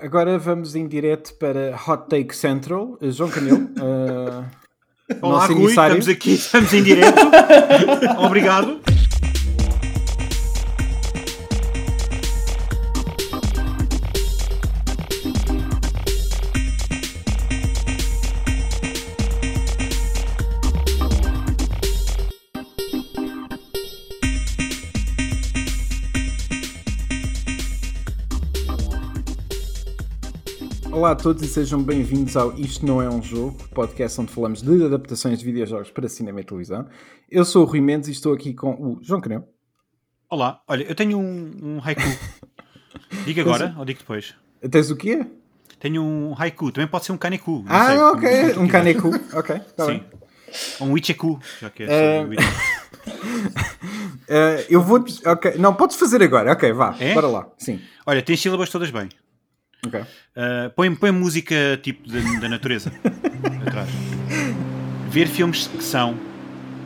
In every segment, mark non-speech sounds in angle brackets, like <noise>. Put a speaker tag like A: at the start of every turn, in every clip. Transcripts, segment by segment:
A: Agora vamos em direto para Hot Take Central. Uh, João Canelo. Uh, <laughs>
B: Olá, Rui, emissário. estamos aqui, estamos em direto. <laughs> Obrigado.
A: Olá a todos e sejam bem-vindos ao Isto Não É Um Jogo, podcast onde falamos de adaptações de videojogos para cinema e televisão. Eu sou o Rui Mendes e estou aqui com o João Canel.
B: Olá, olha, eu tenho um, um haiku. <laughs> Diga agora ou digo depois?
A: Tens o quê?
B: Tenho um haiku, também pode ser um kaneku.
A: Ah, sei, ok, um kaneku, ok, tá Sim. Bem.
B: Um icheku, já que é uh...
A: uh, <laughs> eu vou. Ok, não, podes fazer agora, ok, vá, é? bora lá. Sim.
B: Olha, tem sílabas todas bem.
A: Okay.
B: Uh, põe, põe música tipo da, da natureza <laughs> atrás. Ver filmes que são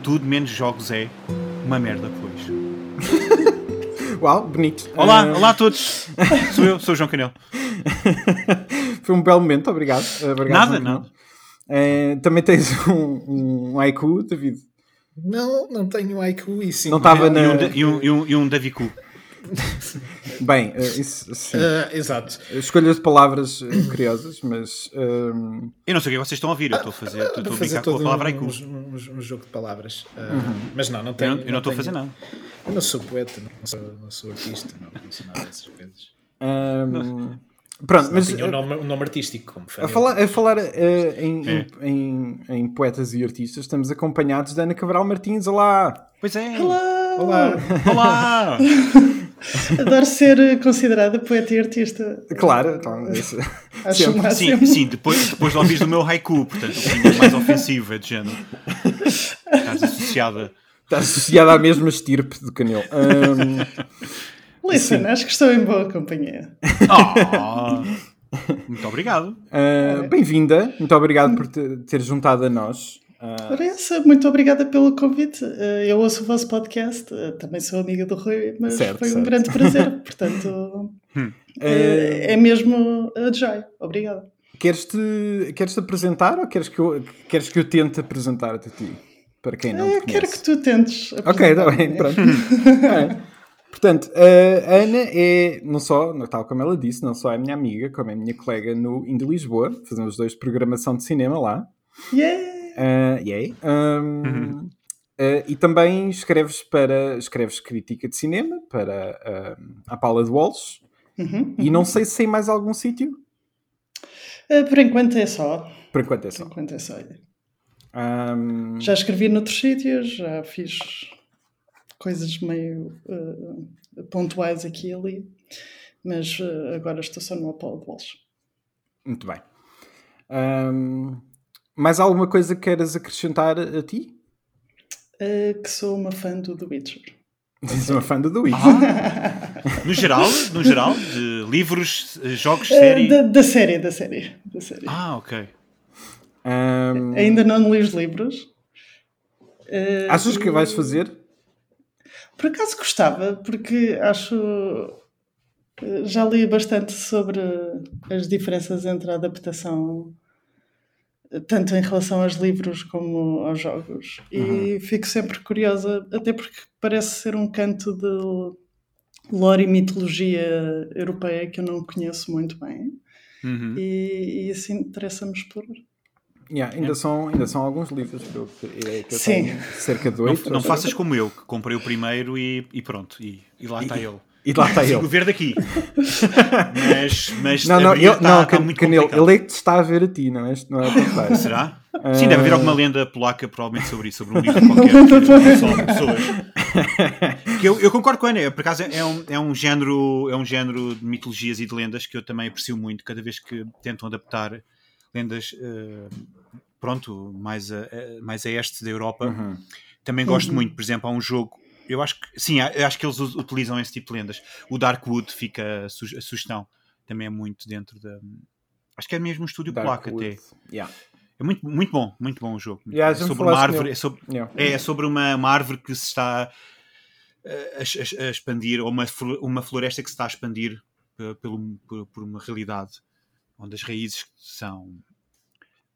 B: tudo menos jogos é uma merda, pois. <laughs>
A: Uau, bonito.
B: Olá, uh... olá a todos. <laughs> Sou eu, sou o João Canel.
A: Foi um belo momento, obrigado. obrigado
B: nada, nada.
A: Uh, também tens um, um haiku, David?
C: Não, não tenho haiku e sim.
A: Não estava na...
B: E um, e um, e um Daviku. <laughs>
A: Bem, uh, isso sim.
C: Uh, exato.
A: Escolhas de palavras uh, curiosas, mas. Um...
B: Eu não sei o que vocês estão a ouvir, eu estou a fazer, estou a brincar com a palavra
C: um, um, um, jogo de palavras. Uhum. Mas não, não tenho.
B: Eu não, estou a fazer nada.
C: Eu não sou poeta, não sou, não sou artista, não, não sou nada dessas coisas.
A: Um... Pronto, mas.
C: Tinha um nome, um nome artístico, como
A: A falar, a falar uh, em, é. em, em, em, poetas e artistas, estamos acompanhados da Ana Cabral Martins. Olá!
B: Pois é!
C: Olá!
B: Olá! Olá! <laughs> <laughs>
D: Adoro ser considerada poeta e artista.
A: Claro, então, isso. <laughs>
D: Acho
B: sim, sim, depois, depois de ouvires o meu haiku, portanto, o mais ofensivo, é de género. Estás associada.
A: Estás associada à mesma estirpe do canil. Um...
D: Listen, sim. acho que estou em boa companhia.
B: Oh, muito obrigado.
A: Uh, Bem-vinda, muito obrigado por te, ter juntado a nós.
D: Uh... muito obrigada pelo convite. Uh, eu ouço o vosso podcast, uh, também sou amiga do Rui, mas certo, foi certo. um grande prazer. <laughs> Portanto, hum. é, é mesmo a joy. Obrigada.
A: Queres-te queres -te apresentar ou queres que, eu, queres que eu tente apresentar-te a ti? Para quem não te
D: Quero que tu tentes.
A: Ok, está bem, pronto. <laughs> é. Portanto, a Ana é, não só, tal como ela disse, não só é minha amiga, como é minha colega no Indie Lisboa, fazemos os dois de programação de cinema lá.
D: Yeah!
A: Uh, yay. Um, uhum. uh, e também escreves para escreves crítica de cinema para uh, a Paula de Walsh.
D: Uhum,
A: E não sei se tem mais algum sítio.
D: Uh, por enquanto é só.
A: Por enquanto é só.
D: Por enquanto é só.
A: Um...
D: Já escrevi noutros sítios, já fiz coisas meio uh, pontuais aqui e ali, mas uh, agora estou só no Apollo de Walsh.
A: Muito bem. Um... Mais alguma coisa que queiras acrescentar a ti?
D: Uh, que sou uma fã do The Witcher.
A: Diz uma fã do The Witcher.
B: Ah, <laughs> no geral, no geral, de livros, jogos, uh, série.
D: Da, da, série, da série, da série.
B: Ah, ok.
A: Um...
D: Ainda não li os livros.
A: Uh, Achas que vais fazer?
D: Por acaso gostava, porque acho. Já li bastante sobre as diferenças entre a adaptação tanto em relação aos livros como aos jogos. Uhum. E fico sempre curiosa, até porque parece ser um canto de lore e mitologia europeia que eu não conheço muito bem.
B: Uhum.
D: E, e assim interessa-me explorar.
A: Yeah, ainda, é. são, ainda são alguns livros que eu, que eu Sim. cerca de oito.
B: Não, não faças como eu, que comprei o primeiro e, e pronto, e, e lá está ele.
A: E lá está <laughs> ele.
B: ver daqui. <laughs> mas, mas
A: não, não, ele, tá, não tá muito Canelo, ele é que te está a ver a ti, não é? Não
B: é Será? Uh... <laughs> Sim, deve haver alguma lenda polaca provavelmente sobre isso, sobre um livro qualquer. só pessoas. Que eu, eu concordo com a Ana, por acaso é um, é, um género, é um género de mitologias e de lendas que eu também aprecio muito, cada vez que tentam adaptar lendas, uh, pronto, mais a, mais a este da Europa.
A: Uhum.
B: Também gosto uhum. muito, por exemplo, há um jogo eu acho que sim, acho que eles utilizam esse tipo de lendas. O Darkwood fica a, sugestão, também é muito dentro da. Acho que é mesmo um estúdio polaco até.
A: Yeah.
B: É muito, muito bom, muito bom o jogo.
A: Yeah,
B: é sobre uma árvore, é sobre, yeah. é sobre uma, uma, árvore que se está a, a, a, expandir, ou uma, uma floresta que se está a expandir pe- pelo, por, por uma realidade onde as raízes são,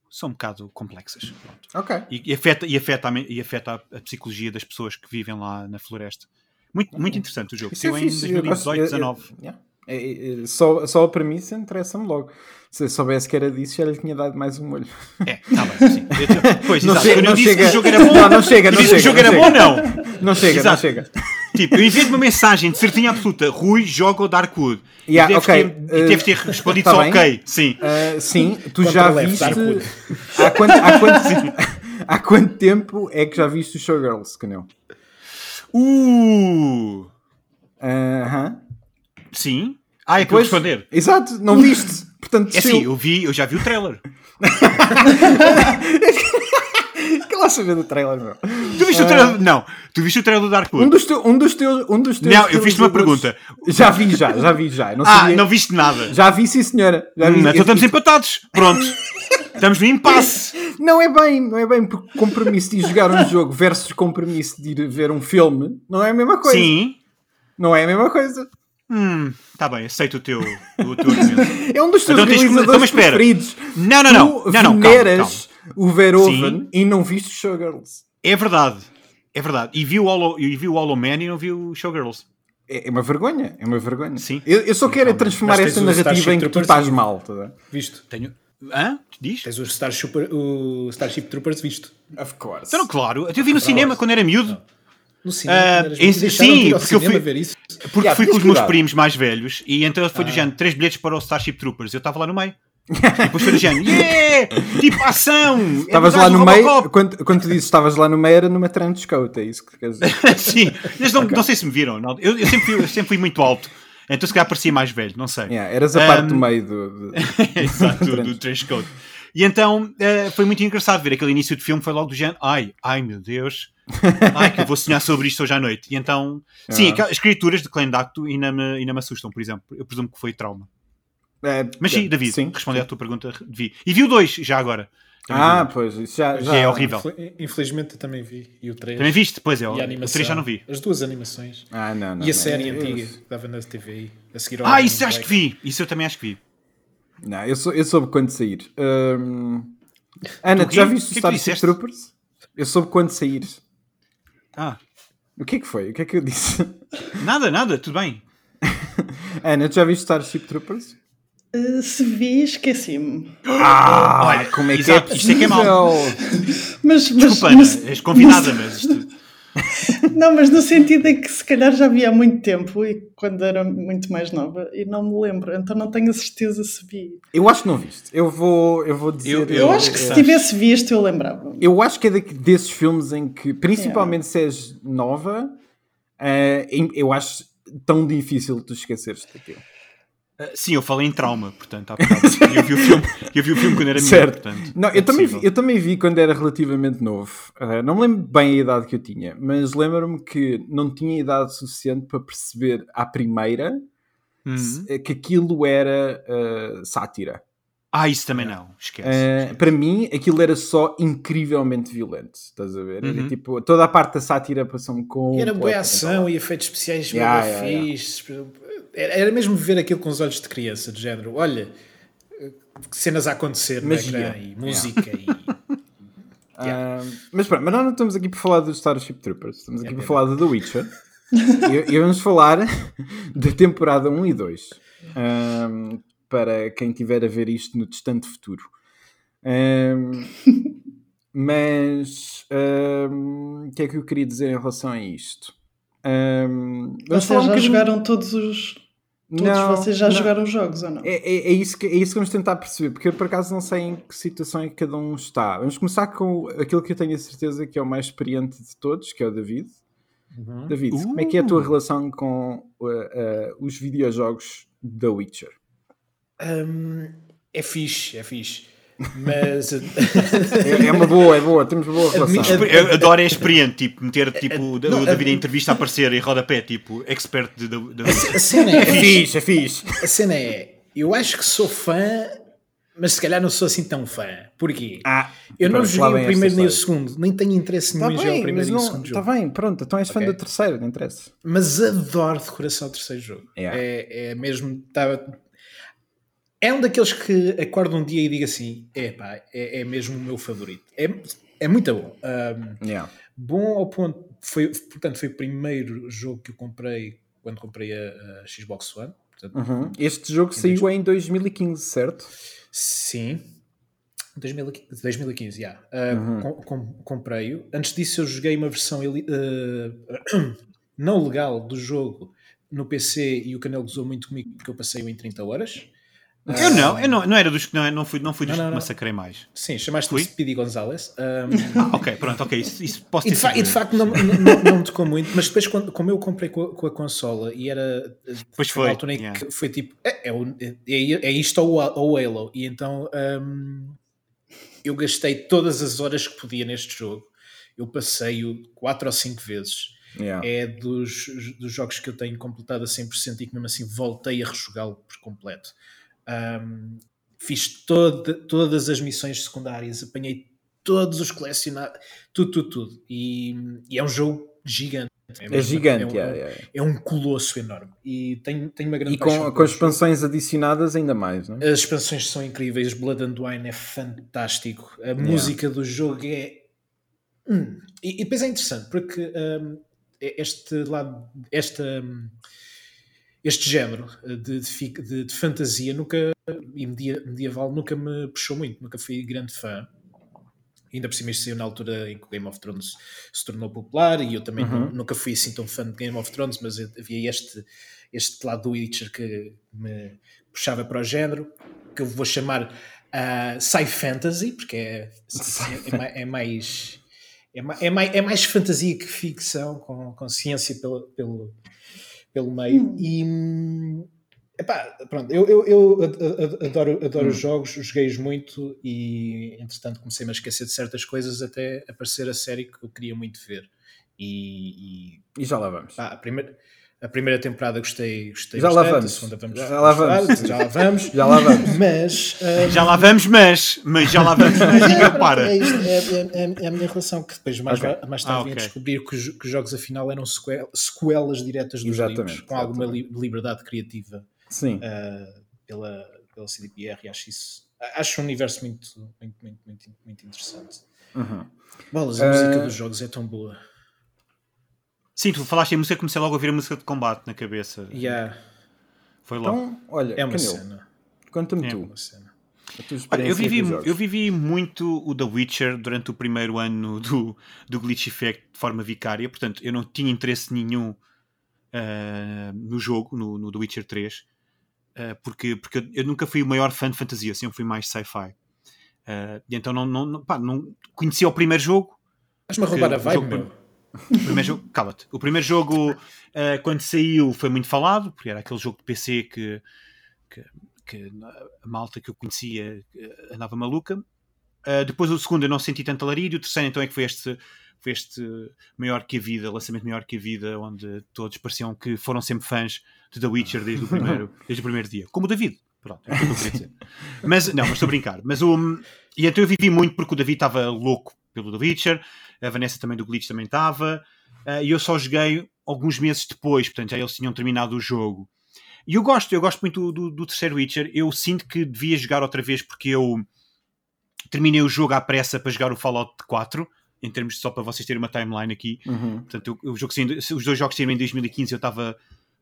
B: são um bocado complexas. Pronto.
A: Ok.
B: E, e afeta, e, afeta, a, e afeta a, a psicologia das pessoas que vivem lá na floresta. Muito, muito interessante o jogo.
A: Isso é
B: Saiu em
A: eu gosto-
B: 2018,
A: eu-
B: 19.
A: eu- yeah. É, é, é, só, só a premissa interessa-me logo. Se eu soubesse que era disso, já lhe tinha dado mais um molho.
B: É, tá bem, sim. <laughs> Eu- Pois,
A: Não
B: exato.
A: chega- não
B: disse
A: chega-
B: que o jogo era bom,
A: Não, não chega, não
B: disse que o jogo era bom, não.
A: Não chega,
B: Exato.
A: não chega.
B: Tipo, eu enviei-te uma mensagem de certinha absoluta: Rui joga o Darkwood.
A: Yeah,
B: e deves
A: ok,
B: ter, e
A: uh,
B: deves ter respondido
A: tá
B: só
A: bem.
B: ok. Sim.
A: Ah, sim, tu
C: Contra
A: já
C: left,
A: viste.
C: Darkwood.
A: Há quanto, há, quanto, <laughs> há quanto tempo é que já viste o Showgirls, Canel?
B: Uh!
A: Aham.
B: Sim. Ah, é para responder.
A: Exato, não viste. Portanto,
B: É assim,
A: eu...
B: eu vi, eu já vi o trailer. <laughs> <laughs> <laughs>
A: Que lá saber do trailer, meu.
B: Tu viste o trailer? Não, tu viste o trailer do Darkwood.
A: Um dos, teu, um dos teus. Um dos teus
B: Não, eu fiz-te uma pergunta.
A: Já vi, já, já vi, já. Não
B: Ah,
A: sabia-
B: não viste nada.
A: Já vi, sim, senhora. Já vi.
B: Hum, então estamos empatados. Pronto. Estamos no impasse. <laughs>
A: Não é bem, não é bem, porque compromisso de ir jogar um jogo versus compromisso de ir ver um filme não é a mesma coisa.
B: Sim.
A: Não é a mesma coisa.
B: Hum, tá bem, aceito o teu, o teu argumento. <laughs>
A: É um dos teus
B: Então que-
A: realizadores
B: então, mas espera.
A: preferidos.
B: Não, não, não.
A: Tu
B: Não, não, calma,
A: veneras o Verhoeven
B: Sim.
A: e não viste Showgirls.
B: É verdade. É verdade. E vi o Hollow, e vi o Hollow Man e não vi o Showgirls.
A: É, é uma vergonha, é uma vergonha.
B: Sim.
A: Eu, eu só quero é transformar esta narrativa
C: Starship
A: em que tu estás mal. Tá?
C: Visto.
B: Tenho. Hã? Diz?
C: Tens o, Star Super, o Starship Troopers visto.
A: Of course.
B: Então, claro. Eu vi no cinema quando era miúdo.
C: No cinema.
B: Ah, em-
C: deixaram-te
B: sim, porque eu fui-
C: ver isso.
B: Porque
A: Yeah,
B: fui com os meus primos mais velhos e então foi do género três bilhetes para o Starship Troopers. Eu estava lá no meio. Depois foi género, yeah! Tipo ação!
A: Estavas lá no meio, quando, quando tu dizes estavas lá no meio era numa trench coat, é isso que queres dizer? <laughs>
B: Sim, mas não, não sei se me viram. não. Eu, eu sempre fui, eu sempre fui muito alto. Então se calhar parecia mais velho, não sei.
A: Yeah, eras a parte
B: Um,
A: do meio do. do- <laughs>
B: Exato, do,
A: Trench.
B: do. E então eh, foi muito engraçado ver aquele início de filme, foi logo do género, ai, ai meu Deus, ai que eu vou sonhar sobre isto hoje à noite. E então, sim,
A: Ah.
B: aquelas escrituras de Clan Dacto ainda me, ainda me assustam, por exemplo. Eu presumo que foi trauma.
A: É,
B: Mas sim,
A: é,
B: David,
A: sim.
B: responder à tua pergunta, vi. E vi o 2 já agora. Também
A: Ah,
B: vi.
A: pois, isso já, já
B: é horrível.
C: Infel- Infelizmente eu também vi. E o 3.
B: Também viste? Pois é,
C: E
B: o
C: a
B: o
C: animação.
B: 3 já não vi.
C: As duas animações.
A: Ah, não, não.
C: e a
A: não.
C: série
A: Eu-
C: antiga que dava na TV. A seguir ao
B: Ah, isso acho que vi. Isso eu também acho que vi.
A: Não, eu, sou, eu soube quando sair. Hum, Ana,
B: Tu
A: tu já viste
B: O
A: o
B: é tu
A: Starship? Troopers? Eu soube quando sair.
B: Ah,
A: O que é que foi? O que é que eu disse?
B: nada, nada, tudo bem. <laughs>
A: Ana, tu já viste Starship Troopers?
D: Uh, se vi, esqueci-me.
A: Ah,
B: Olha,
A: como é que
B: exato,
A: é
B: isto é que é mau.
D: Mas, mas,
B: Desculpa, Ana, és convidada, mas isto... <laughs>
D: Não, mas no sentido em que se calhar já vi há muito tempo e quando era muito mais nova e não me lembro, então não tenho a certeza se vi.
A: Eu acho que não viste. Eu vou, eu vou dizer.
B: Eu-
D: Eu,
B: Eu-
D: acho que se tivesse visto eu lembrava.
A: Eu acho que é desses filmes em que, principalmente se és nova, eh, em- eu acho tão difícil tu esqueceres daquilo.
B: Ah, Sim, eu falei em trauma, portanto, eu vi o filme, eu vi o filme quando era
A: Certo.
B: portanto.
A: Não,
B: é
A: eu, também vi, eu também vi quando era relativamente novo. Eh, não me lembro bem a idade que eu tinha, mas lembro-me que não tinha idade suficiente para perceber à primeira
B: Uhum.
A: eh, que aquilo era eh, sátira.
B: Ah, isso também não, esquece.
A: Eh, para mim, aquilo era só incrivelmente violento. Estás a ver? Era
B: Uhum.
A: tipo, toda a parte da sátira passou-me com.
C: Era boa ação e efeitos especiais
A: Yeah,
C: yeah,
A: yeah.
C: Era, mesmo ver aquilo com os olhos de criança, de género. Olha, eh, cenas a acontecer no
A: Magia.
C: ecrã e música <laughs> e.
A: Ah, mas pronto, mas nós não estamos aqui para falar dos Starship Troopers, estamos aqui
C: É
A: para falar de The Witcher e, e vamos falar <laughs> da temporada 1 e 2 ahm, para quem tiver a ver isto no distante futuro. Ahm, <laughs> mas o que é que eu queria dizer em relação a isto? Vamos
D: Vocês
A: um
D: já
A: bocadinho-
D: jogaram todos os. Todos
A: Não,
D: vocês já
A: não.
D: jogaram os jogos ou não?
A: É, é, é isso que, é isso que vamos tentar perceber, porque eu por acaso não sei em que situação é que cada um está. Vamos começar com aquilo que eu tenho a certeza que é o mais experiente de todos, que é o David. David, como é que é a tua
B: Uh.
A: relação com uh, uh, os videojogos da Witcher?
C: Hum, é fixe, é fixe. Mas.
A: É, <laughs> é uma boa, é boa, temos boa relação.
B: Eu adoro é experiente, tipo, meter tipo, o
C: não,
B: o David
C: a-
B: em entrevista a aparecer em rodapé, tipo, expert de, de, de-
C: a cena
A: É
C: é.
A: fixe, é fixe.
C: A cena é. Eu acho que sou fã mas se calhar não sou assim tão fã. Porquê?
A: Ah,
C: eu não
A: pronto, lá
C: joguei o primeiro nem o segundo, nem tenho interesse
A: Tá
C: nenhum em jogar o primeiro nem o
A: não,
C: segundo
A: tá
C: jogo.
A: bem, pronto, então és fã
C: Ok.
A: do terceiro, não interessa.
C: Mas adoro de coração o terceiro jogo.
A: Yeah.
C: É, é mesmo. Tá, é um daqueles que acordo um dia e digo assim: é pá, é, é mesmo o meu favorito. É, é muito bom. Um,
A: Yeah.
C: bom ao ponto. Foi, portanto, foi o primeiro jogo que eu comprei quando comprei a, a Xbox One. Portanto,
A: Uhum. Este jogo saiu em 2015, certo?
C: Sim. 2015, 2015 já. Uh,
A: Uhum.
C: com- com- Comprei-o. Antes disso, eu joguei uma versão uh, <clears throat> não legal do jogo no PC e o canal gozou muito comigo porque eu passei-o em 30 horas.
B: Eu não, eu não, não era dos que não, não fui, não fui dos
C: Não, não,
B: que
C: não.
B: massacrei mais.
C: Sim, chamaste-me
B: Fui?
C: Speedy Gonzalez. Um, <laughs>
B: Ah, ok, pronto, ok, isso, isso posso
C: E de, e de facto não, não, não me tocou muito, mas depois, quando, como eu comprei com a, com a consola e era
B: Pois
C: foi altura em
B: yeah.
C: que foi tipo, é, é, é, é isto ou o ou Halo, e então hum, eu gastei todas as horas que podia neste jogo. Eu passei-o quatro ou cinco vezes.
A: Yeah.
C: É dos, dos jogos que eu tenho completado a 100% e que mesmo assim voltei a rejogá-lo por completo. Hum, fiz toda- todas as missões secundárias, apanhei todos os colecionados, tudo, tudo, tudo. E, e é um jogo gigante.
A: É
C: mesmo-
A: gigante,
C: é um,
A: yeah, yeah.
C: é um colosso enorme. E tenho, tenho uma grande
A: E com, com expansões adicionadas ainda mais, não é?
C: As expansões são incríveis, Blood and Wine é fantástico, a música do jogo é. Hum. E, e depois é interessante porque hum, este lado, esta, hum, este género de, de, fic- de- de fantasia nunca e media- medieval nunca me puxou muito, nunca fui grande fã. Ainda por cima isto saiu na altura em que o Game of Thrones se tornou popular e eu também nu- nunca fui assim tão fã de Game of Thrones, mas havia este, este lado do Witcher que me puxava para o género, que eu vou chamar ah, Sci Fantasy, porque é, é, é mais. É mais, é, mais, é mais fantasia que ficção, com, com ciência pelo, pelo, pelo meio. E hum, epá, pronto, eu, eu, eu ad- ad- adoro, adoro os jogos, joguei-os muito e entretanto comecei-me a esquecer de certas coisas até aparecer a série que eu queria muito ver. E, e
A: E já lá vamos.
C: pá, a, primeira, a primeira temporada gostei, gostei
A: Já lá
C: bastante,
A: vamos.
C: a segunda vamos,
A: Já lá vamos.
C: já lá vamos. <laughs>
A: Já lá vamos.
C: Mas <laughs> hum,
B: Já lá vamos, mas, mas já lá vamos, mas <laughs> para.
C: é, isto, é, é- é- é a minha relação que depois mais,
A: Ok.
C: va- mais tarde
B: Ah,
C: vim a descobrir que, os- que os jogos afinal eram sequel- sequelas diretas dos
A: Exatamente,
C: livros, com alguma li- liberdade criativa
A: Sim.
C: ah, pela, pela CDPR e acho isso acho um universo muito, muito, muito, muito, muito interessante.
A: Uhum.
C: Bolas, a
A: Ah.
C: música dos jogos é tão boa.
B: Sim, tu falaste em música, comecei logo a ouvir a música de combate na cabeça.
C: Yeah,
B: Foi logo.
A: Então, olha,
C: é uma
A: Canelo,
C: cena.
A: conta-me
B: É.
A: tu.
C: Uma cena.
A: A tua
B: Olha, eu vivi, eu vivi muito o The Witcher durante o primeiro ano do, do Glitch Effect de forma vicária, portanto eu não tinha interesse nenhum ah, no jogo, no, no The Witcher 3, ah, porque, porque eu, eu nunca fui o maior fã de fantasia, sempre fui mais sci-fi. E então não, não, não, pá, não conhecia o primeiro jogo.
C: Estás-me a roubar a vibe,
B: jogo-
C: meu.
B: O primeiro jogo, cala-te. O primeiro jogo, ah, quando saiu, foi muito falado, porque era aquele jogo de PC que, que, que a malta que eu conhecia andava maluca. Uh, depois o segundo eu não senti tanto alarido, o terceiro então é que foi este, foi este maior que a vida, lançamento maior que a vida, onde todos pareciam que foram sempre fãs de The Witcher desde o primeiro, <laughs> desde o primeiro dia. Como o David. Pronto, é o que eu queria dizer. Mas, não, mas estou a brincar. Mas o, e então eu vivi muito porque o David estava louco pelo The Witcher, a Vanessa também do Glitch também estava, uh, e eu só joguei alguns meses depois, portanto já eles tinham terminado o jogo. E eu gosto, eu gosto muito do, do, do terceiro Witcher. Eu sinto que devia jogar outra vez porque eu terminei o jogo à pressa para jogar o Fallout 4, em termos de, só para vocês terem uma timeline aqui.
A: Uhum.
B: Portanto, eu- o jogo, os dois jogos saíram em 2015 eu estava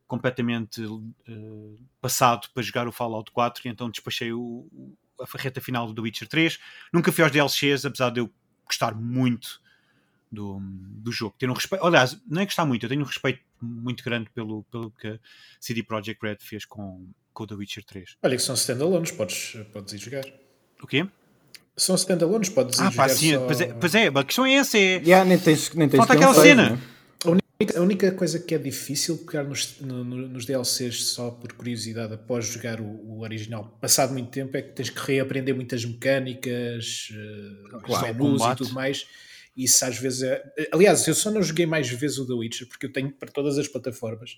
B: completamente eh, passado para jogar o Fallout 4 e então despachei o, o- a reta final do The Witcher 3. Nunca fui aos DLCs, apesar de eu gostar muito do, do jogo. Ter um respeito, aliás, não é gostar muito, eu tenho um respeito muito grande pelo, pelo que a CD Projekt Red fez com, com o The Witcher 3.
C: Olha que são standalones, podes, podes ir jogar.
B: O quê?
C: São standalones, podes ir
B: Ah, pá,
C: jogar
B: sim,
C: só...
B: pois, é, pois é, a questão é essa. É,
A: Yeah, nem tens, nem tens
B: Falta
A: que um
B: aquela
A: save,
B: cena.
A: né?
C: A única- A única coisa que é difícil pegar nos, no- no- nos DLCs só por curiosidade após jogar o, o original, passado muito tempo, é que tens que reaprender muitas mecânicas, eh,
B: Claro,
C: menus e tudo mais. E isso às vezes é. Aliás, eu só não joguei mais vezes o The Witcher porque eu tenho para todas as plataformas,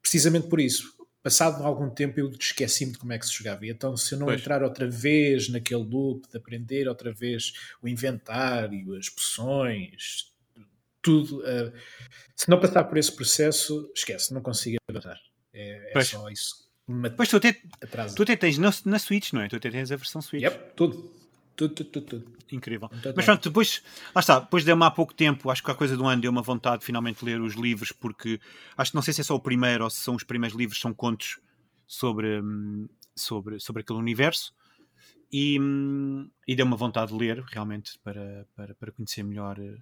C: precisamente por isso. passado algum tempo eu esqueci-me de como é que se jogava. E então, se eu não
B: Pois.
C: entrar outra vez naquele loop de aprender outra vez o inventário, as poções, tudo, uh, se não passar por esse processo, esquece, não consigo avançar. É, é
B: Pois.
C: só isso. que Me
B: Depois tu até,
C: atrasa.
B: tu até tens na, na Switch, não é? Tu até tens a versão Switch.
C: Yep, tudo. Tudo, tudo, tudo, tudo.
B: Incrível.
C: Então,
B: Mas
C: tá.
B: pronto, depois, lá está, depois deu-me há pouco tempo, acho que há coisa de um ano, deu-me a vontade de finalmente ler os livros, porque acho que não sei se é só o primeiro ou se são os primeiros livros, são contos sobre, sobre, sobre aquele universo. E, hum, e deu-me a vontade de ler, realmente, para, para, para conhecer melhor eh,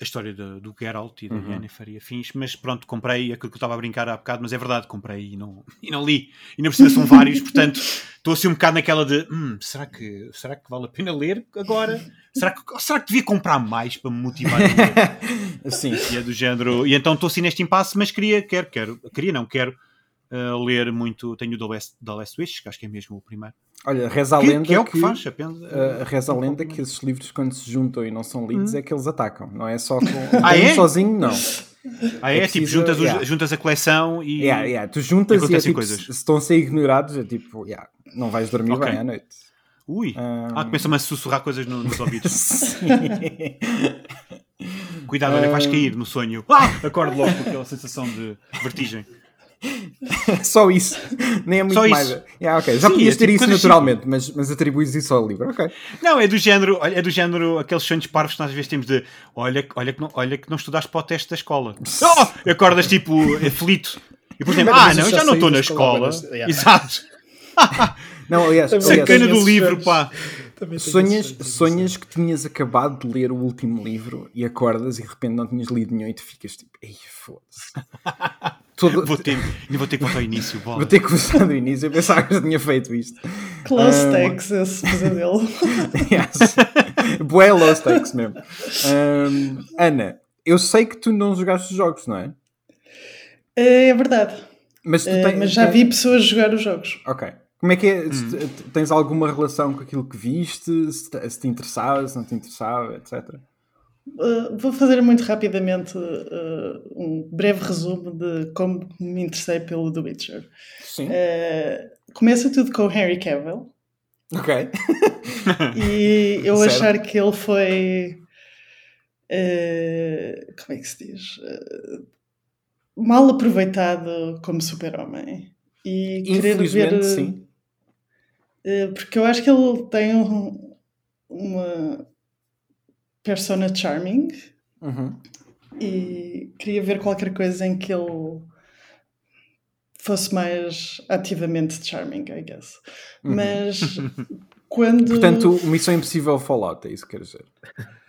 B: a história do, do Geralt e da
A: Uhum.
B: Yennefer e afins. Mas pronto, comprei aquilo que eu estava a brincar há bocado, mas é verdade, comprei e não, e não li. E na precisa são vários, portanto, estou assim um bocado naquela de hum, será, que, será que vale a pena ler agora? Será que, será que devia comprar mais para me motivar a ler? <laughs>
A: Sim.
B: E é do género. E então estou assim neste impasse, mas queria, quero, quero, queria, não quero uh, ler muito. Tenho o The Last, The Last Wish, que acho que é mesmo o primeiro.
A: Olha, reza a
B: Que,
A: lenda
B: que é o que,
A: que-
B: faz, apenas.
A: Uh, reza a lenda que esses livros, quando se juntam e não são lidos, é que eles atacam. Não é só com <laughs>
B: Ah,
A: um
B: é?
A: sozinho, não.
B: ah, é,
A: é
B: tipo,
A: preciso-
B: juntas, os-
A: yeah.
B: juntas a coleção e.
A: Yeah, yeah. Tu juntas e, é tipo,
B: coisas.
A: se, se estão a ser ignorados, é tipo, yeah, não vais dormir
B: Ok.
A: bem à noite.
B: Ui!
A: Um,
B: Ah, começam-me a sussurrar coisas no- nos ouvidos. <laughs> Cuidado, olha, vais cair no sonho. Ah! Acordo logo com aquela sensação de vertigem. <laughs>
A: Só isso. Nem é muito
B: Só
A: mais. Yeah, ok. Já
B: Sim,
A: podias
B: é
A: ter
B: tipo
A: isso naturalmente, mas, mas atribuis isso ao livro. Ok.
B: Não, é do género, é do género aqueles sonhos parvos que nós às vezes temos de olha, que- olha, que, não, olha que não estudaste para o teste da escola. <laughs> Oh! Acordas tipo aflito. E depois lembras, ah, não,
C: eu
B: já
C: já
B: não estou na
C: escola,
B: escola.
C: mas- yeah. <laughs>
B: Exato.
A: Não, aliás,
B: Sacana do livro,
C: sonhos.
B: pá.
A: Sonhas, sonhas que tinhas acabado de ler o último livro e acordas e de repente não tinhas lido nenhum e tu ficas tipo, ei, foda-se. Todo-
B: Vou ter, ainda vou ter que voltar ao início. bola.
A: Vou ter que começar do início. Eu pensava que já tinha feito isto.
D: Close
A: Ah.
D: takes, esse pesadelo.
A: yes. Bué low stakes mesmo. Ahm, Ana, eu sei que tu não jogaste os jogos, não é?
D: É verdade.
A: Mas tu
D: Eh,
A: tens.
D: mas já vi pessoas jogar os jogos.
A: Ok. Como é que é?
B: Hum.
A: Tens alguma relação com aquilo que viste? Se te, se te interessava, se não te interessava, etc.
D: Uh, vou fazer muito rapidamente uh, um breve resumo de como me interessei pelo The Witcher.
A: Sim.
D: Uh, começa tudo com o Henry Cavill
A: Ok. <laughs>
D: e eu
A: Certo.
D: achar que ele foi. como é que se diz? Mal aproveitado como super-homem. E querer ver.
A: sim.
D: porque eu acho que ele tem um- uma persona charming.
A: Uhum.
D: e queria ver qualquer coisa em que ele fosse mais ativamente charming, I guess. Mas quando.
A: Uhum. Portanto, Missão Impossível Fallout, é isso que queres dizer.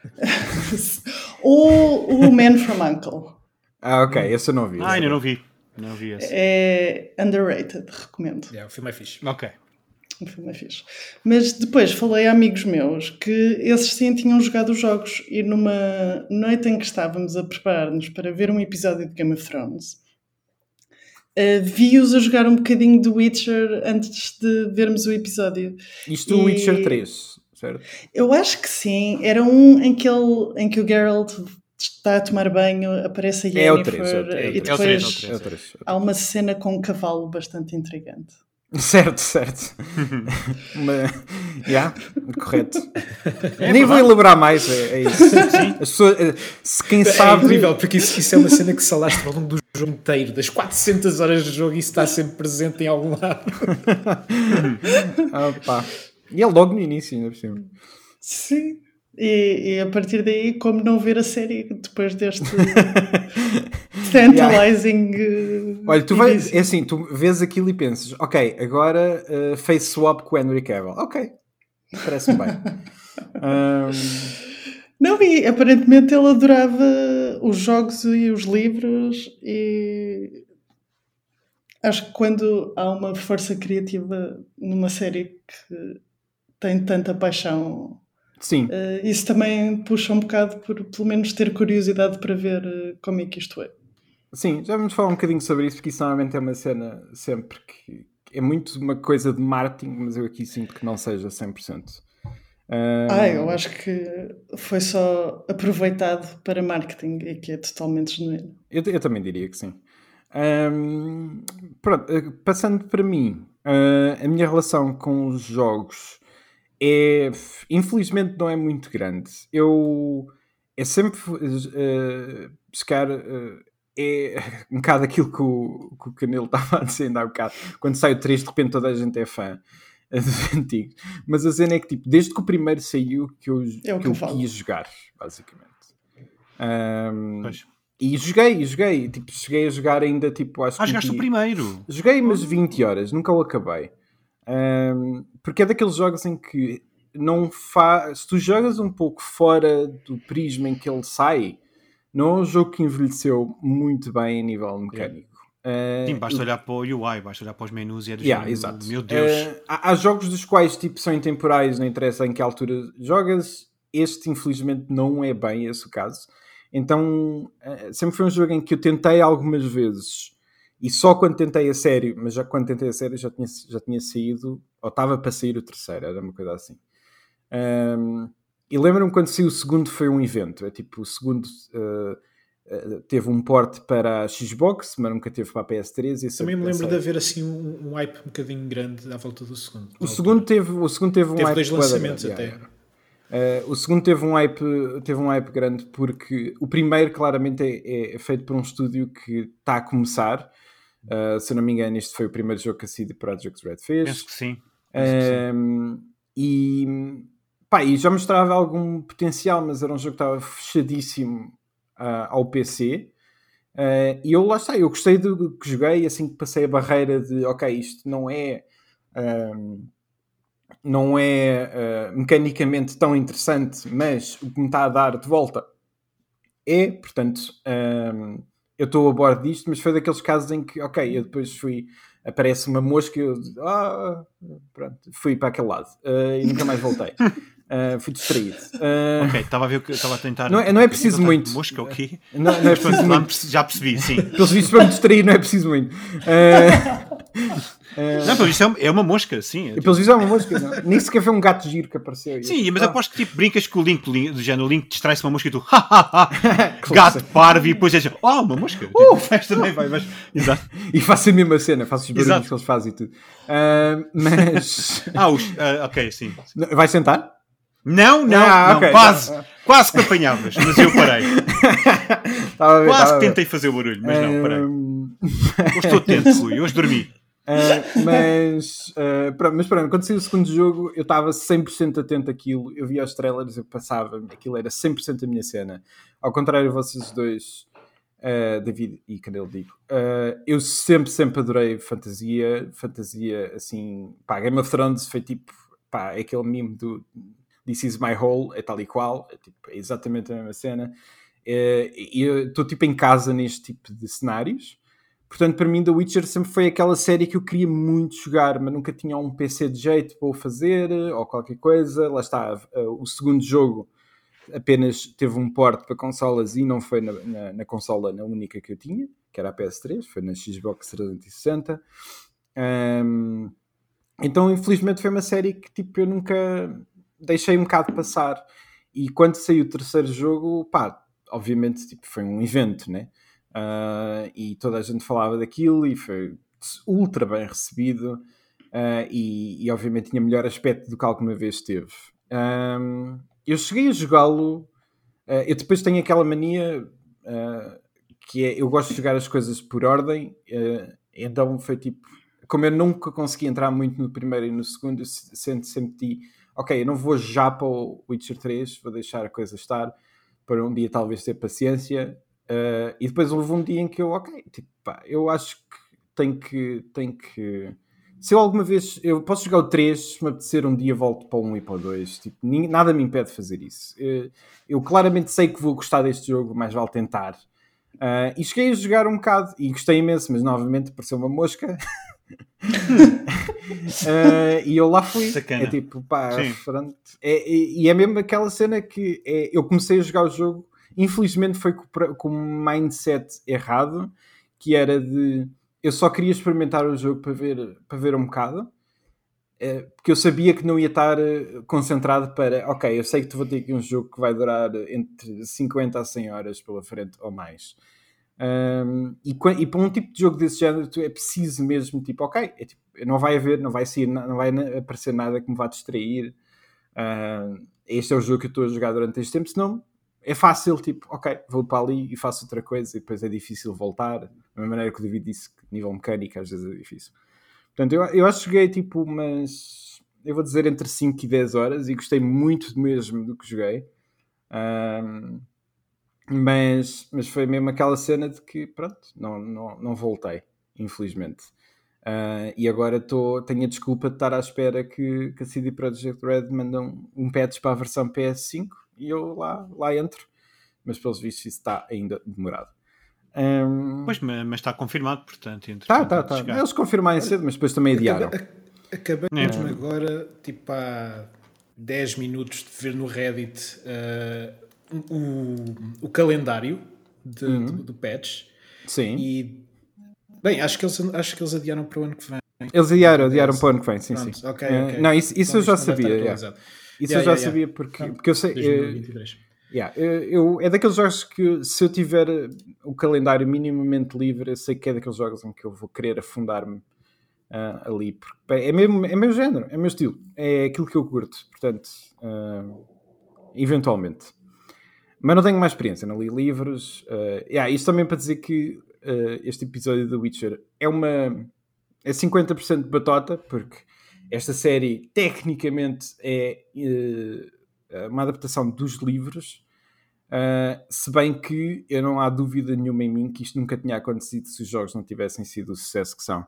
A: <laughs>
D: Ou o Man from Uncle.
A: Ah, ok, esse eu não vi.
B: Ah, ainda não vi. Não vi esse.
D: É underrated, recomendo.
C: Yeah, o filme é fixe.
B: Ok. <laughs>
D: É fixe. Mas depois falei a amigos meus que esses sim tinham jogado os jogos e numa noite em que estávamos a preparar-nos para ver um episódio de Game of Thrones, eh, vi-os a jogar um bocadinho de Witcher antes de vermos o episódio.
A: Isto o
D: E-
A: Witcher 3, certo?
D: Eu acho que sim. Era um em que, ele, em que o Geralt está a tomar banho, aparece a
A: É o
D: Yennefer
A: é o três.
D: e
A: É o
D: depois
B: três, é o três.
A: É o 3.
D: há uma cena com um cavalo bastante intrigante. <laughs>
A: Certo, certo. <laughs> Uma... Yeah, correto.
B: É
A: Nem vou elaborar mais, é, é isso. As pessoas, eh, se quem
C: É
A: sabe.
C: incrível, porque isso, isso é uma cena que se alastra ao longo do jogo inteiro, das 400 horas de jogo, isso está sempre presente em algum lado. <laughs>
A: Ah, pá. E é logo no início, ainda por cima.
D: Sim. E, e a partir daí, como não ver a série depois deste <laughs> tantalizing. eh,
A: Olha, tu vais, é assim, tu vês aquilo e pensas, ok, agora eh, face swap com Henry Cavill. Ok, parece-me bem. Ahm, <laughs>
D: Não, e aparentemente ele adorava os jogos e os livros e acho que quando há uma força criativa numa série que tem tanta paixão,
A: sim,
D: eh, isso também puxa um bocado por pelo menos ter curiosidade para ver eh, como é que isto é.
A: sim, já vamos falar um bocadinho sobre isso, porque isso normalmente é uma cena sempre que é muito uma coisa de marketing, mas eu aqui sinto que não seja 100%. Ahm,
D: Ah, eu acho que foi só aproveitado para marketing e que é totalmente genuíno.
A: Eu, eu também diria que sim. Um, pronto, eh, passando para mim, uh, a minha relação com os jogos é, infelizmente, não é muito grande. Eu é sempre uh, buscar. Uh, é <laughs> um bocado aquilo que o, que o Canelo <laughs> estava a dizer ainda há um bocado. Quando sai o 3, de repente toda a gente é fã <laughs> dos antigos. Mas a cena é que, tipo, desde que o primeiro saiu, que eu, é que, eu, eu quis jogar, basicamente. Um, e joguei, joguei. Tipo, cheguei a jogar ainda, tipo, acho
B: ah, que. jogaste o primeiro?
A: Joguei umas 20 horas, nunca o acabei. Um, porque é daqueles jogos em que não faz. Se tu jogas um pouco fora do prisma em que ele sai, não é um jogo que envelheceu muito bem a nível mecânico.
B: Uh, Sim, basta olhar para o UI, basta olhar para os menus e é do
A: yeah, género,
B: meu Deus.
A: Uh, há, há, jogos dos quais tipo, são intemporais, não interessa em que altura jogas. Este, infelizmente, não é bem esse o caso. Então, uh, sempre foi um jogo em que eu tentei algumas vezes e só quando tentei a sério, mas já quando tentei a sério já tinha, já tinha saído, ou estava para sair o terceiro, era uma coisa assim. Um, e lembro-me quando saiu o segundo foi um evento. É tipo, o segundo uh, uh, teve um porte para a Xbox, mas nunca teve para a PS3.
C: E Também me lembro de haver assim um, um hype um bocadinho grande à volta do segundo.
A: O segundo teve, o segundo teve um
C: teve
A: hype.
C: dois lançamentos até.
A: Uh, o segundo teve um, hype, teve um hype grande porque o primeiro claramente é, é feito por um estúdio que está a começar. Uh, se eu não me engano, este foi o primeiro jogo que a CD Projekt Red fez.
B: Penso que sim.
A: Penso que sim. E Pá, e já mostrava algum potencial, mas era um jogo que estava fechadíssimo uh, ao PC. Uh, ah, e eu lá está, eu gostei do que joguei assim que passei a barreira de ok, isto não é um, não é uh, mecanicamente tão interessante, mas o que me está a dar de volta é, portanto, um, eu estou a bordo disto, mas foi daqueles casos em que, ok, eu depois fui, aparece uma mosca e eu ah, pronto, fui para aquele lado uh, e nunca mais voltei. Uh, <laughs> fui distraído.
B: Uh, ok, estava a ver que estava a tentar.
A: Não, é, não é preciso muito.
B: Mosca, ok?
A: Não, não é <laughs> preciso muito.
B: Já percebi, sim.
A: Pelos vistos, para me distrair, não é preciso muito. Uh, <laughs>
B: não, pelo visto é uma mosca, sim.
A: E pelos vistos é uma mosca, não. Nem sequer foi um gato giro que apareceu.
B: Sim, mas ah. aposto que tipo, brincas com o link do, género, o link distrai-se uma mosca e tu, <laughs> gato parvo, e depois é oh, uma mosca. Uh, <laughs> tipo, também vai, mas... Exato. <laughs>
A: E faço a mesma cena, faço os barulhos Exato. que eles fazem e tudo. mas.
B: ah, os, ok, sim.
A: Vai sentar?
B: Não, não, ah, não okay. quase. Quase que apanhavas, mas eu parei. ver, quase que tentei fazer o barulho, mas não, parei. Hoje estou atento, Rui, hoje dormi.
A: Uh, mas, uh, mas pronto, quando saiu o segundo jogo, eu estava 100% atento àquilo. Eu via os trailers, eu passava, aquilo era 100% a minha cena. Ao contrário de vocês dois, uh, David e Canelo, digo, eu sempre, sempre adorei fantasia. Fantasia assim, pá, Game of Thrones foi tipo, pá, aquele meme do This is my hole, é tal e qual, é, tipo, é exatamente a mesma cena. E eu estou tipo em casa neste tipo de cenários. Portanto, para mim, The Witcher sempre foi aquela série que eu queria muito jogar, mas nunca tinha um PC de jeito para o fazer ou qualquer coisa. Lá está, o segundo jogo apenas teve um porte para consolas e não foi na, na, na, consola na única que eu tinha, que era a PS3, foi na Xbox 360. Um, então, infelizmente, foi uma série que tipo, eu nunca, deixei um bocado passar. E quando saiu o terceiro jogo, pá, obviamente tipo, foi um evento, né? Uh, e toda a gente falava daquilo e foi ultra bem recebido. Uh, e, e, obviamente tinha melhor aspecto do que alguma vez teve. Um, eu cheguei a jogá-lo. Uh, eu depois tenho aquela mania que é eu gosto de jogar as coisas por ordem. então foi tipo, como eu nunca consegui entrar muito no primeiro e no segundo, eu sempre, sempre ok, eu não vou já para o Witcher 3, vou deixar a coisa estar para um dia talvez ter paciência. Uh, e depois houve um dia em que eu, ok, tipo, pá, eu acho que tenho que, tenho que. Se eu alguma vez. Eu posso jogar o 3, se me apetecer um dia volto para o 1 e para o 2. Tipo, nada me impede de fazer isso. Eu, eh, eu claramente sei que vou gostar deste jogo, mas vale tentar. Uh, e cheguei a jogar um bocado e gostei imenso, mas novamente apareceu uma mosca. uh, <laughs> e eu lá fui. Sacana. É tipo, pá, é, e é mesmo aquela cena que é, eu comecei a jogar o jogo, infelizmente foi com, um mindset errado, que era de eu só queria experimentar o jogo para ver, para ver um bocado. É, porque eu sabia que não ia estar eh, concentrado para, ok, eu sei que tu vou ter aqui um jogo que vai durar entre 50 a 100 horas pela frente ou mais. Um, e, e, para um tipo de jogo desse género, é preciso mesmo, tipo, ok, é, tipo, não vai haver, não vai, sair, não vai aparecer nada que me vá distrair. Uh, este é o jogo que eu estou a jogar durante este tempo, senão é fácil, tipo, ok, vou para ali e faço outra coisa e depois é difícil voltar. Da mesma maneira que o David disse que nível mecânico às vezes é difícil. Portanto, eu, eu acho que joguei tipo umas, eu vou dizer entre 5 e 10 horas e gostei muito mesmo do que joguei. Um, mas, mas foi mesmo aquela cena de que, pronto, não, não, não voltei, infelizmente. Uh, e agora tô, tenho a desculpa de estar à espera que, que a CD Projekt Red mandam um patch para a versão PS5 e eu lá, lá entro. Mas pelos vistos isso está ainda demorado.
B: Um... Pois, mas está confirmado, portanto.
A: Está, está, está. Eles confirmaram cedo, mas depois também adiaram.
C: Acabamos é. agora, tipo há 10 minutos, de ver no Reddit uh, o, o calendário de, uhum. do, do patch.
A: Sim.
C: E, bem, acho que, eles, acho que eles adiaram para o ano que vem.
A: Eles adiaram, adiaram para o ano que vem, sim, Pronto, sim.
C: Okay, okay.
A: não, isso, isso então, eu já sabia. Yeah. Isso yeah, eu já yeah, sabia porque, porque eu sei. 2023. Uh, yeah, eu, é daqueles jogos que se eu tiver o calendário minimamente livre, eu sei que é daqueles jogos em que eu vou querer afundar-me uh, ali. Porque é mesmo, é meu género, é meu estilo, é aquilo que eu curto. Portanto, uh, eventualmente. Mas não tenho mais experiência, não li livros. Uh, yeah, isto também para dizer que este episódio do Witcher é uma. é 50% de batota, porque esta série, tecnicamente, é uh, uma adaptação dos livros, uh, se bem que eu não há dúvida nenhuma em mim que isto nunca tinha acontecido se os jogos não tivessem sido o sucesso que são.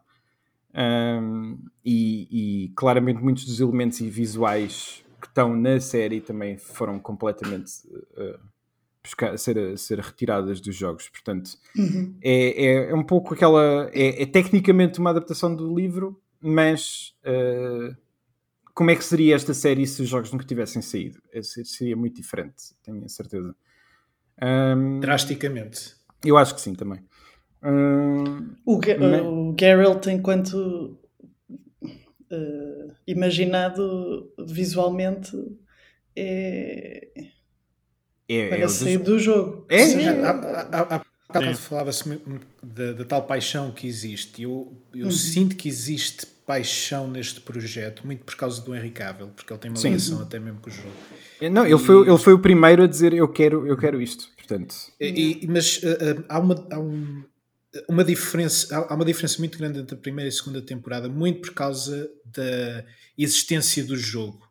A: Um, e, e, claramente muitos dos elementos visuais que estão na série também foram completamente uh, buscar, ser, ser retiradas dos jogos. Portanto, uhum. é, é, é, um pouco aquela. É, é, tecnicamente uma adaptação do livro, mas uh, como é que seria esta série se os jogos nunca tivessem saído? Seria muito diferente, tenho a certeza.
C: Um, Drasticamente.
A: Eu acho que sim também. Um,
D: o, Ga mas... o Geralt, enquanto uh, imaginado visualmente, é. É, para é sair do jogo.
A: É,
C: é. Há, há, há, falava-se da, da, tal paixão que existe. Eu, eu uhum. sinto que existe paixão neste projeto, muito por causa do Henry Cavill, porque ele tem uma ligação até mesmo com o jogo.
A: Não, ele, e... foi, ele foi o primeiro a dizer eu quero, eu quero isto. Portanto.
C: E, mas uh, uh, há uma. Há um, uma diferença, há uma diferença muito grande entre a primeira e a segunda temporada, muito por causa da existência do jogo.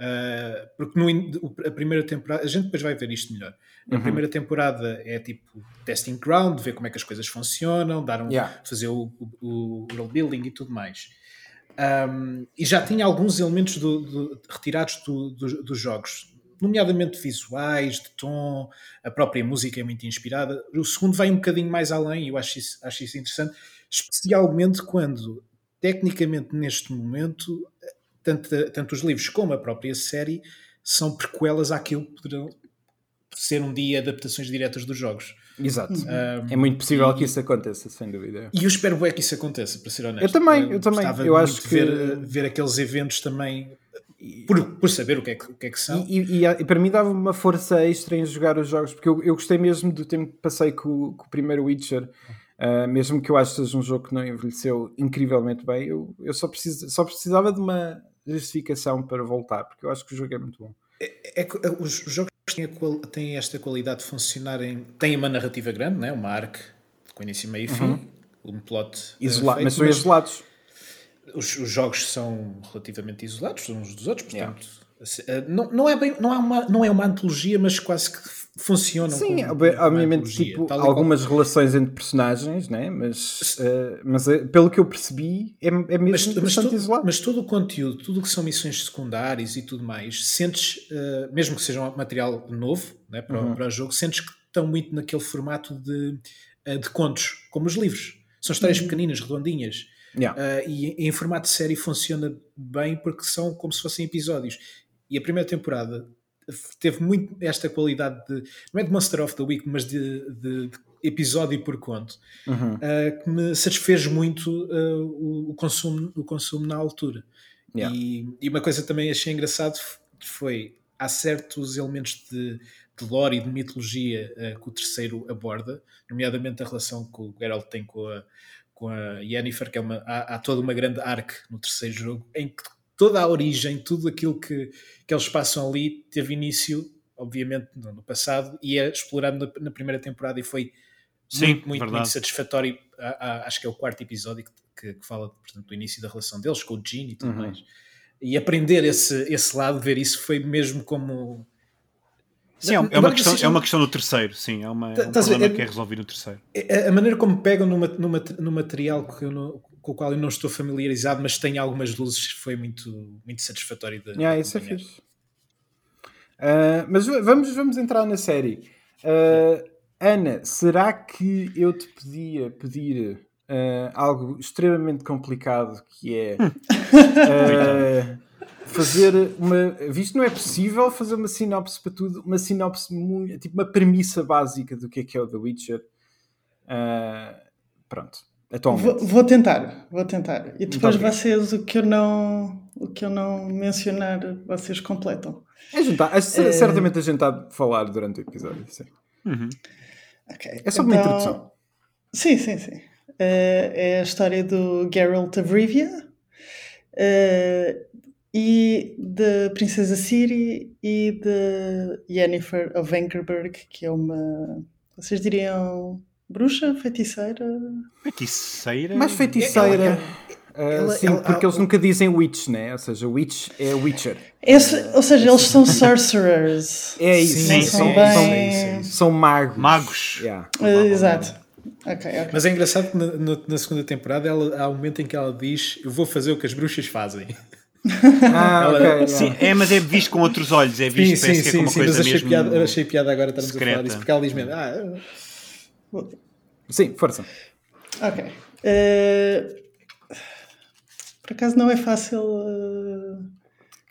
C: Uh, porque no, a primeira temporada, a gente depois vai ver isto melhor. A uhum. primeira temporada é tipo testing ground, ver como é que as coisas funcionam, dar um, yeah. fazer o, o, o world building e tudo mais. Um, e já tinha alguns elementos do, do, retirados do, dos jogos, nomeadamente visuais, de tom, a própria música é muito inspirada. O segundo vai um bocadinho mais além e eu acho isso, acho isso interessante, especialmente quando, tecnicamente, neste momento, tanto, tanto os livros como a própria série são prequelas àquilo que poderão ser um dia adaptações diretas dos jogos.
A: Exato. Um, é muito possível e, que isso aconteça, sem dúvida.
C: E eu espero bem que isso aconteça, para ser honesto.
A: Eu também, eu, também. Eu acho que
C: ver, ver aqueles eventos também por, por saber o que é que, o que, é que são.
A: E, e, e, para mim dava uma força extra em jogar os jogos, porque eu, eu gostei mesmo do tempo que passei com, com o primeiro Witcher. Uh, mesmo que eu acho que seja um jogo que não envelheceu incrivelmente bem, eu, eu só, preciso, só precisava de uma justificação para voltar, porque eu acho que o jogo é muito bom.
C: É, é, os jogos têm, qual, têm, esta qualidade de funcionarem. têm uma narrativa grande, né? uma arc com início, meio e fim, uhum. um plot.
A: Isola feito, mas são isolados
C: os, os, jogos são relativamente isolados uns dos outros, portanto, yeah. não, não, é bem, não, é uma, não é uma antologia, mas quase que funcionam.
A: Sim, obviamente, tipo, algumas qual... relações entre personagens, né? mas, uh, mas uh, pelo que eu percebi, é, é mesmo mas,
C: mas
A: todo, isolado.
C: Mas todo o conteúdo, tudo o que são missões secundárias e tudo mais, sentes, uh, mesmo que seja um material novo né, para, uhum. para o jogo, sentes que estão muito naquele formato de, de contos, como os livros. São histórias uhum. pequeninas, redondinhas
A: Yeah.
C: Uh, e em formato de série funciona bem porque são como se fossem episódios. E a primeira temporada teve muito esta qualidade de, não é de Monster of the Week, mas de, de, de episódio por conto,
A: uhum.
C: uh, que me satisfez muito uh, o, o, consumo, o consumo na altura. Yeah. E, e, uma coisa também achei engraçado foi há certos elementos de, de lore e de mitologia uh, que o terceiro aborda, nomeadamente a relação que o Geralt tem com a, com a Yennefer, que é uma, há, há toda uma grande arc no terceiro jogo, em que toda a origem, tudo aquilo que, que eles passam ali, teve início, obviamente, no, passado, e é explorado na, na, primeira temporada e foi Sim, muito, muito, muito satisfatório. acho que é o quarto episódio que, que fala portanto, do início da relação deles com o Jean e tudo uhum. mais. E aprender esse, esse lado, ver isso, foi mesmo como.
B: Sim, é, uma questão, seja... é uma questão do terceiro, sim, é, uma, é um problema é, que é resolvido no terceiro.
C: É, a maneira como pegam no, no, no material que eu, com o qual eu não estou familiarizado, mas tem algumas luzes, foi muito, muito satisfatório. De,
A: yeah, isso é fixe. Uh, mas vamos, vamos entrar na série. Uh, Ana, será que eu te podia pedir uh, algo extremamente complicado que é <laughs> fazer uma. Visto não é possível fazer uma sinopse para tudo, uma sinopse muito, tipo uma premissa básica do que é que é o The Witcher. pronto.
D: Atualmente. Vou, vou, tentar, vou tentar. E depois vocês, o que eu não, o que eu não mencionar, vocês completam.
A: É juntar, é... certamente a gente está a falar durante o episódio, sim. Uhum.
D: Okay.
A: É só uma então... introdução.
D: Sim, sim, sim. Uh, é a história do Geralt of Rivia uh, e da Princesa Ciri e de Yennefer of Angerberg, que é uma. Vocês diriam bruxa, feiticeira.
B: Feiticeira?
A: Mais feiticeira. Uh, ela, sim, ela, porque ela, eles nunca dizem witch, né? Ou seja, witch é witcher.
D: Esse, ou seja, eles são sorcerers.
A: É isso. Sim, são, sim, bem... são, são, magos.
B: Magos.
A: Yeah.
D: Uh, exato. Okay, okay.
C: Mas é engraçado que na, na, segunda temporada ela, há um momento em que ela diz: Eu vou fazer o que as bruxas fazem. <laughs>
A: Ah, ela, okay,
B: sim, é, mas é visto com outros olhos, é visto sim, sim, que é como sim, coisa mas
C: achei
B: mesmo
C: piada, achei piada agora estarmos secreta. a falar disso, porque ela diz mesmo, ah,
A: Sim, força.
D: Ok. Uh, por acaso não é fácil. Uh,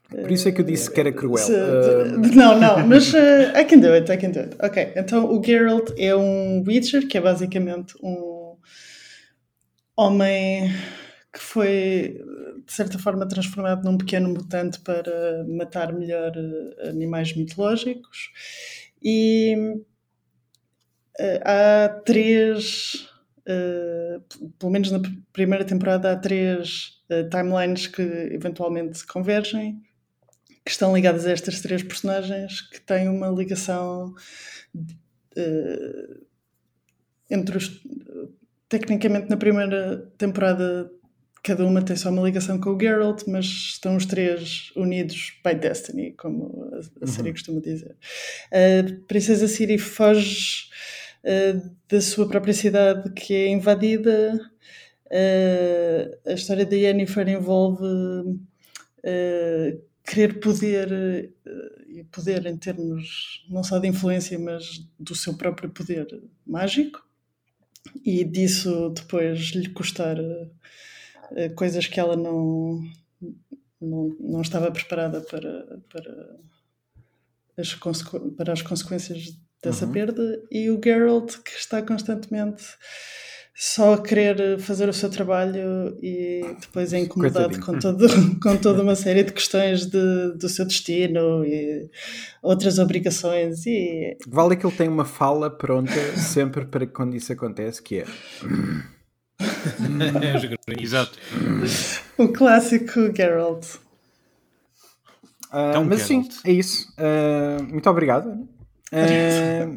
A: por isso é que eu disse que era cruel. Se,
D: uh... <laughs> Não, não, mas uh, I can do it, I can do it. Ok, então o Geralt é um Witcher, que é basicamente um homem que foi, de certa forma, transformado num pequeno mutante para matar melhor animais mitológicos. E há três, uh, pelo menos na primeira temporada, há três uh, timelines que eventualmente convergem, que estão ligadas a estas três personagens, que têm uma ligação entre os. Tecnicamente, na primeira temporada cada uma tem só uma ligação com o Geralt, mas estão os três unidos by destiny, como a, a uhum. série costuma dizer. A Princesa Ciri foge uh, da sua própria cidade que é invadida. Uh, a história da Yennefer envolve uh, querer poder, e poder em termos não só de influência, mas do seu próprio poder mágico, e disso depois lhe custar coisas que ela não, não, não estava preparada para, para, as, para as consequências dessa uhum. perda, e o Geralt que está constantemente só a querer fazer o seu trabalho e depois é incomodado com, <laughs> todo, com toda uma série de questões de, do seu destino e outras obrigações. E...
A: Vale que ele tem uma fala pronta sempre para quando isso acontece, que é. <laughs>
B: Exato.
D: O clássico Geralt.
A: Uh, mas Geralt. sim, é isso. Uh, muito obrigado. É...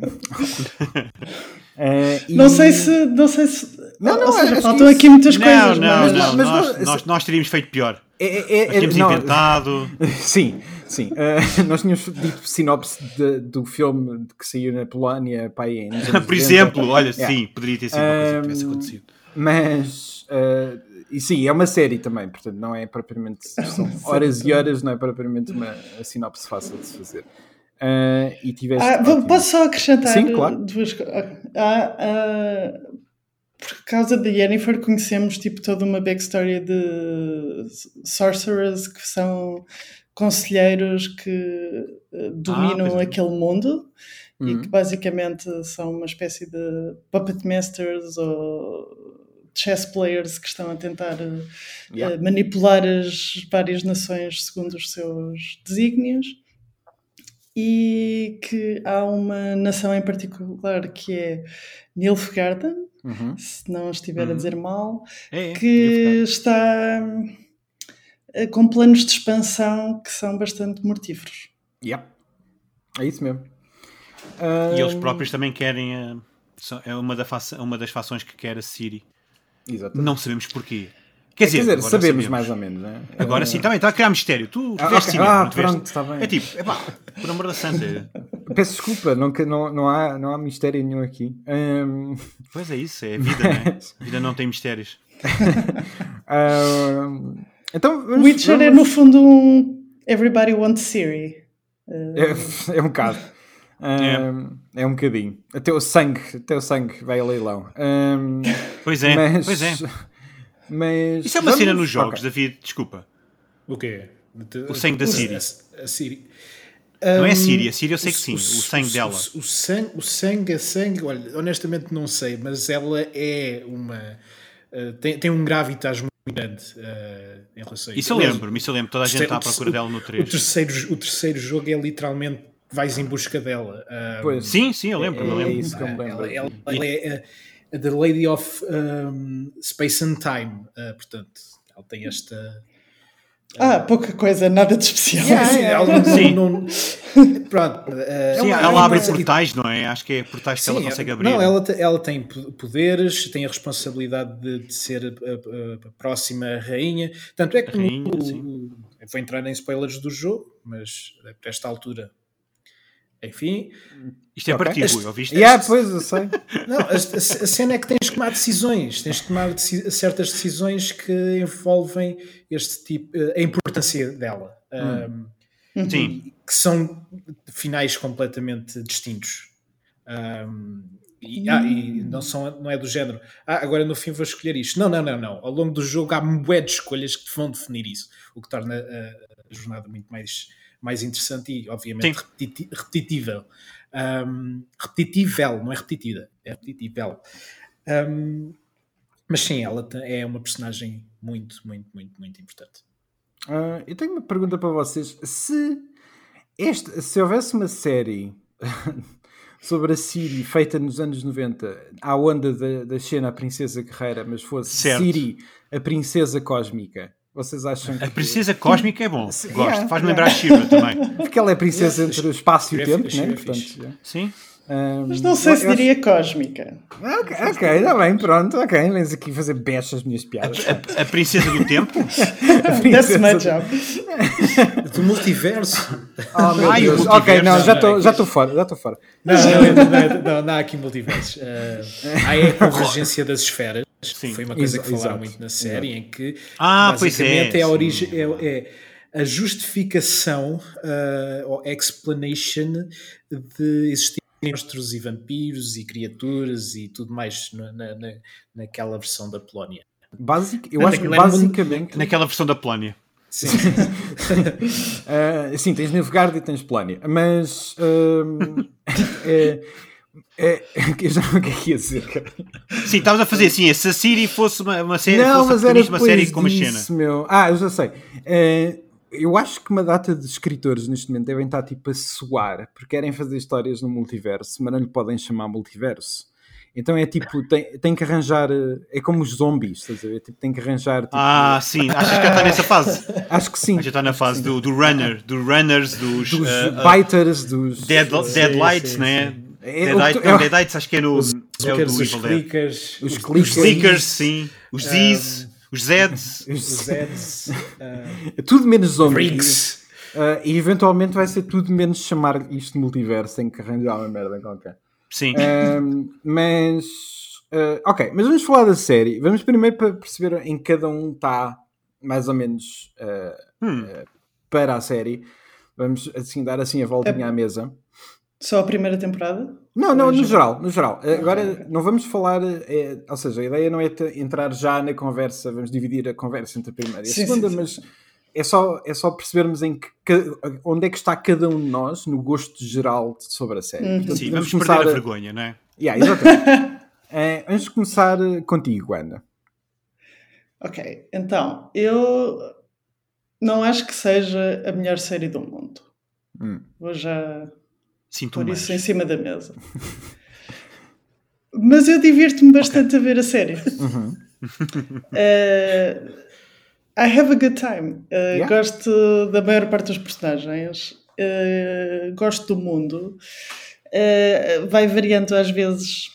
D: é, e... Não sei se. Não, sei se...
A: não, não seja,
D: faltam aqui muitas
B: não,
D: coisas.
B: Não, mas, não, mas nós, nós, nós, teríamos feito pior.
A: É, é, é,
B: nós tínhamos não, inventado. <laughs>
A: Sim, sim. Uh, <laughs> nós tínhamos dito sinopse de, do filme que saiu na Polónia. Em <laughs>
B: Por exemplo, olha, yeah. sim, poderia ter sido uma coisa que tivesse acontecido.
A: Mas. Uh, e sim, é uma série também, portanto, não é propriamente. São horas e horas, não é propriamente uma sinopse fácil de se fazer. Uh, e tiveste.
D: Ah, posso só acrescentar
A: Sim, claro.
D: duas coisas? Ah, ah, por causa de Yennefer conhecemos tipo toda uma backstory de sorcerers que são conselheiros que uh, dominam ah, aquele mundo uhum. e que basicamente são uma espécie de puppet masters ou chess players que estão a tentar uh, yeah. manipular as várias nações segundo os seus desígnios e que há uma nação em particular que é Nilfgaarden,
A: Uhum.
D: se não estiver a
B: Uhum.
D: dizer mal,
B: É, é,
D: que está eh, com planos de expansão que são bastante mortíferos.
A: Yep. É isso mesmo.
B: E eles próprios também querem. eh, são- é uma, da faça- uma das fações que quer a Siri.
A: Exatamente.
B: Não sabemos porquê.
A: Quer
B: Quer dizer,
A: dizer,
B: agora
A: sabemos, mais ou menos, né?
B: Agora sim, também está a criar mistério. Tu
A: Ah,
B: tiveste
A: ok.
B: cinema,
A: Ah, pronto, está bem.
B: É tipo, epá, por amor da santa. é-
A: Peço desculpa, não, que- não, não, há, não há mistério nenhum aqui. Ahm,
B: Pois é isso, é a vida, não é? <laughs> A vida não tem mistérios. <laughs>
A: ahm, então, vamos,
D: Witcher é
A: vamos-
D: no fundo um Everybody Wants Siri.
A: É, é um bocado. Ahm, é. um bocadinho. Até o sangue, até o sangue vai a leilão. Ahm,
B: Pois é,
A: mas,
B: pois é.
A: Mas
B: Isso é uma
A: vamos-
B: cena nos jogos,
A: ok.
B: David, desculpa.
C: O quê?
B: O sangue da Siri.
C: A, a Siri.
B: Não é a
C: Hum,
B: Siri, a Siri eu sei que sim, o sangue
C: o-
B: dela.
C: O, o sangue, o sangue, a sangue, olha, honestamente não sei, mas ela é uma. uh, tem, tem um gravitas muito grande uh, em relação a
B: Isso eu
C: Aliás,
B: lembro-me, isso eu lembro. Toda a
C: o
B: gente está à procura dela no
C: O
B: 3.
C: terceiro, o terceiro jogo é literalmente vais em busca dela. Uh,
A: Pois.
B: Sim, sim, eu lembro,
A: É,
B: eu
A: é
B: lembro.
A: isso que eu me lembro.
C: ela, ela- ela é a The Lady of um, Space and Time, uh, portanto, ela tem esta.
D: Ah, pouca coisa, nada de especial.
C: Sim, ela não-
B: Sim.
C: não- pronto. uh,
B: Sim,
C: ela-
B: ela abre
C: ela-
B: portais, não é? Acho que é portais que ela
C: Sim,
B: consegue abrir.
C: Não, ela, ela tem po- poderes, tem a responsabilidade de, de ser a, a- a próxima rainha. Tanto é que no-
B: Rainha,
C: o-
B: sim.
C: o- eu vou entrar em spoilers do jogo, mas eh, para esta altura, enfim.
B: Isto é
A: Ok.
B: partido,
C: Este-
B: ouviste?
A: Yeah, pois, eu sei.
C: Não, a, a- cena é que tens que tomar decisões, tens que tomar deci- certas decisões que envolvem este tipo, eh, a importância dela. Um,
B: Sim.
C: que são finais completamente distintos. Um, e, ah, e não, são, não é do género. Ah, agora no fim vou escolher isto. Não, não, não, não. Ao longo do jogo há bué de escolhas que te vão definir isso, o que torna a, a jornada muito mais, mais interessante e, obviamente, repetiti- repetitível. Um, repetitível, não é repetida, é repetitível. Um, mas sim, ela é uma personagem muito, muito, muito, muito importante.
A: Ah, eu tenho uma pergunta para vocês. Se, este, se houvesse uma série <laughs> sobre a Siri feita nos anos 90, à onda da, da Xena, a princesa guerreira, mas fosse
B: Certo.
A: Siri, a princesa cósmica, vocês acham que...
B: A princesa cósmica é bom,
A: Sim,
B: gosto.
A: yeah,
B: Faz-me
A: yeah.
B: lembrar a Shira também.
A: Porque ela é princesa entre o espaço e o
C: É
A: tempo, né?
C: é
A: Portanto.
B: Sim?
A: Ah,
D: Mas não sei se
A: eu
D: diria cósmica.
A: Ok, ok, está bem, pronto, ok. Vens aqui fazer best as minhas piadas.
B: A princesa do tempo? <laughs>
A: A
D: That's my
A: princesa-
D: job.
C: Do multiverso.
A: Oh, meu
B: Ai,
A: Deus. Ok, não,
B: multiverso.
A: já estou já estou fora, já estou fora.
C: Não, não, não, não, não, não há aqui multiversos. Uh, há é a convergência das esferas.
B: Sim.
C: Foi uma coisa
A: Exa-
C: que falaram
A: exato.
C: muito na série, em que
B: Ah, pois é,
C: basicamente é, a
B: sim.
C: origem, é, é a justificação uh, ou explanation de existir monstros e vampiros e criaturas e tudo mais na, na, na- naquela versão da Polónia.
A: Basic, eu acho que
C: é
A: basicamente.
B: Naquela versão da Plânia.
C: Sim.
A: ah, <laughs> sim, tens Nilfgaard e tens Plânia, mas. ahm, <laughs> é, é, <laughs> eu já não o que é que ia dizer, cara.
B: Sim, estavas a fazer assim, se a Siri fosse uma, uma série,
A: Não,
B: fosse
A: mas era
B: uma série
A: depois
B: como a
A: disso,
B: Xena.
A: meu. Ah, eu já sei. Eh, eu acho que uma data de escritores neste momento devem estar tipo a suar porque querem fazer histórias no multiverso, mas não lhe podem chamar multiverso. Então é tipo, tem, tem que arranjar. eh, É como os zombies, estás a ver? Tipo, tem que arranjar. Tipo,
B: Ah, sim, achas que já está nessa fase? <laughs>
A: acho que sim.
B: Já está na fase do, do runner, do runners, dos,
A: Dos
B: uh, uh,
A: biters, dos.
B: dead, deadlights,
C: sim,
B: né?
A: É, O que-
B: não, Deadites acho que é no.
C: Os
B: é o
C: clickers,
B: do
C: os clickers,
A: Os
C: os,
A: clickers.
B: Os Clickers, sim. Os Z's, os Zeds.
C: os Zeds, uh,
A: É tudo menos zombies.
C: Freaks.
A: Ah, e eventualmente vai ser tudo menos chamar isto de multiverso, tem que arranjar uma merda qualquer.
B: Sim.
A: Mas ah, ok, mas vamos falar da série. Vamos primeiro para perceber em que cada um está mais ou menos ah,
B: Hum,
A: para a série. Vamos assim dar assim a voltinha à mesa.
D: Só a primeira temporada?
A: Não, não,
D: Ou
A: no geral, no geral. Agora não vamos falar, eh, ou seja, a ideia não é entrar já na conversa, vamos dividir a conversa entre a primeira e a
D: Sim,
A: segunda,
D: sim, sim.
A: mas é só, é só percebermos em que, onde é que está cada um de nós no gosto geral sobre a série.
D: Uhum.
A: Portanto,
B: sim, vamos perder a vergonha, não é?
A: Yeah, exatamente. <laughs> Eh, vamos começar eh, contigo, Ana.
D: Ok, então, eu não acho que seja a melhor série do mundo. Hum. Vou já
B: Sinto
D: pôr
B: mais.
D: isso em cima da mesa. <laughs> Mas eu divirto-me bastante okay. a ver a série.
A: Uhum.
D: uh, <laughs> I have a good time. Uh, yeah. Gosto da maior parte dos personagens. Uh, gosto do mundo. vai variando às vezes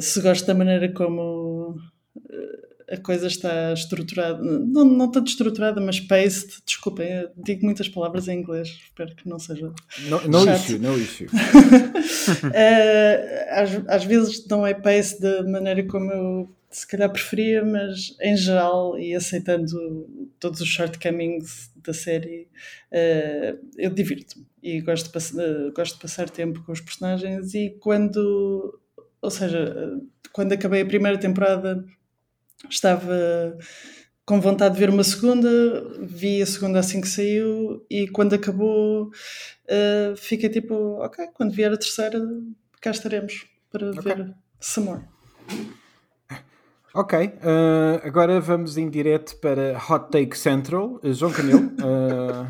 D: se gosto da maneira como a coisa está estruturada, não, não tanto estruturada, mas paced. Desculpem, digo muitas palavras em inglês, espero que não seja.
A: No, no chato. issue, no issue.
D: uh, <laughs> às, às vezes não é pace da maneira como eu se calhar preferia, mas em geral, e aceitando todos os shortcomings da série, uh, eu divirto-me e gosto de, uh, gosto de passar tempo com os personagens. E quando, ou seja, quando acabei a primeira temporada estava com vontade de ver uma segunda, vi a segunda assim que saiu e quando acabou uh, fiquei tipo, ok, quando vier a terceira cá estaremos para okay. ver some more.
A: Ok, uh, agora vamos em direto para Hot Take Central. Uh, João Camilo. Uh,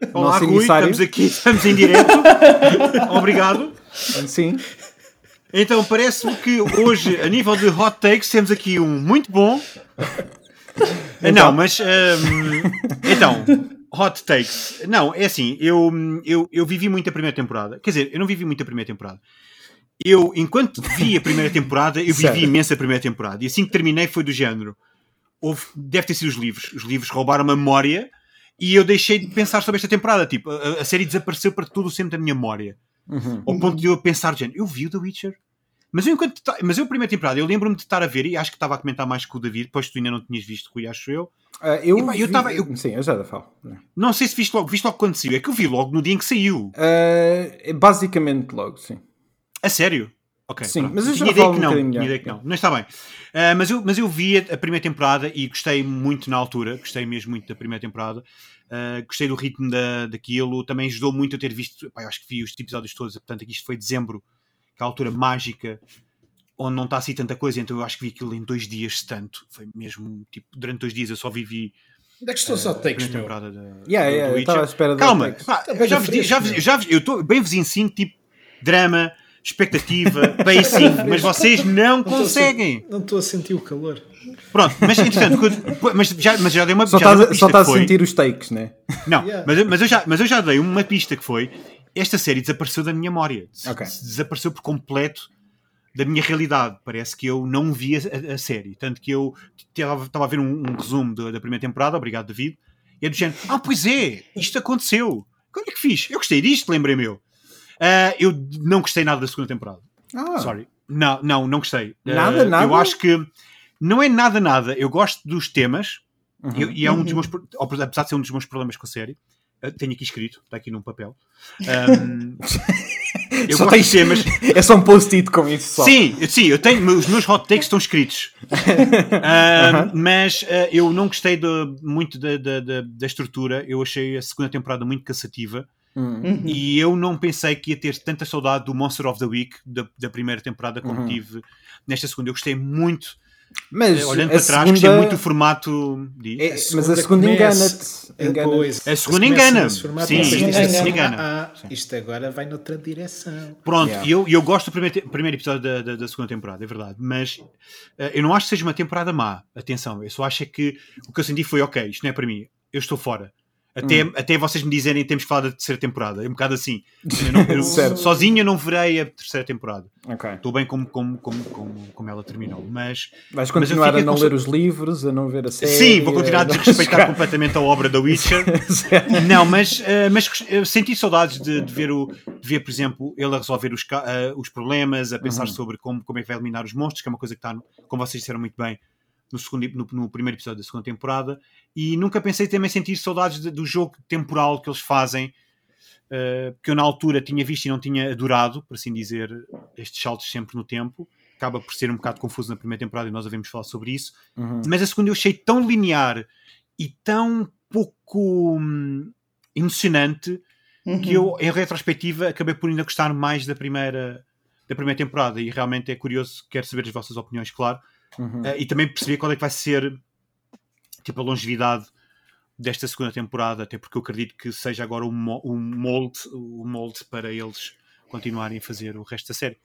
A: <laughs>
B: Olá, Rui, estamos aqui, estamos em direto. <laughs> Obrigado.
A: Sim.
B: Então, parece-me que hoje, a nível de hot takes, temos aqui um muito bom. Então. Não, mas. Um, então, hot takes. Não, é assim, eu, eu, eu vivi muito a primeira temporada. Quer dizer, eu não vivi muito a primeira temporada. Eu, enquanto vi a primeira temporada, eu vivi imenso a primeira temporada. E assim que terminei, foi do género. Houve, deve ter sido os livros. Os livros roubaram a memória e eu deixei de pensar sobre esta temporada. Tipo, a, a série desapareceu para todo o centro da minha memória. Uhum. Ao ponto de eu pensar, gente, eu vi o The Witcher. Mas eu, enquanto, mas eu, a primeira temporada, eu lembro-me de estar a ver, e acho que estava a comentar mais com o David, depois tu ainda não tinhas visto, Rui, acho eu.
A: Uh, eu, e, pá, eu tava, eu, Sim, eu já falo.
B: Não sei se viste logo, viste logo quando saiu, é que eu vi logo no dia em que saiu.
A: Uh, basicamente logo, sim.
B: A sério? Ok.
A: Sim, pronto. mas eu já
B: tinha
A: ideia
B: que não, tinha ideia que não. Não está bem. Uh, mas, eu, mas eu vi a, primeira temporada e gostei muito na altura, gostei mesmo muito da primeira temporada. Uh, gostei do ritmo da, daquilo, também ajudou muito a ter visto. Pá, acho que vi os episódios todos, portanto, aqui isto foi dezembro, que é a altura mágica onde não está assim tanta coisa, então eu acho que vi aquilo em dois dias tanto. Foi mesmo, tipo, durante dois dias eu só vivi.
C: Onde é que estão só takes,
A: temporada da, yeah, yeah, eu estava à espera
B: Calma, pá, já, vos, já, vos, já vos, eu estou bem vizinho tipo, drama, expectativa, <laughs> pacing, mas vocês não, não conseguem.
C: Não estou a sentir o calor.
B: Pronto, mas entretanto, mas já, mas já dei uma
A: Só estás a, sentir os takes, né?
B: Não, yeah. mas, mas, eu já, mas eu já dei uma pista que foi esta série desapareceu da minha memória.
A: Okay.
B: Desapareceu por completo da minha realidade. Parece que eu não vi a, a série. Tanto que eu estava a ver um, um resumo da, da, primeira temporada, obrigado David, e é do género, ah, pois é, isto aconteceu. Como é que fiz? Eu gostei disto, lembrei-me eu. Uh, eu não gostei nada da segunda temporada.
A: Ah.
B: Sorry. Não, não, não gostei.
A: Nada, uh, nada?
B: Eu acho que não é nada, nada. Eu gosto dos temas, uhum. eu, e é um dos uhum. meus, apesar de ser um dos meus problemas com a série, uh, tenho aqui escrito, está aqui num papel. Um, <laughs>
A: Eu só gosto de temas. <laughs> É só um post-it com isso só.
B: Sim, sim, eu tenho, os meus hot takes estão escritos. uh, uh -huh. Mas uh, eu não gostei de, muito da, da, da, da, estrutura. Eu achei a segunda temporada muito cansativa.
A: Uhum.
B: E eu não pensei que ia ter tanta saudade do Monster of the Week da, da primeira temporada como uhum. tive nesta segunda. Eu gostei muito mas olhando para trás, segunda... gostei muito do formato.
A: É, a mas a segunda engana-te.
B: Engana a segunda engana. Sim,
C: sim, engana. Ah, isto agora vai noutra direção.
B: Pronto, yeah. eu, eu gosto do primeiro, primeiro episódio da, da, da, segunda temporada, é verdade. Mas uh, eu não acho que seja uma temporada má. Atenção, eu só acho é que o que eu senti foi: ok, isto não é para mim, eu estou fora. Até, hum. até vocês me dizerem que temos que falar da terceira temporada. É um bocado assim. <laughs> Eu não, eu, sozinho eu não verei a terceira temporada.
A: Okay.
B: Estou bem como, como, como, como, como ela terminou. Mas,
A: Vais continuar
B: mas
A: a não ler os livros, a não ver a série.
B: Sim, vou continuar a desrespeitar completamente a obra da Witcher. <laughs> não, mas, uh, mas senti saudades de, de, ver, o, de ver, por exemplo, ele a resolver os, uh, os problemas, a pensar uhum. sobre como, como é que vai eliminar os monstros, que é uma coisa que está, como vocês disseram muito bem, no, segundo, no, no, primeiro episódio da segunda temporada e nunca pensei também sentir saudades de, do jogo temporal que eles fazem uh, que eu na altura tinha visto e não tinha adorado, por assim dizer estes saltos sempre no tempo acaba por ser um bocado confuso na primeira temporada e nós devemos falar sobre isso
A: uhum.
B: mas a segunda eu achei tão linear e tão pouco hum, emocionante uhum. que eu em retrospectiva acabei por ainda gostar mais da primeira da primeira temporada e realmente é curioso, quero saber as vossas opiniões, claro
A: Uhum.
B: Uh, e também perceber qual é que vai ser tipo, a longevidade desta segunda temporada, até porque eu acredito que seja agora o molde, o molde para eles continuarem a fazer o resto da série.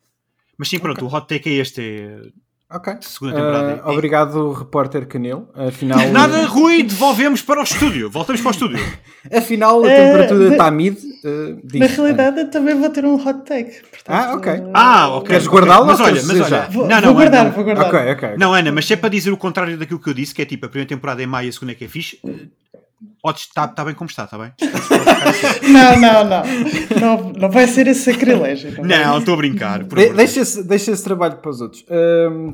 B: Mas sim, pronto, okay. o hot take é este.
A: Ok. Segunda temporada. Uh, obrigado, repórter Canil. Afinal, <laughs>
B: Nada, Rui, devolvemos para o estúdio. Voltamos para o estúdio. <laughs>
A: Afinal, a temperatura está uh, mid. Uh,
D: na realidade, eu também vou ter um hot take.
A: Portanto, ah, ok.
B: Ah, ok.
A: Queres guardá-lo?
B: Mas olha, mas olha.
D: Vou, não, não, vou guardar,
B: não.
D: vou guardar.
A: Ok, ok.
B: Não, Ana, mas se é para dizer o contrário daquilo que eu disse, que é tipo, a primeira temporada é maio, a segunda é que é fixe, Pode estar tá, tá bem como está, está bem?
D: não, não, não, não. Não vai ser esse sacrilégio.
B: Não, estou a brincar.
A: De, deixa, esse, deixa esse trabalho para os outros. Um, um,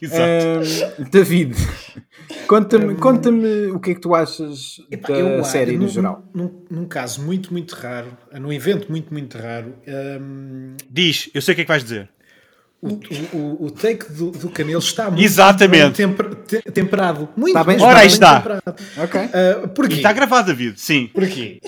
A: <laughs> David, conta-me conta o que é que tu achas Epá, da eu, série no, no geral.
C: Num, num, caso muito, muito raro, num evento muito, muito raro. Um...
B: Diz, eu sei o que é que vais dizer.
C: O, o, o, take do, do Canelo está muito
B: Exatamente.
C: Temper, temperado. Muito
B: está
C: bem,
B: Ora, aí está.
A: Ok.
C: Uh, porquê?
B: está gravado, David. Sim.
C: Porquê?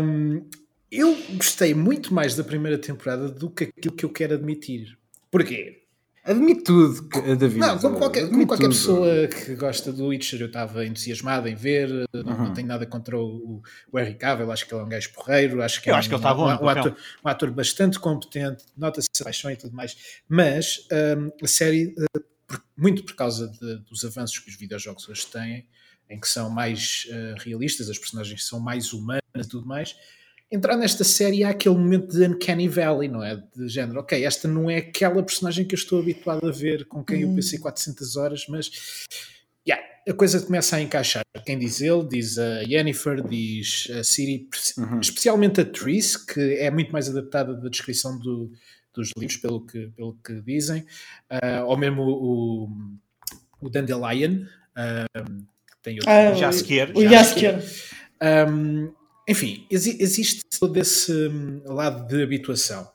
C: um, eu gostei muito mais da primeira temporada do que aquilo que eu quero admitir. Porquê?
A: Admite tudo, David.
C: Não, como qualquer, como qualquer pessoa que gosta do Witcher, eu estava entusiasmado em ver. Uhum. Não, tenho nada contra o, o Henry Cavill, acho que ele é um gajo porreiro. Acho que
B: eu
C: é
B: acho
C: um,
B: que ele está bom.
C: Um, um, ator, um ator bastante competente, nota-se a paixão e tudo mais. Mas um, a série, por, muito por causa de, dos avanços que os videojogos hoje têm, em que são mais uh, realistas, as personagens são mais humanas e tudo mais entrar nesta série há aquele momento de Uncanny Valley, não é? De género, ok, esta não é aquela personagem que eu estou habituado a ver, com quem eu pensei 400 horas, mas yeah, a coisa começa a encaixar. Quem diz ele, diz a Yennefer, diz a Siri, uhum. especialmente a Tris, que é muito mais adaptada da descrição do, dos livros, pelo que, pelo que dizem, uh, ou mesmo o, o Dandelion, uh, que tem outro,
B: Jaskier.
D: O Jaskier.
C: Um, enfim, existe todo esse hum, lado de habituação.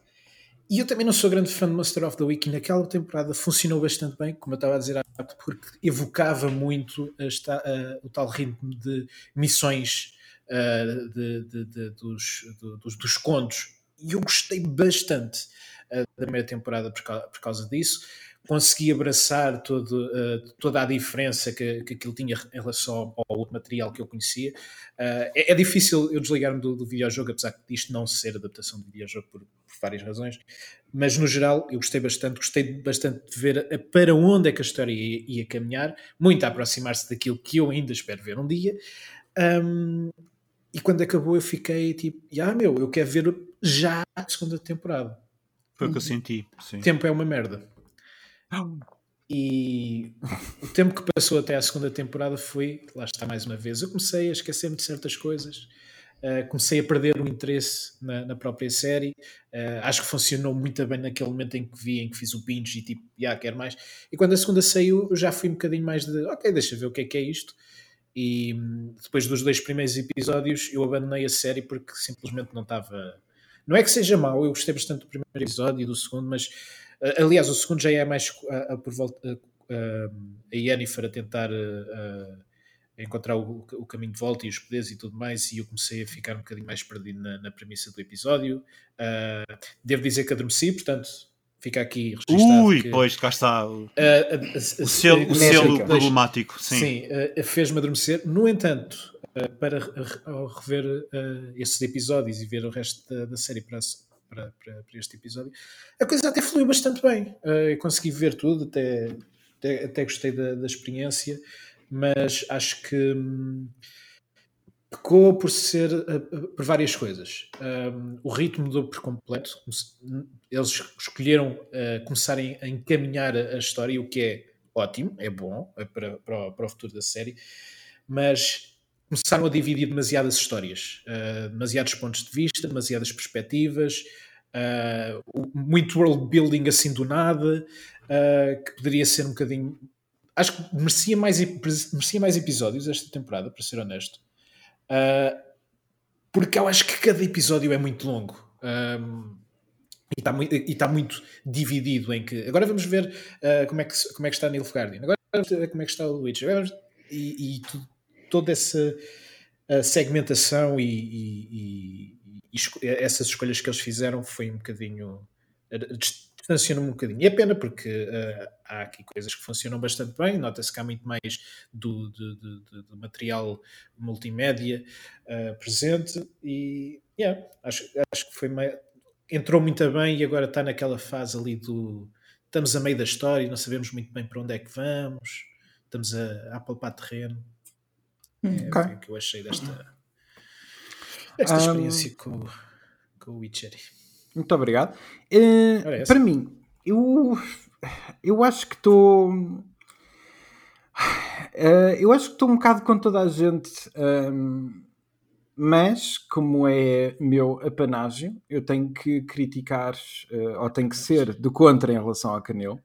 C: E eu também não sou grande fã de Master of the Week e naquela temporada funcionou bastante bem, como eu estava a dizer há porque evocava muito esta, uh, o tal ritmo de missões uh, de, de, de, dos, dos, dos contos. E eu gostei bastante uh, da primeira temporada por por causa disso consegui abraçar todo, uh, toda a diferença que, que aquilo tinha em relação ao, outro material que eu conhecia. Uh, é, é, difícil eu desligar-me do, do videojogo, apesar disto não ser adaptação de videojogo por, por, várias razões, mas no geral eu gostei bastante, gostei bastante de ver a, para onde é que a história ia, ia caminhar, muito a aproximar-se daquilo que eu ainda espero ver um dia. Um, e quando acabou eu fiquei tipo, ah meu, eu quero ver já a segunda temporada.
B: Foi o que eu senti.
C: Sim. Tempo é uma merda. E o tempo que passou até a segunda temporada foi, lá está mais uma vez, eu comecei a esquecer-me de certas coisas, uh, comecei a perder o interesse na, na própria série. Uh, acho que funcionou muito bem naquele momento em que vi, em que fiz o binge e tipo, já yeah, quero mais. E quando a segunda saiu, eu já fui um bocadinho mais de, ok, deixa ver o que é que é isto. E depois dos dois primeiros episódios, eu abandonei a série porque simplesmente não estava. Não é que seja mau, eu gostei bastante do primeiro episódio e do segundo, mas aliás, o segundo já é mais uh, por volta uh, a Yennefer a tentar encontrar o, o, caminho de volta e os poderes e tudo mais, e eu comecei a ficar um bocadinho mais perdido na, na premissa do episódio. devo dizer que adormeci, portanto, fica aqui
B: registado. Ui, que, pois, cá está o, o selo, o selo problemático. Sim,
C: sim fez-me adormecer. No entanto, para rever esses episódios e ver o resto da, da série para, para, para, para, este episódio, a coisa até fluiu bastante bem. Uh, eu consegui ver tudo, até, até, até gostei da, da, experiência, mas acho que hum, pecou por ser uh, por várias coisas. Um, o ritmo mudou por completo. Eles escolheram uh, começarem a encaminhar a, a, história, o que é ótimo, é bom é para, para, para o futuro da série, mas começaram a dividir demasiadas histórias, uh, demasiados pontos de vista, demasiadas perspectivas, uh, muito world building assim do nada, uh, que poderia ser um bocadinho. Acho que merecia mais, merecia mais episódios esta temporada, para ser honesto. porque eu acho que cada episódio é muito longo. Um, e está muito, está muito dividido em que agora vamos ver como, é que, como é que está Nilfgaard agora vamos ver como é que está o Witcher e, e toda essa segmentação e, e, e, essas escolhas que eles fizeram foi um bocadinho funciona um bocadinho. E é pena porque uh, há aqui coisas que funcionam bastante bem, nota-se que há muito mais do, de, de, de material multimédia uh, presente e yeah, acho, acho que foi meio, entrou muito bem e agora está naquela fase ali do estamos a meio da história e não sabemos muito bem para onde é que vamos, estamos a, a palpar terreno. Hum, é, okay. o que eu achei desta, desta um, experiência com, com o Witcher.
A: Muito obrigado. Uh, para mim, eu, eu acho que estou. Uh, eu acho que estou um bocado com toda a gente, um, mas como é meu apanágio, eu tenho que criticar, uh, ou tenho que ser de contra em relação ao Canelo.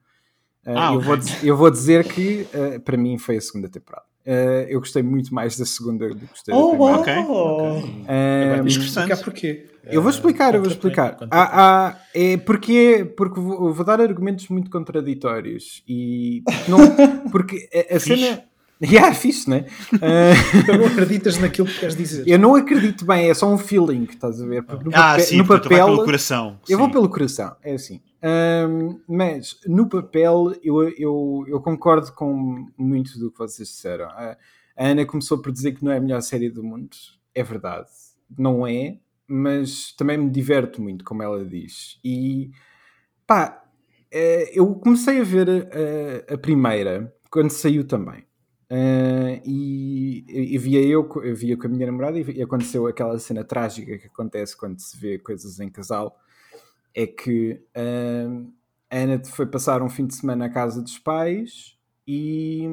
A: Uh, ah, eu, vou, eu vou dizer que para mim foi a segunda temporada. Uh, eu gostei muito mais da segunda do que gostei
D: oh,
A: da
D: primeira. Ok.
C: okay. Um, explicar porquê.
A: Eu vou explicar, eu vou explicar. Há, há, é porque, porque vou, vou, dar argumentos muito contraditórios e não, <laughs> porque a, a cena. Yeah, <laughs> fixe, né? <laughs>
C: Uh... não acreditas naquilo que queres dizer.
A: Eu não acredito bem, é só um feeling, estás a ver?
B: Porque no ah, papel, sim, no papel, pelo coração.
A: Eu sim. vou pelo coração, é assim. Um, mas no papel eu, eu, eu concordo com muito do que vocês disseram. A, a Ana começou por dizer que não é a melhor série do mundo. É verdade, não é, mas também me diverto muito, como ela diz. E pá, eh, eu comecei a ver a, a primeira quando saiu também. Uh, e, e, via eu, eu via com a minha namorada e aconteceu aquela cena trágica que acontece quando se vê coisas em casal é que uh, a Ana foi passar um fim de semana à casa dos pais e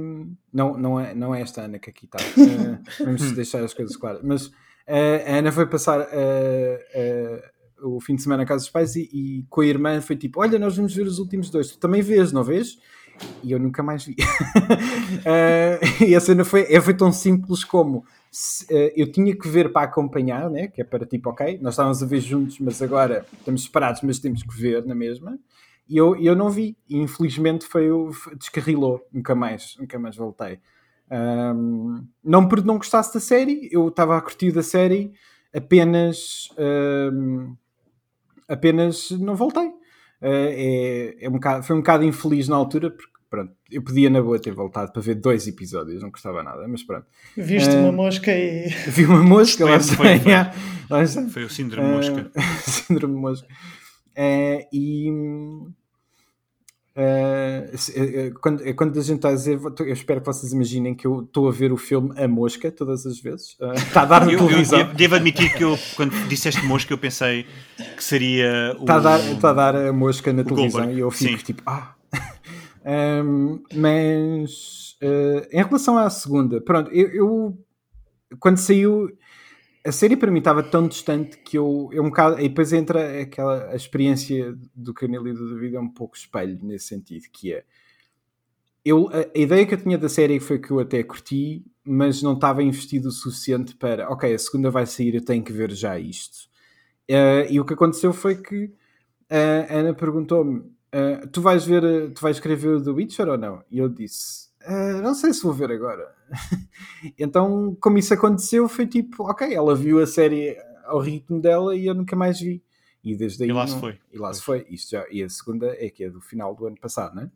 A: não, não, é, não é esta Ana que aqui está. <laughs> Uh, vamos deixar as coisas claras. Mas uh, a Ana foi passar o fim de semana à casa dos pais e, e, com a irmã foi tipo: Olha, nós vamos ver os últimos dois. Tu também vês, não vês? E eu nunca mais vi. <laughs> e a cena foi, é, foi tão simples como eh, eu tinha que ver para acompanhar, né? que é para tipo, ok, nós estávamos a ver juntos, mas agora estamos separados, mas temos que ver na mesma. E eu, eu não vi, e infelizmente foi descarrilou, nunca mais, nunca mais voltei. Um, não porque não gostasse da série, eu estava a curtir da série, apenas um, apenas não voltei. É, é um bocado, foi um bocado infeliz na altura, porque pronto, eu podia na boa ter voltado para ver dois episódios, não gostava nada, mas pronto.
D: Viste uh, uma mosca e. <laughs>
A: Vi uma mosca,
B: foi, <laughs>
A: lá
B: foi, foi, lá foi, o síndrome uh, mosca. <laughs>
A: síndrome mosca. Uh, e. quando, quando a gente está a dizer, eu espero que vocês imaginem que eu estou a ver o filme A Mosca todas as vezes. <laughs> está a dar na televisão.
B: Eu, devo admitir que eu, quando disseste mosca, eu pensei que seria o.
A: Está a dar, está a, dar a mosca na televisão Goldberg. e eu fico Sim. tipo, ah, um, <laughs> mas uh, em relação à segunda, pronto, eu, eu, quando saiu a série para mim estava tão distante que eu, eu um bocado, e depois entra aquela a experiência do Canelo e do David é um pouco espelho nesse sentido, que é eu, a, a, ideia que eu tinha da série foi que eu até curti, mas não estava investido o suficiente para, ok, a segunda vai sair, eu tenho que ver já isto. Uh, e o que aconteceu foi que a Ana perguntou-me Uh, tu vais ver, eh, tu vais querer ver The Witcher ou não? E eu disse, uh, não sei se vou ver agora. <laughs> então, como isso aconteceu, foi tipo, ok, ela viu a série ao ritmo dela e eu nunca mais vi. E desde aí.
B: E lá
A: não,
B: se foi.
A: E lá se foi. Isto já, e a segunda é que é do final do ano passado, não é?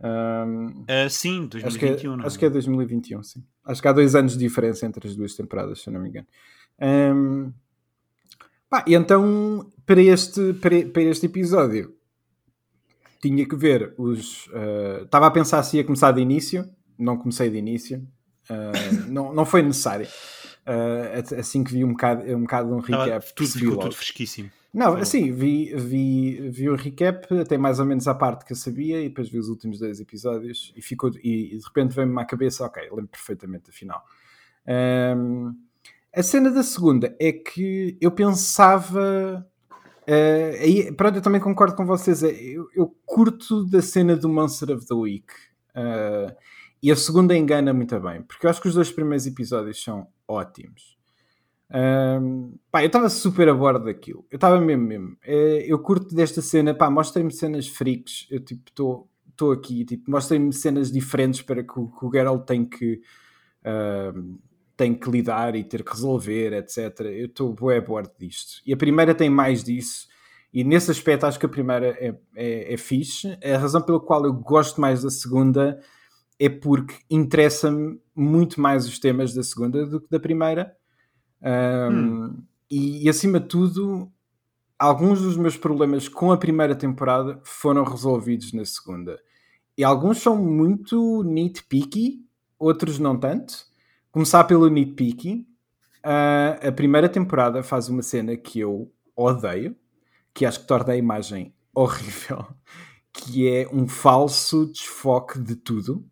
B: Um, uh, sim, 2021. Acho que,
A: é, acho que é 2021, sim. Acho que há dois anos de diferença entre as duas temporadas, se eu não me engano. Um, pá, e então, para este, para, para este episódio, tinha que ver os. Uh, estava a pensar se ia começar de início, não comecei de início, uh, <laughs> não, não foi necessário. Uh, assim que vi um bocado, um bocado um recap.
B: tudo ficou logo. tudo fresquíssimo.
A: Não, assim, vi, vi, vi o recap até mais ou menos a parte que eu sabia e depois vi os últimos dois episódios e, ficou, e, e de repente veio-me à cabeça, ok, lembro perfeitamente a final. Um, a cena da segunda é que eu pensava Uh, pronto, eu também concordo com vocês. É, eu, eu curto da cena do Monster of the Week. Uh, e a segunda engana muito bem, porque eu acho que os dois primeiros episódios são ótimos. Um, pá, eu estava super a bordo daquilo. Eu estava mesmo, mesmo. Uh, eu curto desta cena, pá, mostrem-me cenas freaks. Eu tipo, estou aqui, tipo, mostrem-me cenas diferentes para que o, que o Geralt tem que. Uh, tem que lidar e ter que resolver, etc. Eu estou bué a bordo disto. E a primeira tem mais disso. E nesse aspecto acho que a primeira é, é, é fixe. A razão pela qual eu gosto mais da segunda é porque interessa-me muito mais os temas da segunda do que da primeira. Um, hum. e, e, acima de tudo, alguns dos meus problemas com a primeira temporada foram resolvidos na segunda. E alguns são muito nitpicky, outros não tanto. Começar pelo nitpicky. Uh, a primeira temporada faz uma cena que eu odeio, que acho que torna a imagem <laughs> horrível, que é um falso desfoque de tudo.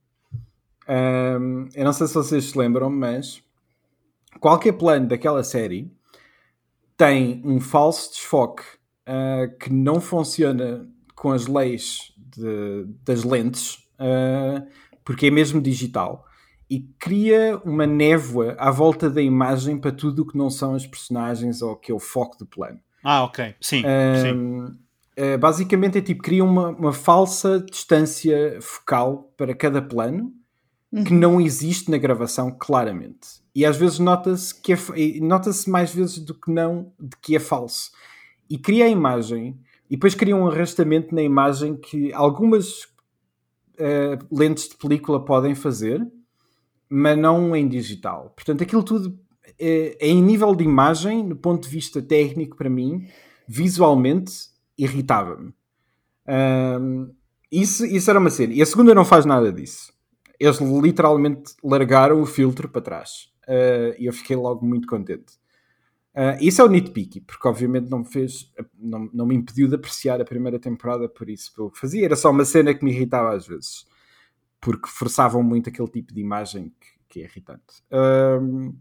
A: Eu não sei se vocês se lembram, mas qualquer plano daquela série tem um falso desfoque uh, que não funciona com as leis de, das lentes, uh, porque é mesmo digital, e cria uma névoa à volta da imagem para tudo o que não são as personagens ou que é o foco do plano.
B: Ah, ok. Sim. Uh, sim.
A: Uh, basicamente é tipo, cria uma, uma falsa distância focal para cada plano que uhum. não existe na gravação claramente. E às vezes nota-se que é, nota-se mais vezes do que não de que é falso. E cria a imagem e depois cria um arrastamento na imagem que algumas uh, lentes de película podem fazer, mas não em digital. Portanto, aquilo tudo é, é em nível de imagem, do ponto de vista técnico, para mim, visualmente, irritava-me. Um, isso, isso era uma cena. E a segunda não faz nada disso. Eles literalmente largaram o filtro para trás uh, e eu fiquei logo muito contente. Uh, isso é o nitpicky, porque obviamente não me fez, não, não me impediu de apreciar a primeira temporada por isso que fazia. Era só uma cena que me irritava às vezes, porque forçavam muito aquele tipo de imagem que, que é irritante. Uh,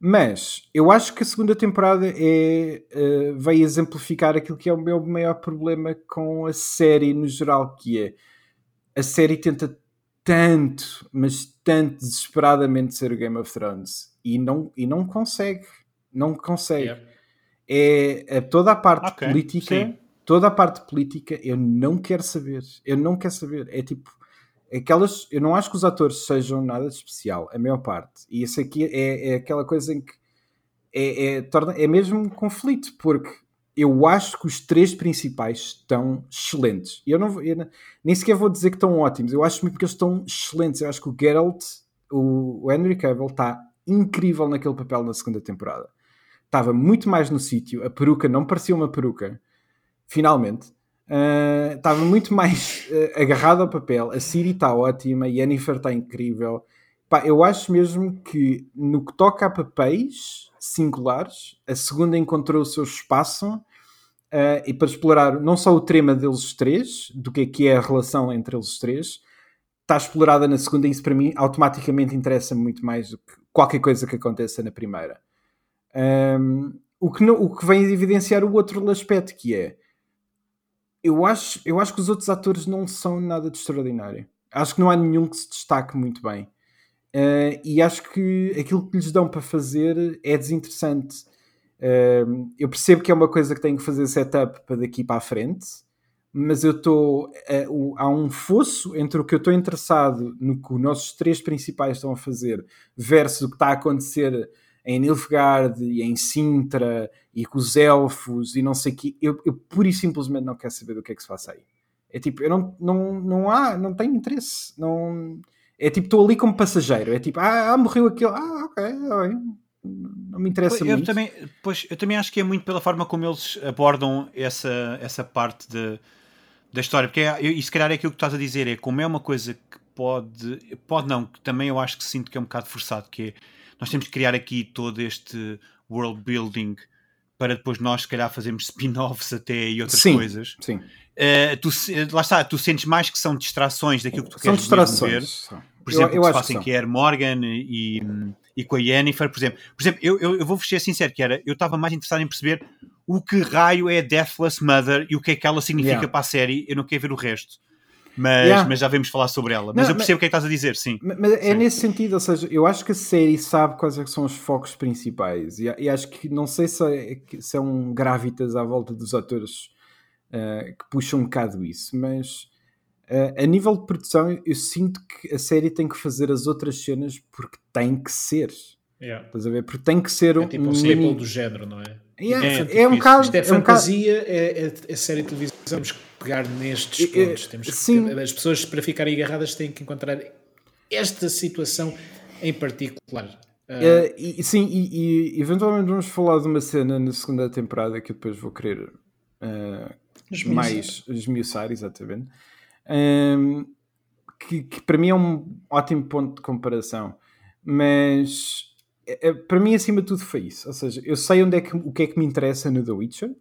A: mas eu acho que a segunda temporada é, uh, vai exemplificar aquilo que é o meu maior problema com a série no geral, que é a série tenta tanto, mas tanto desesperadamente ser o Game of Thrones e não, e não consegue. Não consegue. Yeah. É, é, toda a parte okay, política, sim. toda a parte política eu não quero saber. Eu não quero saber. É tipo aquelas. Eu não acho que os atores sejam nada de especial, a maior parte. E isso aqui é, é aquela coisa em que é, é, torna, é mesmo um conflito, porque eu acho que os três principais estão excelentes. Eu não, eu nem sequer vou dizer que estão ótimos. Eu acho mesmo que eles estão excelentes. Eu acho que o Geralt, o, o Henry Cavill, está incrível naquele papel na segunda temporada. Estava muito mais no sítio. A peruca não parecia uma peruca. Finalmente. Uh, estava muito mais uh, agarrado ao papel. A Siri está ótima. A Jennifer está incrível. Pá, eu acho mesmo que no que toca a papéis singulares, a segunda encontrou o seu espaço Uh, e para explorar não só o trema deles três, do que é que é a relação entre eles três, está explorada na segunda e isso para mim automaticamente interessa muito mais do que qualquer coisa que aconteça na primeira. Um, o, que não, o que vem evidenciar o outro aspecto que é eu acho, eu acho que os outros atores não são nada de extraordinário. Acho que não há nenhum que se destaque muito bem. Uh, e acho que aquilo que lhes dão para fazer é desinteressante eu percebo que é uma coisa que tenho que fazer setup para daqui para a frente, mas eu estou. Uh, há um fosso entre o que eu estou interessado no que os nossos três principais estão a fazer versus o que está a acontecer em Nilfgaard e em Sintra e com os elfos e não sei o que. Eu, eu pura e simplesmente não quero saber do que é que se faça aí. É tipo, eu não, não, não há, não tenho interesse. Não, é tipo, estou ali como passageiro. É tipo, ah, morreu aquele. Ah, ok, não me interessa
B: eu
A: muito.
B: Também, pois, eu também acho que é muito pela forma como eles abordam essa, essa parte de, da história, porque é, e se calhar é aquilo que estás a dizer, é como é uma coisa que pode, pode não, que também eu acho que sinto que é um bocado forçado, que é, nós temos que criar aqui todo este world building para depois nós se calhar fazermos spin-offs até e outras
A: sim,
B: coisas.
A: Sim.
B: Uh, tu, lá está, tu sentes mais que são distrações daquilo que tu
A: são
B: queres
A: distrações.
B: ver. Por exemplo, eu, eu o que se passa em Kier Morgan e, e com a Yennefer, por exemplo. Por exemplo, eu, eu, eu vou-vos ser sincero, que era, eu estava mais interessado em perceber o que raio é Deathless Mother e o que é que ela significa yeah. para a série. Eu não quero ver o resto. Mas, yeah. mas já vamos falar sobre ela. Mas não, eu percebo o que é que estás a dizer, sim.
A: Mas é sim. nesse sentido, ou seja, eu acho que a série sabe quais é são os focos principais. E, e acho que não sei se é, se é um gravitas à volta dos atores uh, que puxam um bocado isso, mas Uh, a nível de produção, eu sinto que a série tem que fazer as outras cenas porque tem que ser.
C: Yeah.
A: Estás a ver? Porque tem que ser
C: é tipo um, um mini... do género, não é?
A: É, é, é um bocado.
C: Isto é,
A: é
C: fantasia, é, é, é, série de televisão. Temos que pegar nestes pontos. Temos que, sim. As pessoas, para ficarem agarradas, têm que encontrar esta situação em particular.
A: Uh, e, sim, e, e, eventualmente vamos falar de uma cena na segunda temporada que eu depois vou querer uh, mais esmiuçar, exatamente. Um, que, que, para mim é um ótimo ponto de comparação, mas é, é, para mim, acima de tudo, foi isso. Ou seja, eu sei onde é que, o que é que me interessa no The Witcher.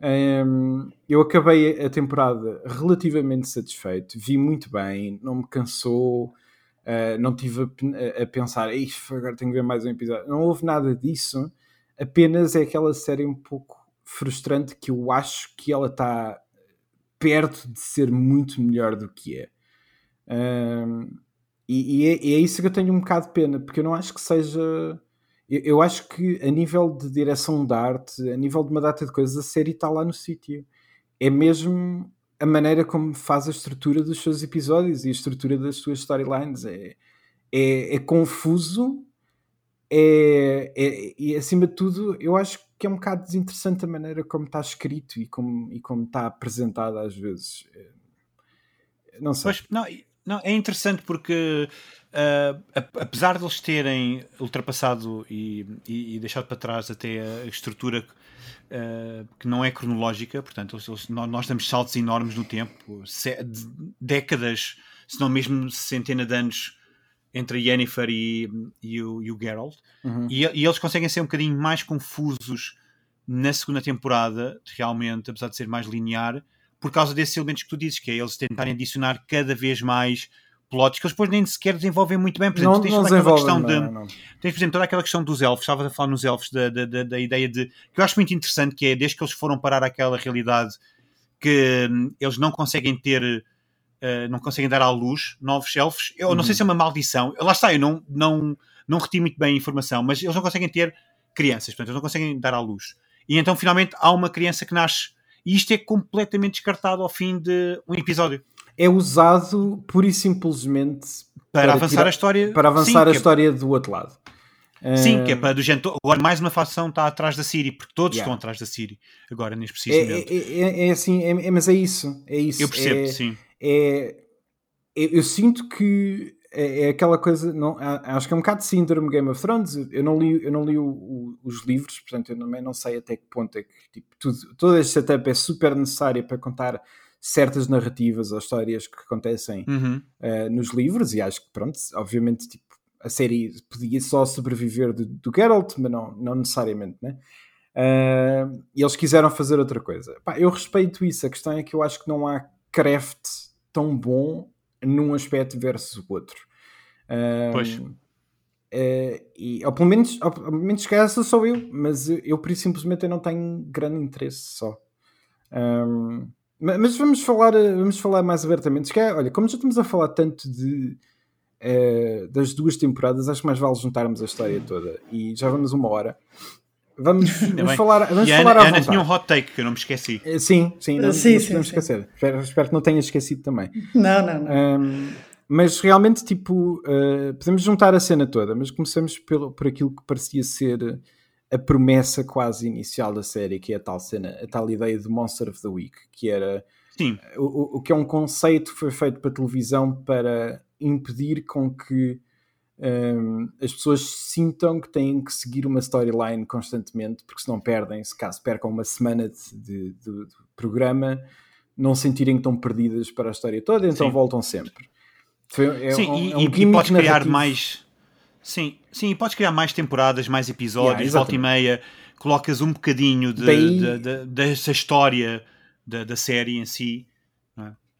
A: Um, eu acabei a temporada relativamente satisfeito, vi muito bem, não me cansou. Uh, não tive a, a pensar, agora tenho que ver mais um episódio. Não houve nada disso, apenas é aquela série um pouco frustrante que eu acho que ela está perto de ser muito melhor do que é. Um, e, e, é, e, é, isso que eu tenho um bocado de pena, porque eu não acho que seja. Eu, eu, acho que a nível de direção de arte, a nível de uma data de coisas, a série está lá no sítio. É mesmo a maneira como faz a estrutura dos seus episódios e a estrutura das suas storylines. É, é, é confuso é, é, e acima de tudo, eu acho que é um bocado desinteressante a maneira como está escrito e como, e como está apresentado às vezes. É, não sei.
B: Pois, não, não, é interessante porque uh, apesar de eles terem ultrapassado e, e, e, deixado para trás até a estrutura uh, que não é cronológica, portanto, eles, nós damos saltos enormes no tempo, décadas, se não mesmo centenas de anos entre a Yennefer e, e, o, e o Geralt, uhum. e, e, eles conseguem ser um bocadinho mais confusos na segunda temporada, realmente, apesar de ser mais linear, por causa desses elementos que tu dizes, que é eles tentarem adicionar cada vez mais plots que eles depois nem sequer desenvolvem muito bem. Por exemplo,
A: não,
B: tens
A: não toda aquela questão de.
B: Não, Tens, por exemplo, toda aquela questão dos elfos, estava a falar nos elfos, da, da, da, da, ideia de. que eu acho muito interessante, que é desde que eles foram parar aquela realidade que hum, eles não conseguem ter. Uh, não conseguem dar à luz novos elfos. Eu uhum. não sei se é uma maldição. Lá está, eu não, não, não reti muito bem a informação, mas eles não conseguem ter crianças, portanto, eles não conseguem dar à luz. E então, finalmente, há uma criança que nasce. E isto é completamente descartado ao fim de um episódio
A: é usado pura e simplesmente
B: para, para avançar tirar, a história,
A: para avançar sim, a é história é... do outro lado.
B: Sim, uh... que é para do género. Agora mais uma facção está atrás da Siri, porque todos yeah. estão atrás da Siri, agora neste preciso
A: é, é, é, é, assim, é, é, mas é isso, é isso.
B: Eu percebo, sim.
A: É, eu sinto que é, aquela coisa, não, acho que é um bocado de síndrome Game of Thrones. Eu não li, eu não li o, o, os livros, portanto, eu também não sei até que ponto é que tipo, tudo, todo este setup é super necessário para contar certas narrativas ou histórias que acontecem
B: uhum.
A: uh, nos livros, e acho que, pronto, obviamente, tipo, a série podia só sobreviver do, do Geralt, mas não, não necessariamente, né? Uh, e eles quiseram fazer outra coisa. Pá, eu respeito isso, a questão é que eu acho que não há craft tão bom num aspecto versus o outro. Uh,
B: pois.
A: Uh, e, ou pelo menos, ou, pelo menos que essa sou eu, mas eu, eu por isso simplesmente eu não tenho grande interesse só. Um, mas vamos falar, vamos falar mais abertamente. Que é, olha, como já estamos a falar tanto de, uh, das duas temporadas, acho que mais vale juntarmos a história toda. E já vamos uma hora. Vamos, <laughs> vamos falar, vamos
B: e
A: falar
B: Ana, Ana tinha um hot take que eu não me esqueci.
A: Uh, sim, sim, não,
D: sim,
A: não
D: sim,
A: podemos
D: sim.
A: esquecer. Espero, espero, que não tenhas esquecido também. <laughs>
D: Não, não, não.
A: Um, mas realmente, tipo, uh, podemos juntar a cena toda, mas começamos pelo, por aquilo que parecia ser a promessa quase inicial da série, que é a tal cena, a tal ideia de Monster of the Week, que era
B: Sim.
A: O, o que é um conceito que foi feito para televisão para impedir com que um, as pessoas sintam que têm que seguir uma storyline constantemente, porque se não perdem, se caso percam uma semana de, de, de, de programa, não sentirem que estão perdidas para a história toda, então Sim. voltam sempre.
B: Foi, é sim, um, e, é um e podes criar narrativo. mais. Sim, sim, podes criar mais temporadas, mais episódios, yeah, volta e meia, colocas um bocadinho de, Daí... de, de, dessa história da, da série em si.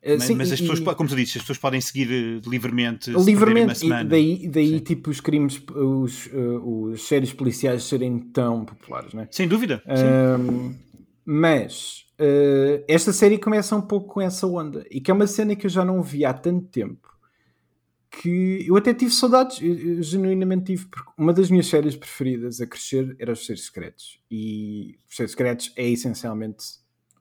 B: É? Mas, Sim, mas, as pessoas, como tu disse, as pessoas podem seguir livremente.
A: Livremente, e daí, daí tipo, os crimes, os, uh, os séries policiais serem tão populares, não é?
B: Sem dúvida.
A: Um, mas uh, esta série começa um pouco com essa onda e que é uma cena que eu já não vi há tanto tempo que eu até tive saudades, eu, eu genuinamente tive, porque uma das minhas séries preferidas a crescer era Os Seres Secretos e Os Seres Secretos é essencialmente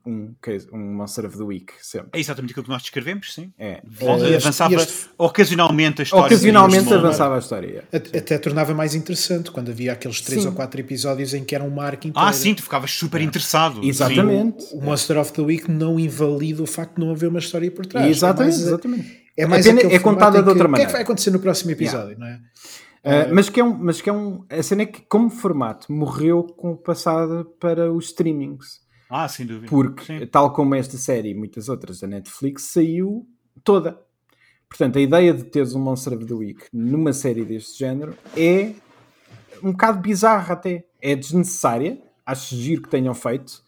A: um, case, um Monster of the Week, sempre.
B: É exatamente aquilo que nós descrevemos, sim.
A: É.
B: Uh, avançava este... ocasionalmente a história.
A: Ocasionalmente avançava a história.
C: Até, até, tornava mais interessante quando havia aqueles 3 ou 4 episódios em que era um marco inteiro.
B: Ah, sim, tu ficavas super interessado.
A: Exatamente.
C: Sim. O Monster of the Week não invalida o facto de não haver uma história por trás.
A: Exatamente, é mais, exatamente.
C: É, mais
A: é contada de outra
C: que,
A: maneira.
C: O que é que vai acontecer no próximo episódio, yeah. não é?
A: Uh, mas, que é um, mas que é um. A cena é que, como formato, morreu com o passado para os streamings.
B: Ah, sem dúvida.
A: Porque,
B: Sim.
A: tal como esta série e muitas outras da Netflix, saiu toda. Portanto, a ideia de teres um Monster of the Week numa série deste género é um bocado bizarra até. É desnecessária. Acho giro que tenham feito.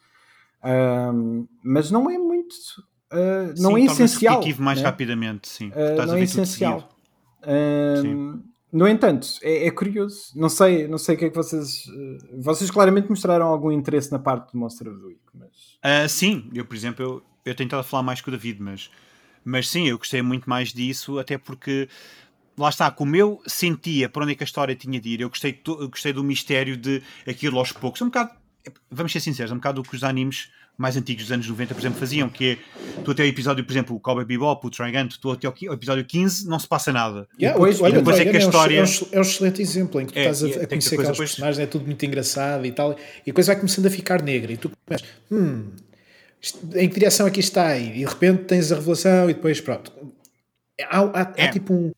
A: Um, mas não é muito. Uh, não
B: sim,
A: é essencial.
B: mais
A: né?
B: rapidamente, sim.
A: Uh, não é essencial. Um, no entanto, é, é, curioso. Não sei, não sei o que é que vocês. Uh, vocês claramente mostraram algum interesse na parte do Monster of the Week. Mas...
B: Uh, sim, eu, por exemplo, eu, eu tentava falar mais com o David, mas, mas sim, eu gostei muito mais disso, até porque lá está, como eu sentia para onde é que a história tinha de ir, eu gostei, eu gostei do mistério de aquilo aos poucos. Um bocado, vamos ser sinceros, um bocado o que os animes mais antigos dos anos 90, por exemplo, faziam, que é, tu até o episódio, por exemplo, o Cowboy Bebop, o Trigun, tu até o episódio 15 não se passa nada.
C: Yeah,
B: depois,
C: olha,
B: depois é que a história...
C: É um, é um excelente exemplo em que tu
B: É,
C: estás a, a conhecer
B: que depois-
C: aqueles
B: depois-
C: personagens, é tudo muito engraçado e tal, e a coisa vai começando a ficar negra, e tu começas, hum, em que direção é que isto está? E de repente tens a revelação e depois pronto. Há, há- há
B: É.
C: tipo um,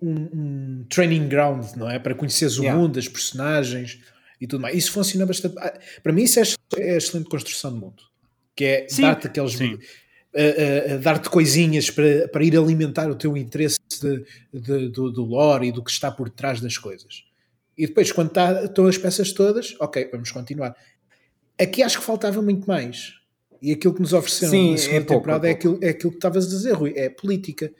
C: um- um training ground, não é? Para conheceres o
A: Yeah.
C: mundo, as personagens e tudo mais. Isso funciona bastante. ah, Para mim, isso é, é excelente construção de mundo. Que é dar-te aqueles. a- a- a dar-te coisinhas para, para ir alimentar o teu interesse de- de- do, do lore e do que está por trás das coisas. E depois, quando tá, estão as peças todas, ok, vamos continuar. Aqui acho que faltava muito mais. E aquilo que nos ofereceram
A: Sim,
C: na segunda
A: é pouco,
C: temporada
A: é
C: é, aquilo, é aquilo que estavas a dizer, Rui, é política.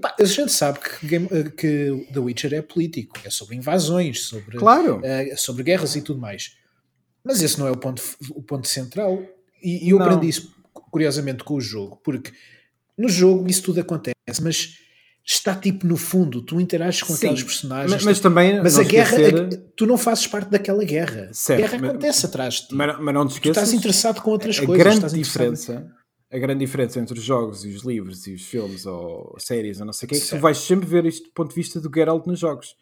C: Pá, a gente sabe que, Game- que The Witcher é político, é sobre invasões, sobre,
A: Claro.
C: eh, sobre guerras e tudo mais. Mas esse não é o ponto, o ponto central. E, e eu
A: Não.
C: aprendi isso, curiosamente, com o jogo, porque no jogo isso tudo acontece, mas está tipo no fundo, tu interages com
A: Sim,
C: aqueles personagens.
A: Mas, mas também.
C: mas a guerra,
A: esquecer-
C: a- tu não fazes parte daquela guerra.
A: Certo,
C: a guerra
A: mas-
C: acontece atrás de ti.
A: Mas, mas não te
C: tu
A: esqueças.
C: estás interessado com outras
A: a
C: coisas.
A: grande diferença a grande diferença entre os jogos e os livros e os filmes ou séries ou não sei o que é que tu vais sempre ver isto do ponto de vista do Geralt nos jogos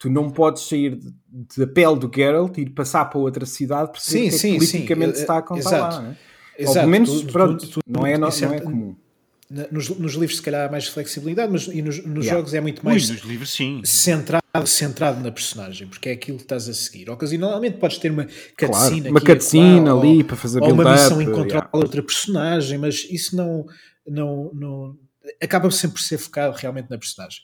A: tu não podes sair da pele do Geralt e ir passar para outra cidade porque
C: Sim,
A: é
C: sim,
A: politicamente
C: sim.
A: se está a contar
C: Exato.
A: lá né? ou
C: Exato.
A: pelo menos
C: Tu- tu-
A: pronto,
C: tu-
A: não, é, não,
C: isso é-
A: não é comum
C: Nos, nos livros, se calhar, há mais flexibilidade, mas e nos, nos
A: Yeah.
C: jogos é muito
B: Ui,
C: mais
B: nos livros, sim.
C: centrado, centrado na personagem, porque é aquilo que estás a seguir. Ocasionalmente podes ter uma
A: claro,
C: cutscene
A: uma
C: aqui e
A: cutscene ali
C: ou-
A: para fazer
C: ou uma missão encontrar
A: yeah.
C: outra personagem, mas isso não, não, não acaba sempre por ser focado realmente na personagem.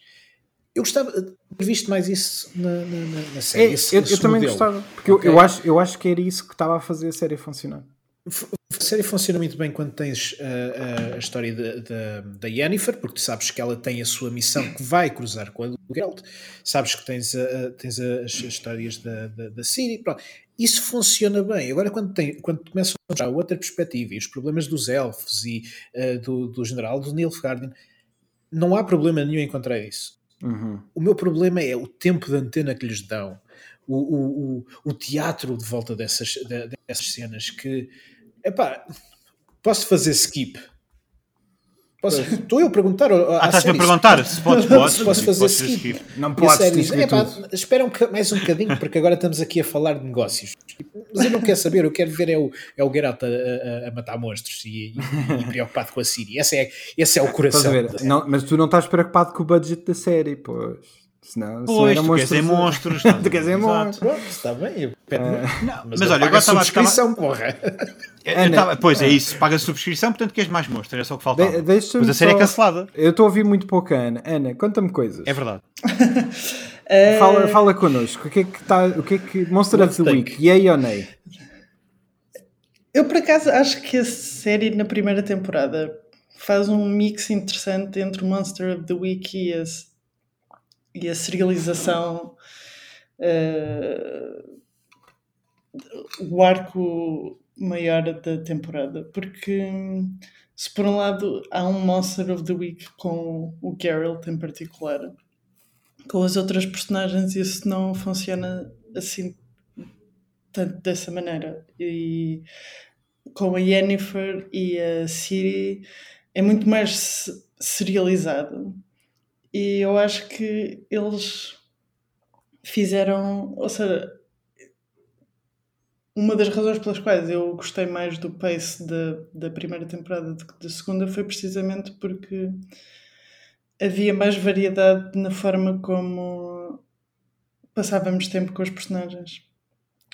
C: Eu gostava de ter visto mais isso na, na, na- na
A: É,
C: série. esse-
A: eu,
C: esse
A: eu também gostava porque eu-
C: Ok?
A: eu, acho, eu acho que era isso que estava a fazer a série funcionar
C: A série funciona muito bem quando tens uh, uh, a história da- Yennefer, porque tu sabes que ela tem a sua missão que vai cruzar com a do Geralt, sabes que tens, a- a- tens a- as histórias da, da, da Ciri, pronto. Isso funciona bem. Agora, quando, tem, quando começam a mostrar outra perspectiva e os problemas dos elfos e uh, do, do general do Nilfgaard, não há problema nenhum em encontrar isso.
A: Uhum.
C: O meu problema é o tempo de antena que lhes dão, o, o, o, o teatro de volta dessas, de- dessas cenas que, epá, posso fazer skip? Posso, estou eu a perguntar.
B: Ah, estás-me a perguntar se podes, <laughs> podes.
C: se posso fazer skip.
A: não podes
C: série
A: tens
C: diz,
A: que ver
C: "Epá,
A: tudo."
C: espera um mais um bocadinho, porque agora estamos aqui a falar de negócios. Mas eu não quero saber, eu quero ver é o, é o Geralt a, a- a matar monstros e, e- e preocupado com a Siri. Esse é, esse é o coração.
A: Não, mas tu não estás preocupado com o budget da série, pois. Senão, senão
B: Pois,
A: era
B: tu queres é monstros. <laughs>
A: tu queres é monstros.
C: Está bem. Eu,
B: Não,
C: mas,
B: mas
C: eu
B: olha, agora
C: a
B: estava-
C: subscrição, porra.
B: Eu- eu
A: Ana.
B: tava- Pois é isso, paga a subscrição, portanto queres mais monstros, era só o que faltava.
A: De-
B: Mas a série
A: só-
B: é cancelada.
A: Eu estou a ouvir muito pouco a Ana. Ana, conta-me coisas.
B: É verdade. <laughs>
A: Fala, fala connosco. O que é que está. O que é que. Monster of the
C: Let's
A: Week, yay ou nay?
D: Eu, por acaso, acho que a série na primeira temporada faz um mix interessante entre o Monster of the Week e a, e a serialização. eh, o arco maior da temporada. Porque, se por um lado há um Monster of the Week com o Geralt em particular, com as outras personagens isso não funciona assim tanto dessa maneira. E com a Yennefer e a Ciri é muito mais serializado. E eu acho que eles fizeram, ou seja, uma das razões pelas quais eu gostei mais do pace da, da primeira temporada do que da segunda foi precisamente porque havia mais variedade na forma como passávamos tempo com os personagens.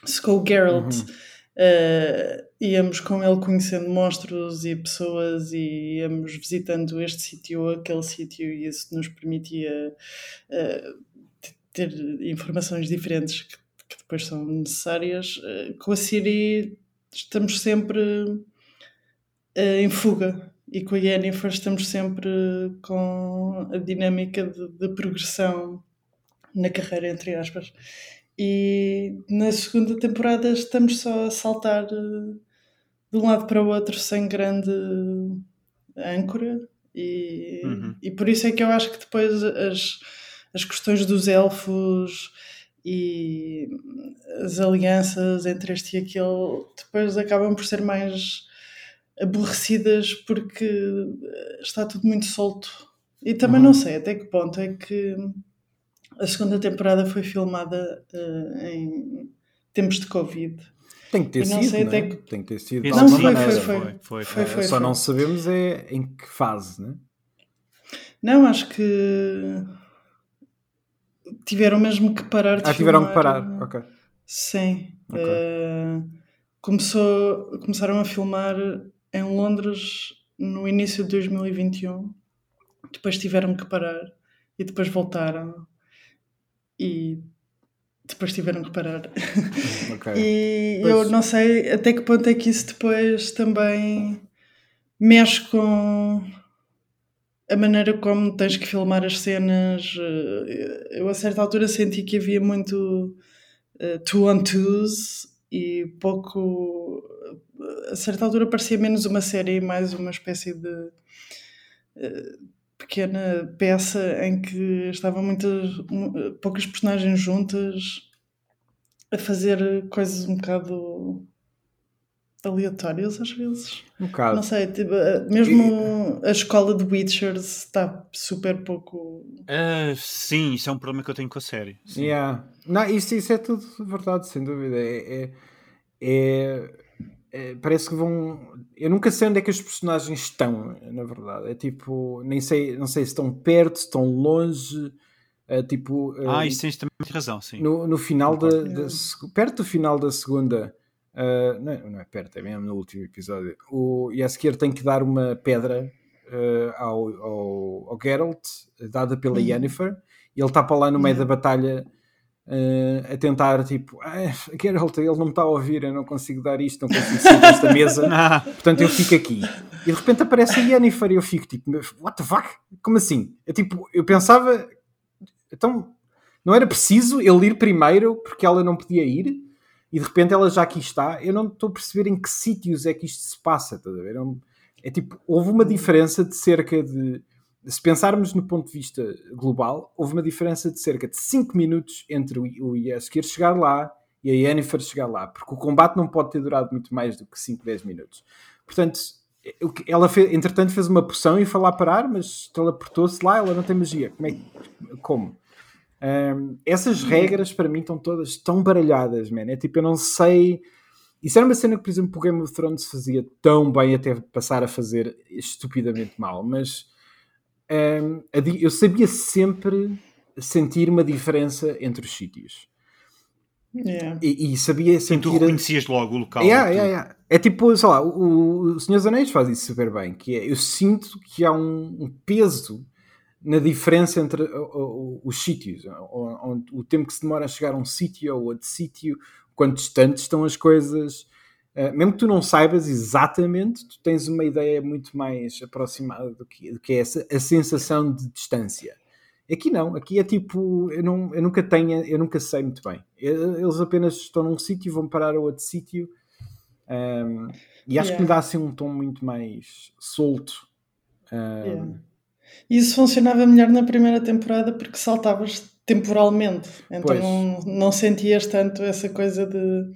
D: Se com o Geralt uhum. uh, íamos com ele conhecendo monstros e pessoas e íamos visitando este sítio ou aquele sítio e isso nos permitia uh, ter informações diferentes que que depois são necessárias, eh, com a Siri estamos sempre eh, em fuga e com a Yennefer estamos sempre com a dinâmica de, de, progressão na carreira, entre aspas. E na segunda temporada estamos só a saltar eh, de um lado para o outro sem grande âncora. E, uhum. e por isso é que eu acho que depois as, as questões dos elfos e as alianças entre este e aquele depois acabam por ser mais aborrecidas porque está tudo muito solto. E também uhum. não sei até que ponto é que a segunda temporada foi filmada uh, em tempos de Covid.
A: Tem que ter sido, sei até que... tem que ter sido.
D: Não, foi, foi, foi, foi, foi,
A: foi, Só não sabemos é em que fase, né?
D: Não, acho que tiveram mesmo que parar de
A: Ah, tiveram que parar, ok.
D: Sim. Okay. Uh, começou, começaram a filmar em Londres no início de 2021. Depois tiveram que parar e depois voltaram. E depois tiveram que parar. <laughs> Okay. e pois... eu não sei até que ponto é que isso depois também mexe com a maneira como tens que filmar as cenas. Eh, eu a certa altura senti que havia muito uh, two on twos e pouco. A certa altura parecia menos uma série e mais uma espécie de uh, pequena peça em que estavam muitas poucas personagens juntas a fazer coisas um bocado aleatórios às vezes.
A: Um bocado.
D: Não sei, tipo, eh, mesmo e... a escola de Witchers está super pouco.
B: Uh, sim, isso é um problema que eu tenho com a série. Sim.
A: Yeah. Não, isso, isso é tudo verdade, sem dúvida. É, é, é, é, parece que vão. Eu nunca sei onde é que os personagens estão, na verdade. É tipo, nem sei, não sei se estão perto, se estão longe. É, tipo,
B: ah, isso tens também razão, sim.
A: No, no final da, da, perto do final da segunda Uh, não, é, não, é perto, é mesmo no último episódio. O Yaskier tem que dar uma pedra uh, ao, ao, ao, Geralt, dada pela uhum. Yennefer, e ele está para lá no meio da batalha uh, a tentar, tipo, ah, Geralt, ele não me está a ouvir, eu não consigo dar isto, não consigo sair desta mesa, <laughs> portanto eu fico aqui. E de repente aparece a Yennefer e eu fico tipo, what the fuck? Como assim? Eu, tipo, eu pensava, então não era preciso ele ir primeiro porque ela não podia ir e de repente ela já aqui está. Eu não estou a perceber em que sítios é que isto se passa, estás a ver? É, é tipo, houve uma diferença de cerca de. Se pensarmos no ponto de vista global, houve uma diferença de cerca de 5 minutos entre o Yaskir chegar lá e a Yennefer chegar lá, porque o combate não pode ter durado muito mais do que 5, 10 minutos. Portanto, ela fez, entretanto fez uma poção e foi lá parar, mas teleportou-se lá, ela não tem magia. Como é Como? Um, essas regras para mim estão todas tão baralhadas, man. É tipo, eu não sei. Isso era uma cena que, por exemplo, o Game of Thrones fazia tão bem até passar a fazer estupidamente mal, mas um, eu sabia sempre sentir uma diferença entre os sítios.
D: Yeah.
A: E, e, sabia sentir.
B: Sim, tu reconhecias logo o local.
A: Yeah, yeah, yeah. É tipo, sei lá, o, o Senhor dos Anéis faz isso super bem, que é, eu sinto que há um, um peso na diferença entre os sítios, o tempo que se demora a chegar a um sítio ou outro sítio, quanto distantes estão as coisas. Uh, mesmo que tu não saibas exatamente, tu tens uma ideia muito mais aproximada do que, do que é essa a sensação de distância. Aqui não, aqui é tipo, eu, não, eu nunca tenho, eu nunca sei muito bem. Eles apenas estão num sítio e vão parar a outro sítio. Um, e acho yeah. que me dá assim um tom muito mais solto. Um,
D: yeah isso funcionava melhor na primeira temporada porque saltavas temporalmente. Então não, não, sentias tanto essa coisa de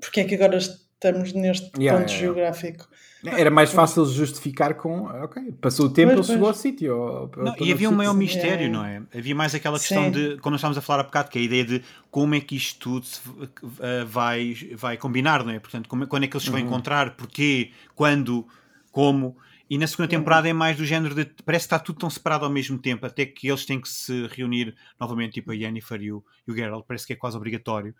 D: porque é que agora estamos neste
A: Yeah,
D: ponto
A: yeah, yeah.
D: geográfico.
A: Era mais fácil justificar com, ok, passou o tempo,
D: Pois,
A: ele chegou ao sítio. ou-
B: Não, e havia um maior mistério,
D: É.
B: não é? Havia mais aquela questão
D: Sim.
B: de, como nós estávamos a falar há bocado, que é a ideia de como é que isto tudo se, eh, vai, vai combinar, não é? Portanto, como, é- quando é que eles se vão encontrar, porquê, quando, como. E na segunda temporada é mais do género de. Parece que está tudo tão separado ao mesmo tempo, até que eles têm que se reunir novamente, tipo a Yennefer e o, e o Geralt, parece que é quase obrigatório.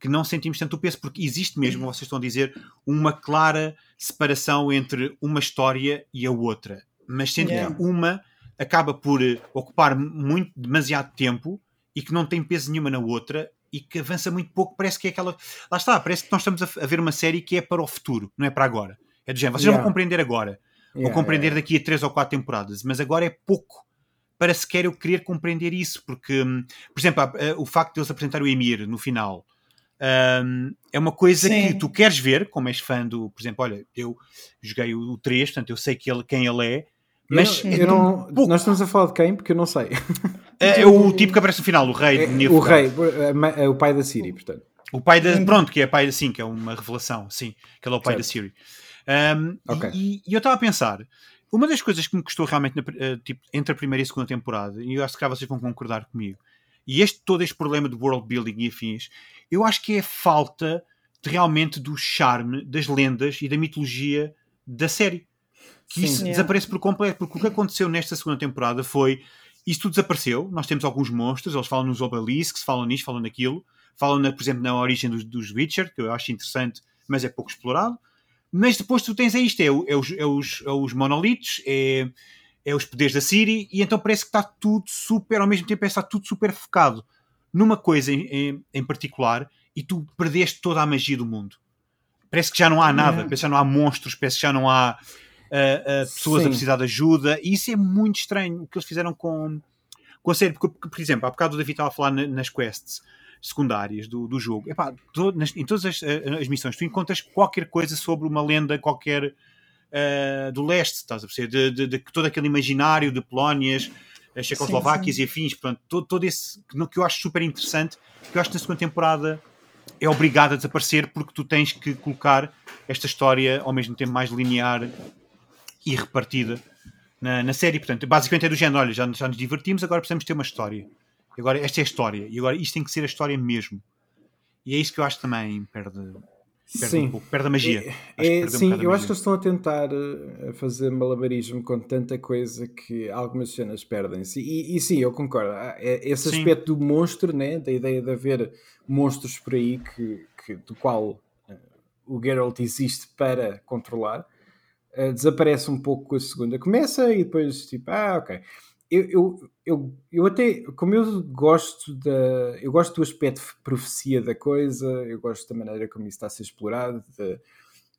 B: Que não sentimos tanto o peso, porque existe mesmo, vocês estão a dizer, uma clara separação entre uma história e a outra. Mas sendo
D: Yeah.
B: que uma acaba por eh, ocupar muito, demasiado tempo e que não tem peso nenhuma na outra e que avança muito pouco, parece que é aquela. Lá está, parece que nós estamos a, ver uma série que é para o futuro, não é para agora. É do género, vocês
A: Yeah.
B: vão compreender agora, vão
A: Yeah,
B: compreender
A: yeah.
B: daqui a três ou quatro temporadas, mas agora é pouco para sequer eu querer compreender isso, porque, hum, por exemplo, a- o facto de eles apresentar o Emir no final. Hum, é uma coisa
D: Sim.
B: que tu queres ver, como és fã do, por exemplo, olha, eu joguei o 3, portanto eu sei que ele, quem ele é, mas
A: Eu
B: é
A: eu não-
B: pouco.
A: nós estamos a falar de quem? Porque eu não sei.
B: É, é o tipo que aparece no final, o rei
A: É,
B: de
A: o rei, é o pai da Siri, portanto.
B: O pai da. Pronto, que é pai da. Sim, que é uma revelação, sim. Que ele é o pai
A: Certo.
B: da Siri. Um, e-
A: Ok.
B: e, e eu estava a pensar, uma das coisas que me custou realmente na eh, tipo, entre a primeira e a segunda temporada, e eu acho que vocês vão concordar comigo, e este, todo este problema de world building e afins, eu acho que é a falta de, realmente do charme das lendas e da mitologia da série. Que
A: Sim.
B: isso
D: Yeah.
B: desaparece por completo, porque o que aconteceu nesta segunda temporada foi isso tudo desapareceu. Nós temos alguns monstros, eles falam nos obeliscos, falam nisto, falam naquilo, falam, na, por exemplo, na origem dos, dos Witcher, que eu acho interessante, mas é pouco explorado. Mas depois tu tens é isto: é, é os, é, os, é os monolitos, é, é os poderes da Siri, e então parece que está tudo super, ao mesmo tempo, parece que está tudo super focado numa coisa em, em, em particular e tu perdeste toda a magia do mundo. Parece que já não há nada,
D: Yeah.
B: parece que já não há monstros, parece que já não há ah, ah, pessoas
A: Sim.
B: a precisar de ajuda, e isso é muito estranho o que eles fizeram com, com a série. Porque, porque, por exemplo, há bocado o David estava a falar na- nas quests secundárias do, do jogo. Epá, to- nas- em todas as, ah, as missões tu encontras qualquer coisa sobre uma lenda qualquer ah, do leste, estás a perceber? De, de, de todo aquele imaginário de Polónias, as Checoslováquias e afins, portanto, todo, todo esse que, eu acho super interessante, que eu acho que na segunda temporada é obrigado a desaparecer porque tu tens que colocar esta história ao mesmo tempo mais linear e repartida na, na série. Portanto, basicamente é do género: olha, já, já nos divertimos, agora precisamos ter uma história. E agora esta é a história, e agora isto tem que ser a história mesmo. E é isso que eu acho também perde, perde um
A: Sim.
B: pouco, perde a magia.
A: É, é,
B: um
A: sim,
B: a
A: eu acho que eles estão a tentar eh, fazer malabarismo com tanta coisa que algumas cenas perdem-se. E, e sim, eu concordo. Ah, é- Esse
B: Sim.
A: aspecto do monstro, né, da ideia de haver monstros por aí que, que- do qual eh, o Geralt existe para controlar, eh, desaparece um pouco com a segunda. Começa e depois, tipo, ah, ok. Eu, eu, eu, eu até, como eu gosto da, eu gosto do aspecto de profecia da coisa, eu gosto da maneira como isso está a ser explorado, da,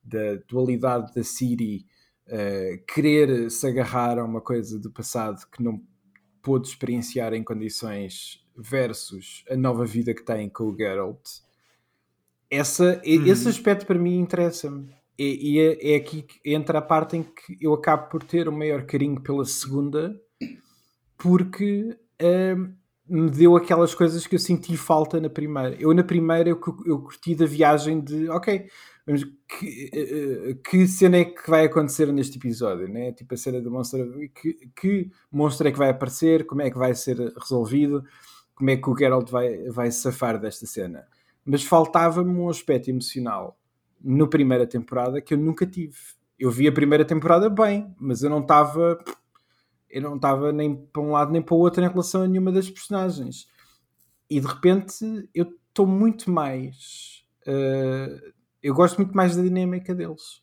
A: da dualidade da Siri eh, querer se agarrar a uma coisa do passado que não pôde experienciar em condições versus a nova vida que tem com o Geralt. Essa,
B: Uhum.
A: Esse aspecto para mim interessa-me. E, é, é aqui que entra a parte em que eu acabo por ter um maior carinho pela segunda, porque hum, me deu aquelas coisas que eu senti falta na primeira. Eu, na primeira, eu, eu curti da viagem de, ok, mas que, eh, que cena é que vai acontecer neste episódio, né? Tipo a cena do monstro, que, que monstro é que vai aparecer, como é que vai ser resolvido, como é que o Geralt vai, vai safar desta cena. Mas faltava-me um aspecto emocional na primeira temporada que eu nunca tive. Eu vi a primeira temporada bem, mas eu não estava eu não estava nem para um lado nem para o outro em relação a nenhuma das personagens. E de repente eu estou muito mais. eh, eu gosto muito mais da dinâmica deles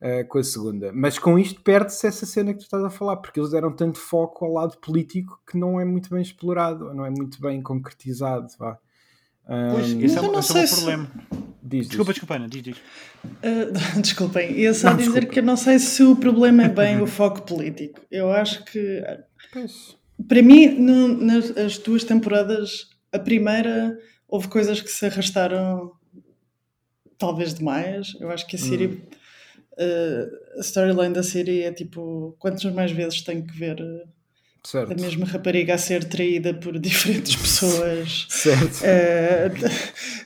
A: eh, com a segunda. Mas com isto perde-se essa cena que tu estás a falar, porque eles deram tanto foco ao lado político que não é muito bem explorado, não é muito bem concretizado. Vá.
B: Pois, esse é,
D: não
B: esse é
D: sei
B: o
D: se-
B: problema.
A: diz,
B: Desculpa,
A: diz.
B: desculpa, Ana, diz, diz.
D: Ah, <laughs> desculpem, ia só
A: Não,
D: dizer
A: desculpa.
D: que eu não sei se o problema é bem o foco político. Eu acho que,
A: Pois.
D: para mim, no- nas as duas temporadas, a primeira houve coisas que se arrastaram talvez demais. Eu acho que a Siri, ah, a storyline da Siri é tipo, quantas mais vezes tenho que ver ah,
A: Certo.
D: a mesma rapariga a ser traída por <laughs> diferentes pessoas.
A: Certo.
D: Eh,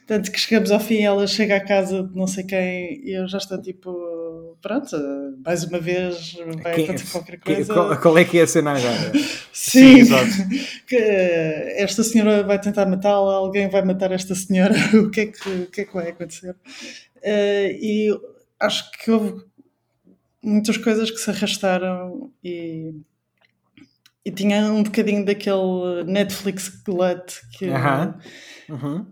D: Tanto que chegamos ao fim, ela chega à casa de não sei quem e eu já estou tipo, pronto, mais uma vez vai
A: Quem-
D: acontecer qualquer
A: que-
D: coisa.
A: qual, qual é que é a cena agora? <laughs>
D: Sim,
B: exato.
D: que, eh, esta senhora vai tentar matá-la, alguém vai matar esta senhora, <laughs> o que é que, o que, é que vai acontecer? Eh, e acho que houve muitas coisas que se arrastaram e, e tinha um bocadinho daquele Netflix glut que.
A: Uhum.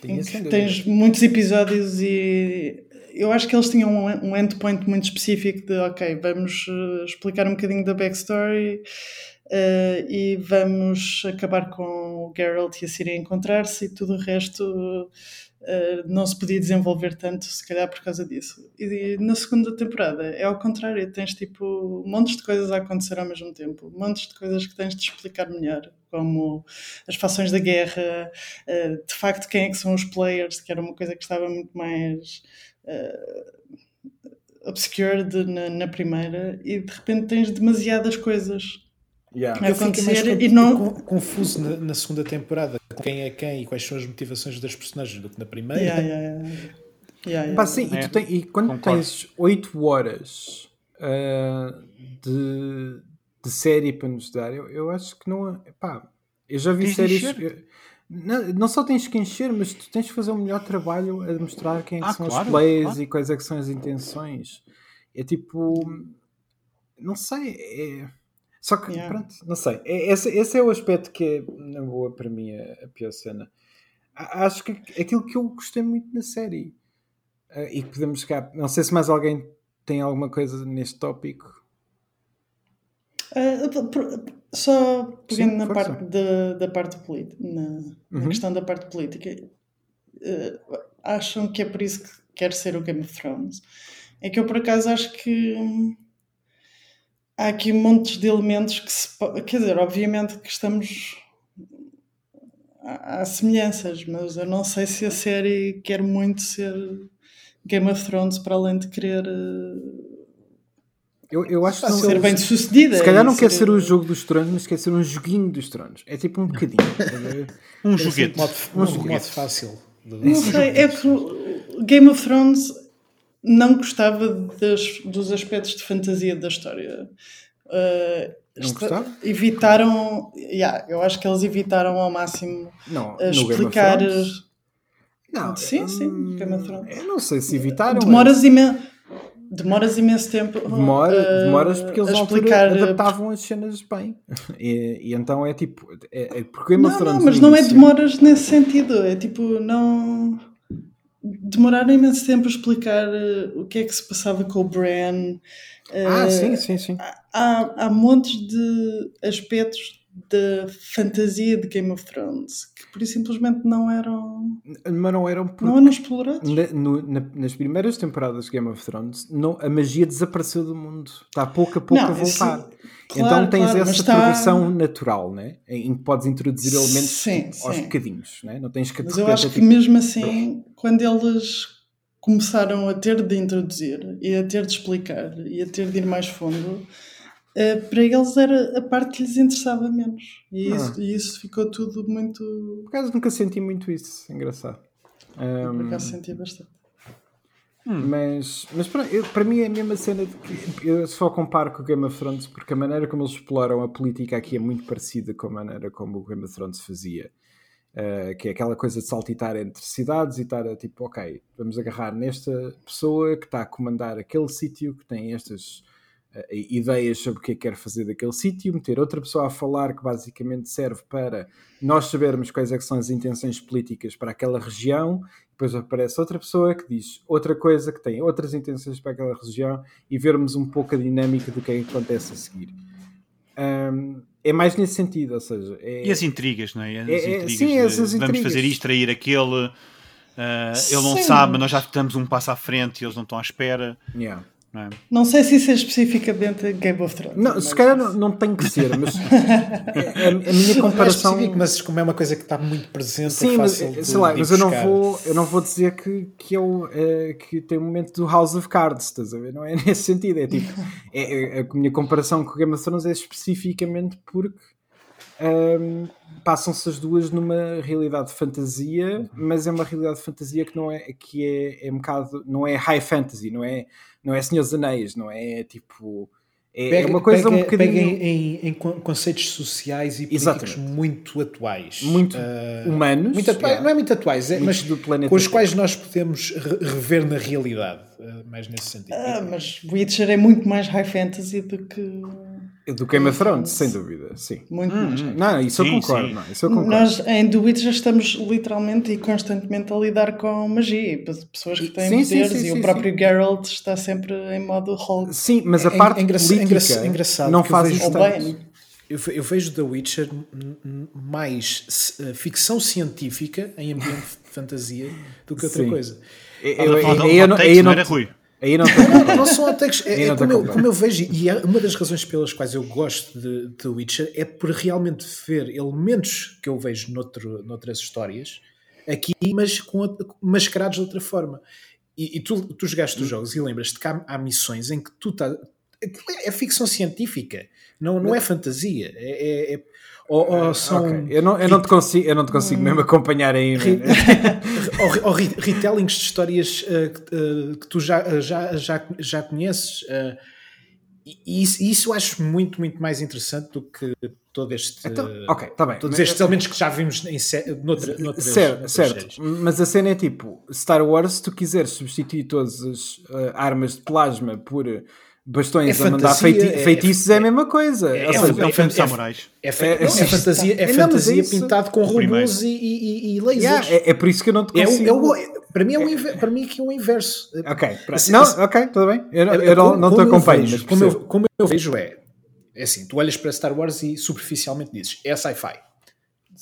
A: Tinha,
D: em
A: sem
D: que tens muitos episódios e eu acho que eles tinham um, endpoint muito específico de ok, vamos eh, explicar um bocadinho da backstory eh, e vamos acabar com o Geralt e a Ciri a encontrar-se e tudo o resto eh, não se podia desenvolver tanto, se calhar por causa disso. E, na segunda temporada é ao contrário, tens tipo montes de coisas a acontecer ao mesmo tempo, montes de coisas que tens de explicar melhor, como as fações da guerra, eh, de facto quem é que são os players, que era uma coisa que estava muito mais uh, obscured na, na primeira, e de repente tens demasiadas coisas
A: Yeah.
D: a
C: Eu fiquei mais
D: acontecer
C: con-
D: e não.
C: con- confuso na, na segunda temporada quem é quem e quais são as motivações das personagens do que na primeira.
D: Yeah, yeah, yeah. Yeah, yeah.
A: Pá, sim, e,
B: É,
A: tu tem- e quando
B: concordo.
A: tens 8 horas ah, de, de série para nos dar, eu, eu acho que não. é- Pá, eu já vi
B: Tens
A: séries. eu- não, não só tens que encher, mas tu tens que fazer um melhor trabalho a mostrar quem é que
B: Ah,
A: são
B: claro,
A: os plays
B: claro.
A: e quais é que são as intenções. É tipo. Não sei. É... Só que,
D: Yeah.
A: pronto, não sei. É- Esse, esse é o aspecto que é, na boa, para mim, a, a pior cena. Acho que aquilo que eu gostei muito na série ah, e que podemos chegar. Não sei se mais alguém tem alguma coisa neste tópico.
D: Por- só pegando
A: Sim,
D: na
A: força.
D: parte da, da parte política, na, na
A: Uhum.
D: questão da parte política, ah, acham que é por isso que quer ser o Game of Thrones? É que eu por acaso acho que hum, há aqui montes de elementos que se quer dizer, obviamente que estamos há, semelhanças, mas eu não sei se a série quer muito ser Game of Thrones para além de querer
A: Eu, eu acho que não,
D: ser bem sucedida.
A: se calhar não
D: e
A: quer ser o jogo dos tronos, mas quer ser um joguinho dos tronos. É tipo um bocadinho.
B: Um
C: É
B: joguete.
A: Um
C: modo,
A: joguete.
C: fácil.
D: Não sei, é que o Game of Thrones não gostava das- dos aspectos de fantasia da história. Uh,
A: Não
D: esta-
A: gostava?
D: Evitaram, yeah, eu acho que eles evitaram ao máximo
A: Não, of
D: explicar.
A: Não,
D: Sim, sim,
A: hum,
D: Game of Thrones.
A: Eu não sei se evitaram.
D: Demoras, imen demoras imenso tempo.
A: Demora,
D: uh,
A: demoras porque eles
D: explicar. uh,
A: adaptavam as cenas bem. <laughs> E, e então é tipo. É, é porque Game of
D: Não,
A: Thrones
D: não, mas não é demoras nesse sentido. É tipo, não. Demoraram imenso tempo a explicar uh, o que é que se passava com o Bran.
A: Ah,
D: Uh,
A: sim, sim, sim.
D: há, há montes de aspectos da fantasia de Game of Thrones que por isso simplesmente não eram,
A: Mas não eram
D: não eram explorados.
A: na- no- na- nas primeiras temporadas de Game of Thrones não, a magia desapareceu do mundo. Está pouco a pouco
D: Não,
A: a voltar.
D: isso-
A: então
D: claro,
A: tens
D: claro,
A: essa
D: está-
A: progressão natural, né? em que podes introduzir elementos
D: Sim,
A: aos
D: sim.
A: bocadinhos. Né? Não tens que
D: Mas eu acho
A: é
D: que
A: tipo,
D: mesmo assim, quando eles começaram a ter de introduzir e a ter de explicar e a ter de ir mais fundo, eh, para eles era a parte que lhes interessava menos. E
A: Ah.
D: isso, e isso ficou tudo muito.
A: Por acaso nunca senti muito isso. Engraçado.
D: Por
A: Um,
D: acaso senti bastante.
A: Mas, mas para, eu- para mim é a mesma cena de que eu só comparo com o Game of Thrones porque a maneira como eles exploram a política aqui é muito parecida com a maneira como o Game of Thrones fazia. Uh, que é aquela coisa de saltitar entre cidades e estar a tipo, ok, vamos agarrar nesta pessoa que está a comandar aquele sítio, que tem estas uh, ideias sobre o que é que quer fazer daquele sítio, meter outra pessoa a falar que basicamente serve para nós sabermos quais é são as intenções políticas para aquela região depois aparece outra pessoa que diz outra coisa, que tem outras intenções para aquela região e vermos um pouco a dinâmica do que é que acontece a seguir. Um, é mais nesse sentido, ou seja, é,
B: E as intrigas, não é? As
A: É, é,
B: intrigas
A: sim,
B: de,
A: essas
B: Vamos
A: intrigas.
B: fazer isto, trair aquele. ah, ele não
D: Sim,
B: sabe,
D: mas-
B: mas nós já estamos um passo à frente e eles não estão à espera.
A: yeah.
B: Não é?
D: Não sei se isso é especificamente Game of Thrones.
A: não, se calhar não, não tem que ser, mas a, <laughs> a minha
C: Não é
A: comparação.
C: específico, mas como é uma coisa que está muito presente,
A: Sim,
C: é
A: mas,
C: fácil de,
A: sei lá,
C: de
A: mas eu não, vou, eu não vou dizer que, que, eu, eh, que tem um momento do House of Cards, estás a ver? Não é <laughs> nesse sentido. É tipo, é, é- a minha comparação com o Game of Thrones é especificamente porque um, passam-se as duas numa realidade de fantasia, mas é uma realidade de fantasia que não é que é, é um bocado, não é high fantasy, não é, não é Senhor dos Anéis, não é tipo é,
C: Pega,
A: é uma coisa
C: pega,
A: um bocadinho
C: pega em, em- em con- conceitos sociais e políticos
A: Exatamente.
C: muito atuais.
A: muito
C: Ah,
A: humanos,
C: muito
A: yeah,
C: não é muito atuais, é,
A: muitos
C: mas
A: do planeta
C: com os
A: Terra.
C: quais nós podemos re- rever na realidade, ah, mais nesse sentido.
D: Ah, mas Witcher é muito mais high fantasy do que.
A: Do Game of Thrones, sem dúvida, sim.
D: Muito mais high
A: Não, isso eu
B: Sim,
A: concordo,
B: sim.
A: não, isso eu concordo.
D: Nós em The Witcher estamos literalmente e constantemente a lidar com magia, e pe- pessoas que têm
A: Sim,
D: poderes
A: sim,
D: e
A: sim,
D: o próprio Geralt está sempre em modo Hulk.
A: Sim, mas a
C: É-
A: parte
C: é engraça-
A: política
C: engraçado
A: não
C: eu
A: faz
C: vejo-
A: isso tanto.
C: Eu, ve- eu vejo The Witcher mais eh, ficção científica em ambiente de fantasia do que outra
A: Sim.
C: coisa.
A: Eu-
B: Estás a
A: eu- eu
B: takes,
A: aí eu
B: não
A: não-
B: era Rui?
A: Aí não <laughs>
C: Não, não são ataques. É, é como, eu, como eu vejo, e é uma das razões pelas quais eu gosto de, The Witcher é por realmente ver elementos que eu vejo noutro, noutras histórias aqui, mas com, outra- mascarados de outra forma. E, e tu, tu jogaste
A: Hum.
C: os jogos e lembras-te que há, há missões em que tu estás. aquilo é, é ficção científica, não, não é fantasia. É, é- é- ou, ou são.
A: Ok, Eu não, eu não te consigo, eu não te consigo mesmo acompanhar aí. <laughs>
C: Ri-
A: né?
C: ou, ou re- retellings de histórias eh, que, tu já, eh, já, já, já conheces. eh, e isso, isso eu acho muito, muito mais interessante do que todo este.
A: Então, ok, está bem.
C: Todos
A: Mas-
C: estes elementos que já vimos em noutra, noutras,
A: certo,
C: noutras
A: certo.
C: séries.
A: Mas a cena é tipo: Star Wars, se tu quiseres substituir todas as uh, armas de plasma por uh, bastões
C: É
A: a mandar feiti-
C: é-
A: feitiços, é,
C: é-
A: a mesma coisa.
C: é-
B: É
A: seja,
B: um, é um filme de samurais.
C: É,
A: É-
C: é
A: é-
C: fantasia, é fantasia pintado com robôs e, e, e lasers.
A: yeah, é, é por isso que eu não te
C: É
A: consigo.
C: é é- para mim é o inver- para mim aqui é o inverso.
A: Ok.
C: Assim,
A: não,
C: assim-
A: ok, tudo bem. Eu, não-
C: É-
A: eu não,
C: como-
A: não te acompanho,
C: vejo- como, eu, como eu vejo é, é assim, tu olhas para Star Wars e superficialmente dizes, é sci-fi.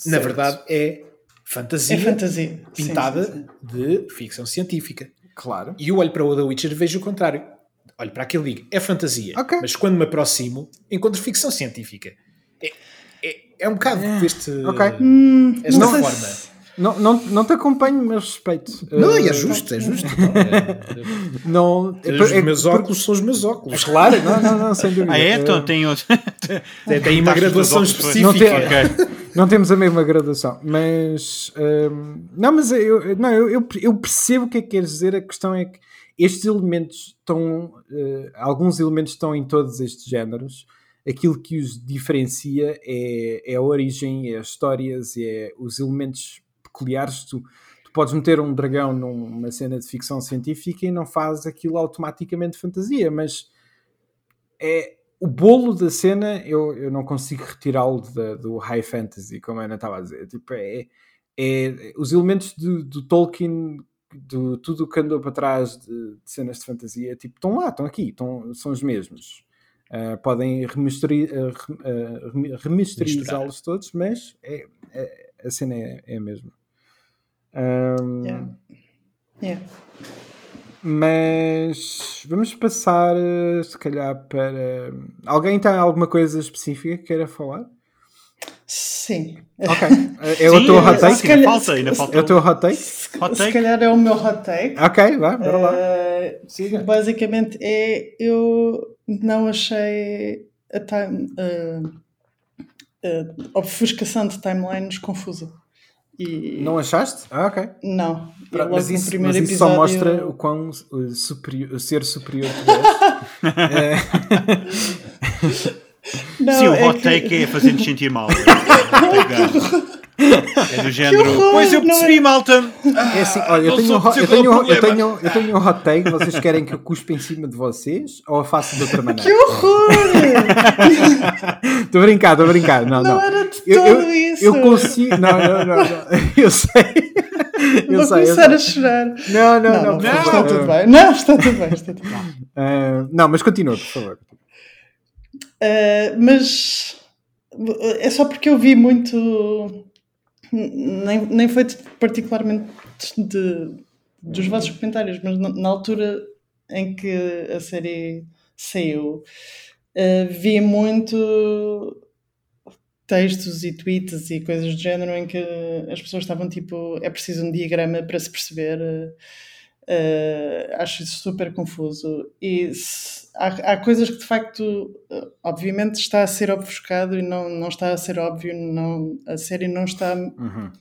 C: Na verdade é fantasia,
D: É fantasia. Sim,
C: pintada
D: sim, sim.
C: de ficção científica.
A: Claro.
C: E eu olho para o The Witcher e vejo o contrário. Olho para aquele e digo, é fantasia.
A: Ok.
C: Mas quando me aproximo, encontro ficção científica. É, é, é um bocado deste,
A: ok.
D: Hum,
C: esta
D: não
C: forma.
A: Não, não, não te acompanho, mas respeito.
C: Não, é justo, é justo. <laughs>
A: Não,
C: Os
A: é-
C: meus
A: é-
C: óculos são os meus óculos.
A: Claro, não, não, não, sem dúvida.
B: Ah, é? Então tem outro. <laughs>
C: Tem, tem uma graduação específica.
A: Não tem-
B: Ok. <laughs>
A: Não temos a mesma graduação, mas não, mas eu, não, eu, eu- eu percebo o que é que queres dizer. A questão é que estes elementos estão, eh, alguns elementos estão em todos estes géneros. Aquilo que os diferencia é, é a origem, é as histórias, é os elementos peculiares. Tu, tu podes meter um dragão numa cena de ficção científica e não faz aquilo automaticamente fantasia, mas é o bolo da cena eu, eu não consigo retirá-lo do high fantasy, como a Ana estava a dizer. Tipo, é, é- os elementos do Tolkien, do tudo o que andou para trás de, de cenas de fantasia, tipo, estão lá, estão aqui, estão, são os mesmos. Ah, podem remisteri- ah, ah, remasterizá-los todos, mas é, é- a cena é, é a mesma. Ahm,
D: Yeah. Yeah.
A: mas vamos passar, se calhar, para. Alguém tem alguma coisa específica que queira falar?
D: Sim.
A: Ok. É o teu hot take?
D: se calhar-
B: Ainda falta, ainda
D: se-
B: falta.
A: É o teu hot take?
D: Se,
B: Hot
D: se
B: take?
D: calhar é o meu hot take.
A: Ok, vá, bora lá.
D: Eh,
A: Siga.
D: basicamente é eu não achei a time, eh, a ofuscação de timelines confusa. E
A: Não achaste? Ah, ok.
D: não.
A: Pronto, mas isso, mas isso só mostra o quão uh, superior, o ser superior tu és. <laughs> <laughs>
D: Não,
B: Sim, o
D: é
B: hot
D: que-
B: take é fazer-nos sentir mal. <laughs> É do género.
D: horror,
B: Pois eu
D: não é?
B: percebi, malta.
A: É assim, olha, eu
B: não
A: tenho, um hot- eu, tenho, eu, tenho, eu tenho um hot take. Vocês querem que eu cuspe em cima de vocês ou a faço de outra maneira?
D: Que horror! <laughs>
A: Estou a brincar, estou a brincar. Não, não.
D: Não era de
A: Eu,
D: todo
A: eu,
D: isso.
A: eu consigo. Não, não, não, não. Eu sei. Eu
D: Vou
A: sei. eu
D: começar
A: sei.
D: a chorar.
A: Não, não,
D: Não,
A: não.
D: não,
B: não.
A: favor.
D: está tudo bem. Não, está tudo bem. Está tudo bem.
A: Ah, não, mas continua, por favor.
D: Uh, mas é só porque eu vi muito. Nem, nem foi particularmente de, dos vossos comentários, mas na, na altura em que a série saiu, uh, vi muito textos e tweets e coisas do género em que as pessoas estavam tipo: é preciso um diagrama para se perceber. Uh, acho isso super confuso. E se, há, há, coisas que de facto, uh, obviamente, está a ser ofuscado e não, não está a ser óbvio. Não, a série não está
A: Uhum.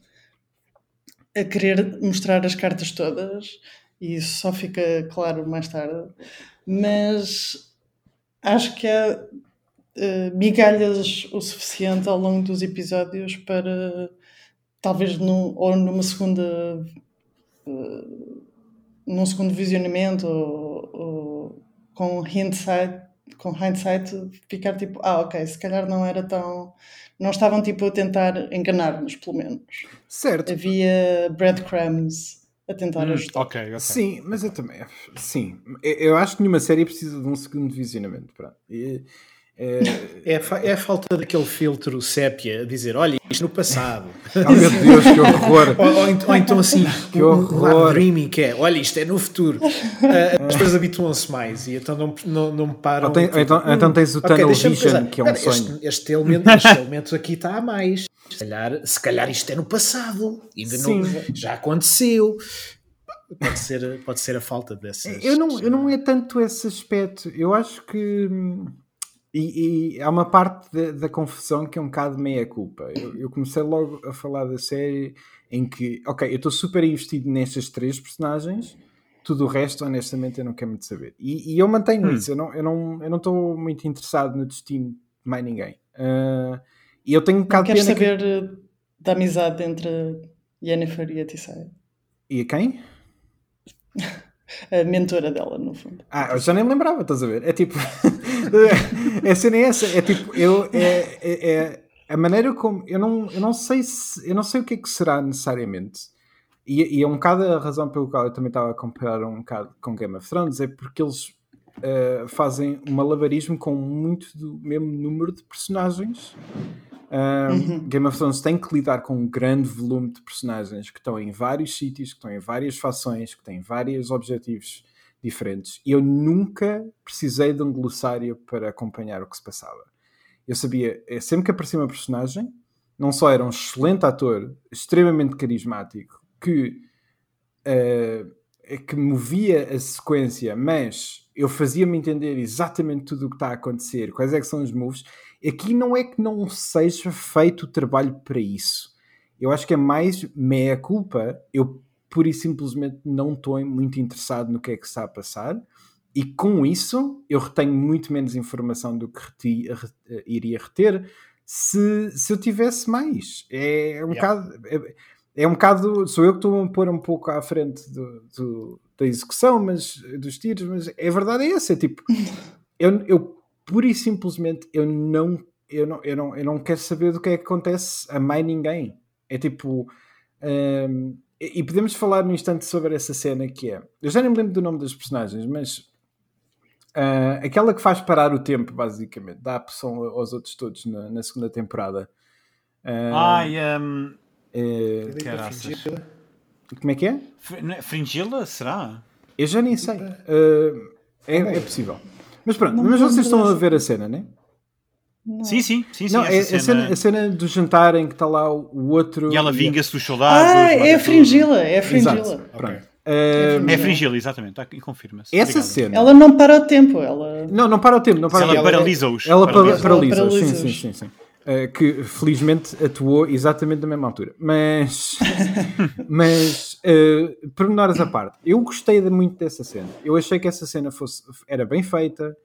D: a querer mostrar as cartas todas, e isso só fica claro mais tarde. Mas acho que há uh, migalhas o suficiente ao longo dos episódios para talvez num, ou numa segunda. Uh, num segundo visionamento ou, ou, com hindsight, com hindsight ficar tipo, ah, ok, se calhar não era tão. Não estavam tipo a tentar enganar-nos, pelo menos.
A: Certo.
D: Havia breadcrumbs a tentar
B: Hum,
D: ajudar.
B: ok, ok.
A: Sim, mas eu também. Sim, eu eu acho que nenhuma série precisa de um segundo visionamento. Pronto. E, é,
C: É é a falta daquele filtro sépia a dizer, olha, isto no passado.
A: oh <laughs> meu Deus, que horror! <laughs>
C: ou, ou ent- ou então assim,
A: Que
C: um- um
A: horror.
C: lado dreaming que é, olha, isto é no futuro. Ah, as pessoas habituam-se mais e então não, não, não param.
A: Tem-
C: tipo,
A: então- então tens o
C: ok,
A: tunnel vision, que é um sonho.
C: Este, este elemento, <laughs> este elemento aqui está a mais. Se calhar, se calhar isto é no passado. Ainda não,
A: Sim.
C: já aconteceu. Pode ser, pode ser a falta dessas.
A: Eu não, eu não é tanto esse aspecto. Eu acho que. E, e há uma parte da, da confusão que é um bocado meia culpa. Eu, eu comecei logo a falar da série em que, ok, eu estou super investido nestas três personagens, tudo o resto, honestamente, eu não quero muito saber. E, e eu mantenho
C: Hum.
A: isso. Eu não estou não, eu não estou muito interessado no destino de mais ninguém. Ah, e eu tenho um
D: Não
A: bocado de
D: queres
A: pena que-
D: saber eh, da amizade entre Yennefer e a Tissaia?
A: E a quem? <laughs>
D: A mentora dela, no fundo.
A: Ah, eu já nem me lembrava, estás a ver? É tipo. <laughs> a cena é essa. É tipo, eu. É, é, é a maneira como. Eu não, eu não sei se. Eu não sei o que é que será necessariamente. E, e é um bocado a razão pelo qual eu também estava a comparar um bocado com Game of Thrones. É porque eles eh, fazem um malabarismo com muito do mesmo número de personagens. Um, Game of Thrones tem que lidar com um grande volume de personagens que estão em vários sítios, que estão em várias fações, que têm vários objetivos diferentes. E eu nunca precisei de um glossário para acompanhar o que se passava. Eu sabia, é, sempre que aparecia uma personagem, não só era um excelente ator, extremamente carismático, que, eh, que movia a sequência, mas eu fazia-me entender exatamente tudo o que está a acontecer, quais é que são os moves. Aqui não é que não seja feito o trabalho para isso. Eu acho que é mais meia culpa. Eu pura e simplesmente não estou muito interessado no que é que está a passar. E com isso, eu retenho muito menos informação do que reti- re- iria reter se, se eu tivesse mais. É um
C: Yeah.
A: bocado. É, é um bocado. Sou eu que estou a pôr um pouco à frente do, do- da execução, mas dos tiros, mas a verdade é essa. É tipo, <laughs> eu, eu pura e simplesmente eu não, eu, não, eu, não, eu não quero saber do que é que acontece a mais ninguém. É tipo. hum, e podemos falar num instante sobre essa cena que é. Eu já nem me lembro do nome das personagens, mas ah, aquela que faz parar o tempo, basicamente, dá a opção aos outros todos na, na segunda temporada. Ah,
B: Ai, um,
A: é-
B: caraças.
A: como é que é?
B: Não é Fringilla, será?
A: Eu já nem sei. Ah, é, é possível. Mas pronto,
D: Não
A: mas vocês estão a ver a cena, né?
B: Sim, sim, sim, sim.
A: Não, é
B: essa
A: a cena, a cena do jantar em que está lá o outro.
B: E ela vinga-se dos soldados.
D: Ah, é a
B: mata
D: Fringila, é a
A: Exato.
D: Fringila.
A: Pronto.
B: tudo.
A: Ah,
B: É Fringilla, exatamente. Tá, e confirma-se.
A: essa
B: Obrigado.
A: cena.
D: Ela não para o tempo, ela.
A: Não, não para o tempo, não para
B: Ela
A: tempo.
B: paralisa-os.
A: Ela para-
B: Paralisa-os.
A: paralisa,
D: Ela
A: sim, sim, sim, sim. Uh, que felizmente atuou exatamente na mesma altura. Mas, <laughs> mas uh, pormenores à parte, eu gostei de muito dessa cena. Eu achei que essa cena fosse, era bem feita,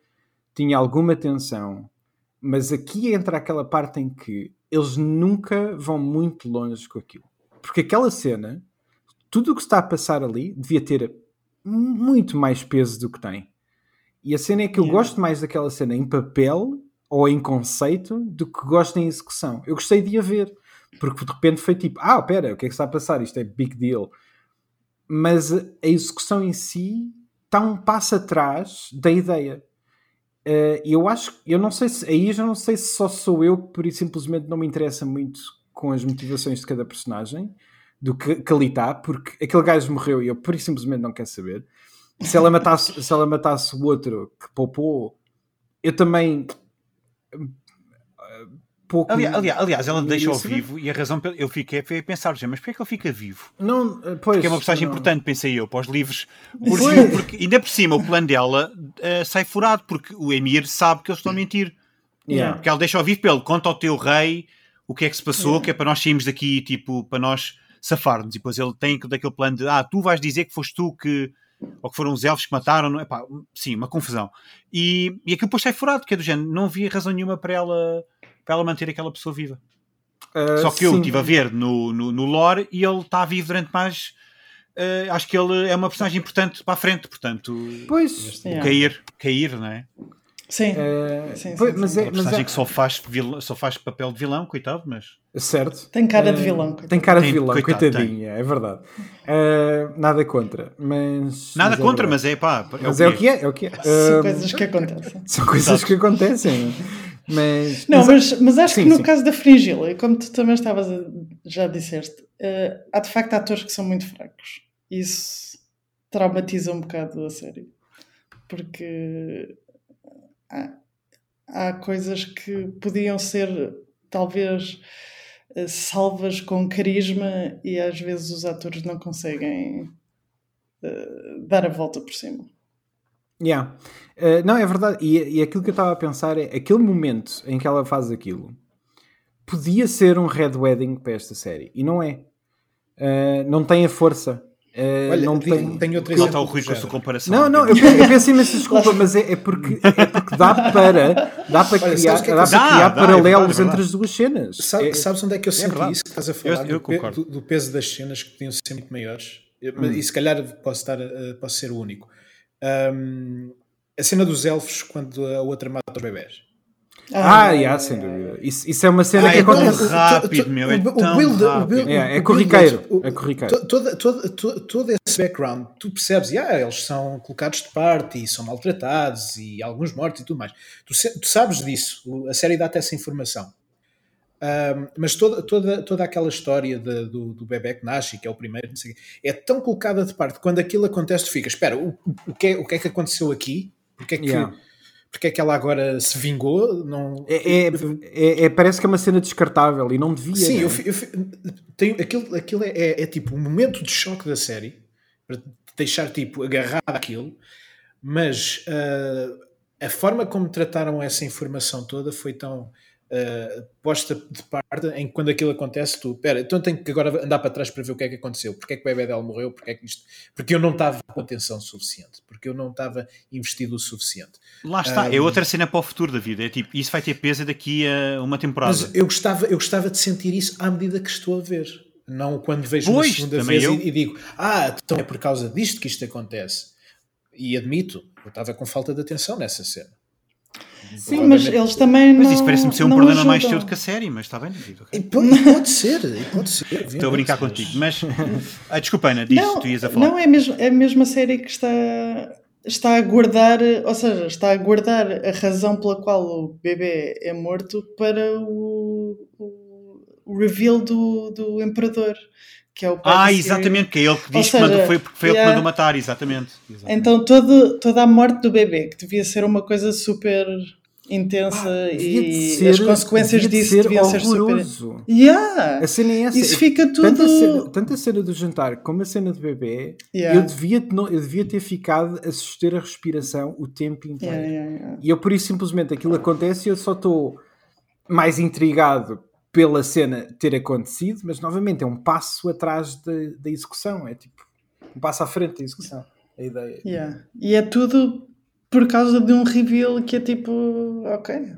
A: tinha alguma tensão, mas aqui entra aquela parte em que eles nunca vão muito longe com aquilo. Porque aquela cena, tudo o que está a passar ali, devia ter muito mais peso do que tem. E a cena é que eu
D: Yeah.
A: gosto mais daquela cena em papel ou em conceito do que gosto em execução. Eu gostei de a ver, porque de repente foi tipo, ah, espera, o que é que está a passar? Isto é big deal. Mas a execução em si está um passo atrás da ideia. Eh, E eu acho, eu não sei se, aí já não sei se só sou eu que por simplesmente não me interessa muito com as motivações de cada personagem do que, que ali está, porque aquele gajo morreu e eu por simplesmente não quero saber. Se ela matasse, <laughs> se ela matasse o outro que poupou, eu também pouco.
B: Aliás, aliás, ela
A: saber.
B: vivo e a razão pela- eu fiquei a pensar, mas porquê é que ele fica vivo?
A: Não, eh, pois,
B: Porque é uma personagem
A: não.
B: importante, pensei eu, para os livros. Porque, porque ainda por cima o plano dela eh, sai furado, porque o Emir sabe que eles estão a mentir.
A: Yeah.
B: Porque ela deixa ao vivo para ele, conta ao teu rei o que é que se passou,
D: Yeah.
B: que é para nós sairmos daqui, tipo, para nós safar-nos. E depois ele tem daquele plano de, ah, tu vais dizer que foste tu que, ou que foram os elfos que mataram, não é? Sim, uma confusão. E, e aquilo depois sai furado, que é do género, não havia razão nenhuma para ela, para ela manter aquela pessoa viva.
A: Eh,
B: Só que eu
A: sim.
B: estive a ver no, no, no lore e ele está vivo durante mais. eh, acho que ele é uma personagem importante para a frente, portanto,
A: Pois,
B: o
D: Yeah.
B: cair, cair, não é?
D: Sim.
A: eh,
D: Sim,
A: pois,
D: sim,
A: mas
D: sim.
A: é,
B: Uma
A: mas
B: personagem
A: é
B: que só faz, vilão, só faz papel de vilão, coitado, mas.
A: certo.
D: Tem cara de vilão. coitado.
A: Tem cara de
B: Tem,
A: vilão,
B: coitado,
A: coitadinha, é verdade. Eh, nada contra, mas.
B: Nada
A: mas é
B: contra,
A: verdade.
B: mas é pá. É
A: Mas é o que é, é o que é.
D: São coisas que acontecem.
A: São coisas
B: Exato.
A: que acontecem. Mas.
D: Não, mas, mas acho
A: Sim,
D: que no
A: sim.
D: caso da Fringilla, e como tu também estavas a, já disseste, eh, há de facto atores que são muito fracos. Isso traumatiza um bocado a série. Porque há, há coisas que podiam ser talvez eh, salvas com carisma e às vezes os atores não conseguem eh, dar a volta por cima.
A: Yeah. Eh, não, é verdade. E, e aquilo que eu estava a pensar é aquele momento em que ela faz aquilo podia ser um Red Wedding para esta série. E não é. Eh, não tem a força. Eh,
C: Olha,
A: não
C: digo-
A: tem...
C: tenho outro
B: Lá está o Rui
C: do
B: com a sua comparação.
A: Não, não, eu, eu peço imensa desculpa, mas é, é porque, é porque dá para, dá para
C: Olha,
A: criar,
C: que é que
A: dá para criar
B: dá, é
A: paralelos
B: verdade, é
A: entre as duas cenas.
C: Sabe-
A: É-
C: sabes onde é que eu senti isso que estás a falar?
B: Eu- eu
C: do, do- do peso das cenas que podiam ser muito maiores.
A: Hum.
C: E se calhar posso, estar, posso ser o único. Ahm, a cena dos elfos quando a outra mata os bebés.
A: Ah, yeah, sem dúvida. Isso, isso é uma cena
B: Ah,
A: que
B: é tão
A: acontece.
B: rápido, meu, é tão rápido.
A: É, é
C: o
A: corriqueiro, é corriqueiro.
C: to- Todo, todo, todo, todo esse background, tu percebes, e, ah, eles são colocados de parte e são maltratados e alguns mortos e tudo mais. Tu, tu sabes disso, a série dá-te essa informação. Ahm, mas toda, toda, toda aquela história de- do, do bebê que nasce, e que é o primeiro, não sei é tão colocada de parte. Quando aquilo acontece, tu ficas, espera, o, o, que é, o que é que aconteceu aqui? Porque é que,
A: Yeah.
C: porque é que ela agora se vingou? Não,
A: É, é- é- é- parece que é uma cena descartável e não devia.
C: Sim,
A: né?
C: eu, eu tenho, aquilo, aquilo é, é- é tipo um momento de choque da série para te deixar tipo agarrado àquilo, mas ah, a forma como trataram essa informação toda foi tão ah, posta de parte em que quando aquilo acontece, tu, pera, então tenho que agora andar para trás para ver o que é que aconteceu, porque é que o bebê dela morreu, porque é que isto, porque eu não estava com atenção suficiente, porque eu não estava investido o suficiente.
B: Lá está, é
C: Um,
B: outra cena para o futuro da vida. É tipo, isso vai ter peso daqui a uma temporada.
C: Mas eu gostava, eu gostava de sentir isso à medida que estou a ver. Não quando vejo
B: Pois,
C: uma segunda vez
B: eu.
C: e, e digo, ah, então é por causa disto que isto acontece. E admito, eu estava com falta de atenção nessa cena.
D: Sim, mas eles também não.
B: Mas isso parece-me ser um
D: não
B: problema mais
D: ajudam.
B: teu do que a série, mas está bem, David. ok.
C: E pode, pode ser, pode ser. <laughs>
B: Estou a brincar contigo. Mas, <laughs> ah, desculpa, Ana, diz,
D: não,
B: tu ias a falar.
D: Não, é mesmo, é mesmo a série que está, está a guardar, ou seja, está a guardar a razão pela qual o bebê é morto para o, o, reveal do, do imperador, que é o pai
B: Ah, exatamente, que é ele que diz
D: Ou
B: que
D: seja,
B: mandou, foi porque foi ele que
D: yeah.
B: mandou matar, exatamente. Exatamente.
D: Então todo, toda a morte do bebê, que devia ser uma coisa super intensa
A: de
D: e
A: ser-
D: as consequências
A: devia de
D: disso
A: ser
D: deviam ser super...
A: horroroso.
D: Yeah!
A: A cena é essa.
D: Isso fica
A: Tanto a,
D: tudo-
A: cena, tanto a cena do jantar como a cena do bebê,
D: Yeah.
A: eu, devia, eu devia ter ficado a suster a respiração o tempo inteiro.
D: Yeah.
A: E eu, por isso, simplesmente aquilo acontece e eu só estou mais intrigado pela cena ter acontecido, mas novamente é um passo atrás da, da execução. É tipo um passo à frente da execução. A ideia.
D: Yeah. E é tudo por causa de um reveal que é tipo, ok.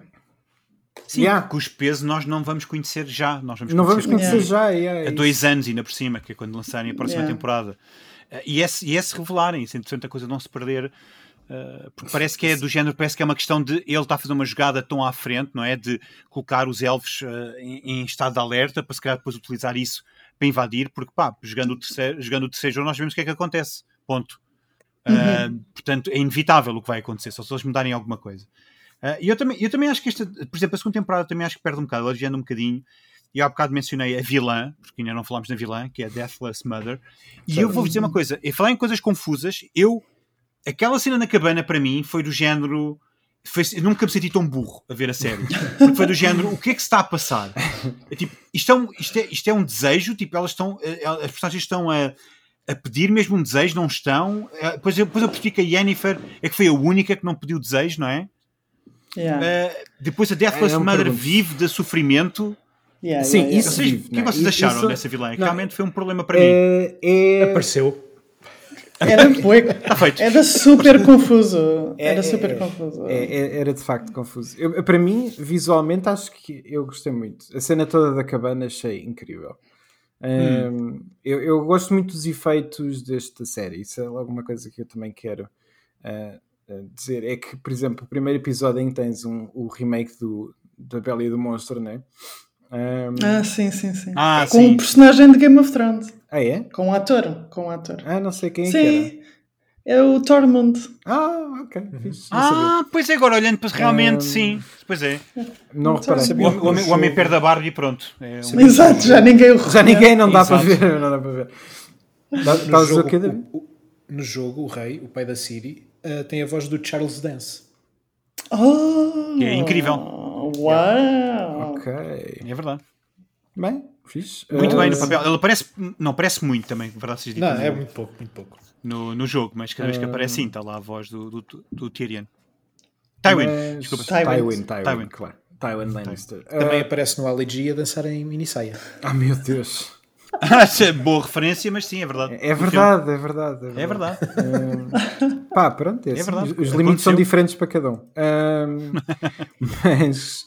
B: Sim,
A: Yeah.
B: porque os pesos nós não vamos conhecer já. Nós vamos
A: Não vamos
B: conhecer
A: conhecer
D: Yeah.
A: já. yeah, é
B: a
A: isso.
B: dois anos ainda por cima, que é quando lançarem a próxima
D: Yeah.
B: temporada. Eh, E é, se- e é se revelarem, isso é interessante a coisa não se perder, eh, porque parece que é do género, parece que é uma questão de ele está a fazer uma jogada tão à frente, não é? De colocar os elfos eh, em, em estado de alerta para se calhar depois utilizar isso para invadir, porque pá, jogando o terceiro, jogando o terceiro jogo nós vemos o que é que acontece. Ponto. Eh, portanto, é inevitável o que vai acontecer, só se eles mudarem alguma coisa. Eh, E eu, também, eu também acho que esta, por exemplo, a segunda temporada também acho que perde um bocado, aliviando um bocadinho. E há bocado mencionei a vilã, porque ainda não falámos da vilã, que é a Deathless Mother. E eu vou dizer uma coisa: e falar em coisas confusas, eu. Aquela cena na cabana para mim foi do género. foi, nunca me senti tão burro a ver a série. Foi do género, o que é que se está a passar? É, tipo, isto, é um, isto, é, isto é um desejo, tipo, elas estão, eh, as personagens estão a, a pedir mesmo um desejo, não estão. Eh, depois eu, depois eu percebi que a Yennefer é que foi a única que não pediu desejo, não é?
D: Yeah.
B: Uh, depois a Deathless
A: É, é um
B: Mother
A: pergunto.
B: vive de sofrimento.
D: Yeah,
A: Sim,
D: yeah, yeah.
A: isso-
B: Vocês, o que
A: não,
B: vocês
A: isso-
B: acharam
A: isso-
B: dessa vilã? É
A: não.
B: realmente foi um problema para mim.
A: É, é,
C: Apareceu.
D: Era, <laughs>
B: feito.
D: era super confuso.
A: É,
D: Era
A: é,
D: super
A: é.
D: confuso.
A: É, é- era de facto confuso. Eu- para mim, visualmente, acho que eu gostei muito. A cena toda da cabana achei incrível. Um, eu, eu gosto muito dos efeitos desta série. Isso é alguma coisa que eu também quero uh, dizer. É que, por exemplo, o primeiro episódio em que tens um, o remake do, da Bela e do Monstro, né? Um,
D: Ah, sim, sim, sim.
B: Ah,
D: com
B: sim.
D: um personagem de Game of Thrones.
A: ah, é?
D: Com um ator. Com um ator.
A: Ah, não sei quem é que era.
D: É o Tormund.
A: Ah, ok.
B: Ah, pois é, agora olhando para realmente,
A: Um,
B: sim. Pois é.
A: Não
D: não
A: reparei.
B: O o homem- o homem perde a barba e pronto. É um-
D: Exato, já ninguém o
A: Já ninguém não dá para
B: Exato.
A: ver. Não dá para ver. Dá-
C: No jogo, o, o- no jogo, o rei, o pai da Ciri, uh, tem a voz do Charles Dance.
D: Oh,
B: é incrível.
D: Uau!
A: Ok.
B: É verdade.
A: Bem, fixe.
B: Muito
A: Ah,
B: bem no papel. Ele aparece, não parece muito também, verdade
C: Não, é muito pouco, muito pouco.
B: No, no jogo, mas cada vez que
A: Ah.
B: aparece, sim, está lá a voz do, do, do Tyrion. Tywin,
A: mas-
B: desculpa.
A: Tywin,
D: Tywin.
A: Tywin,
B: Tywin.
A: claro. Tywin Lannister.
C: Também
A: Ah,
C: aparece no Ali a dançar em minissaia.
A: Ah, meu Deus. <laughs>
B: É boa referência, mas sim, é verdade.
A: É verdade, é verdade.
B: É verdade.
A: Ah, pá, pronto, é, assim.
B: verdade.
A: Os, os limites são diferentes para cada um. Ah, <laughs> mas,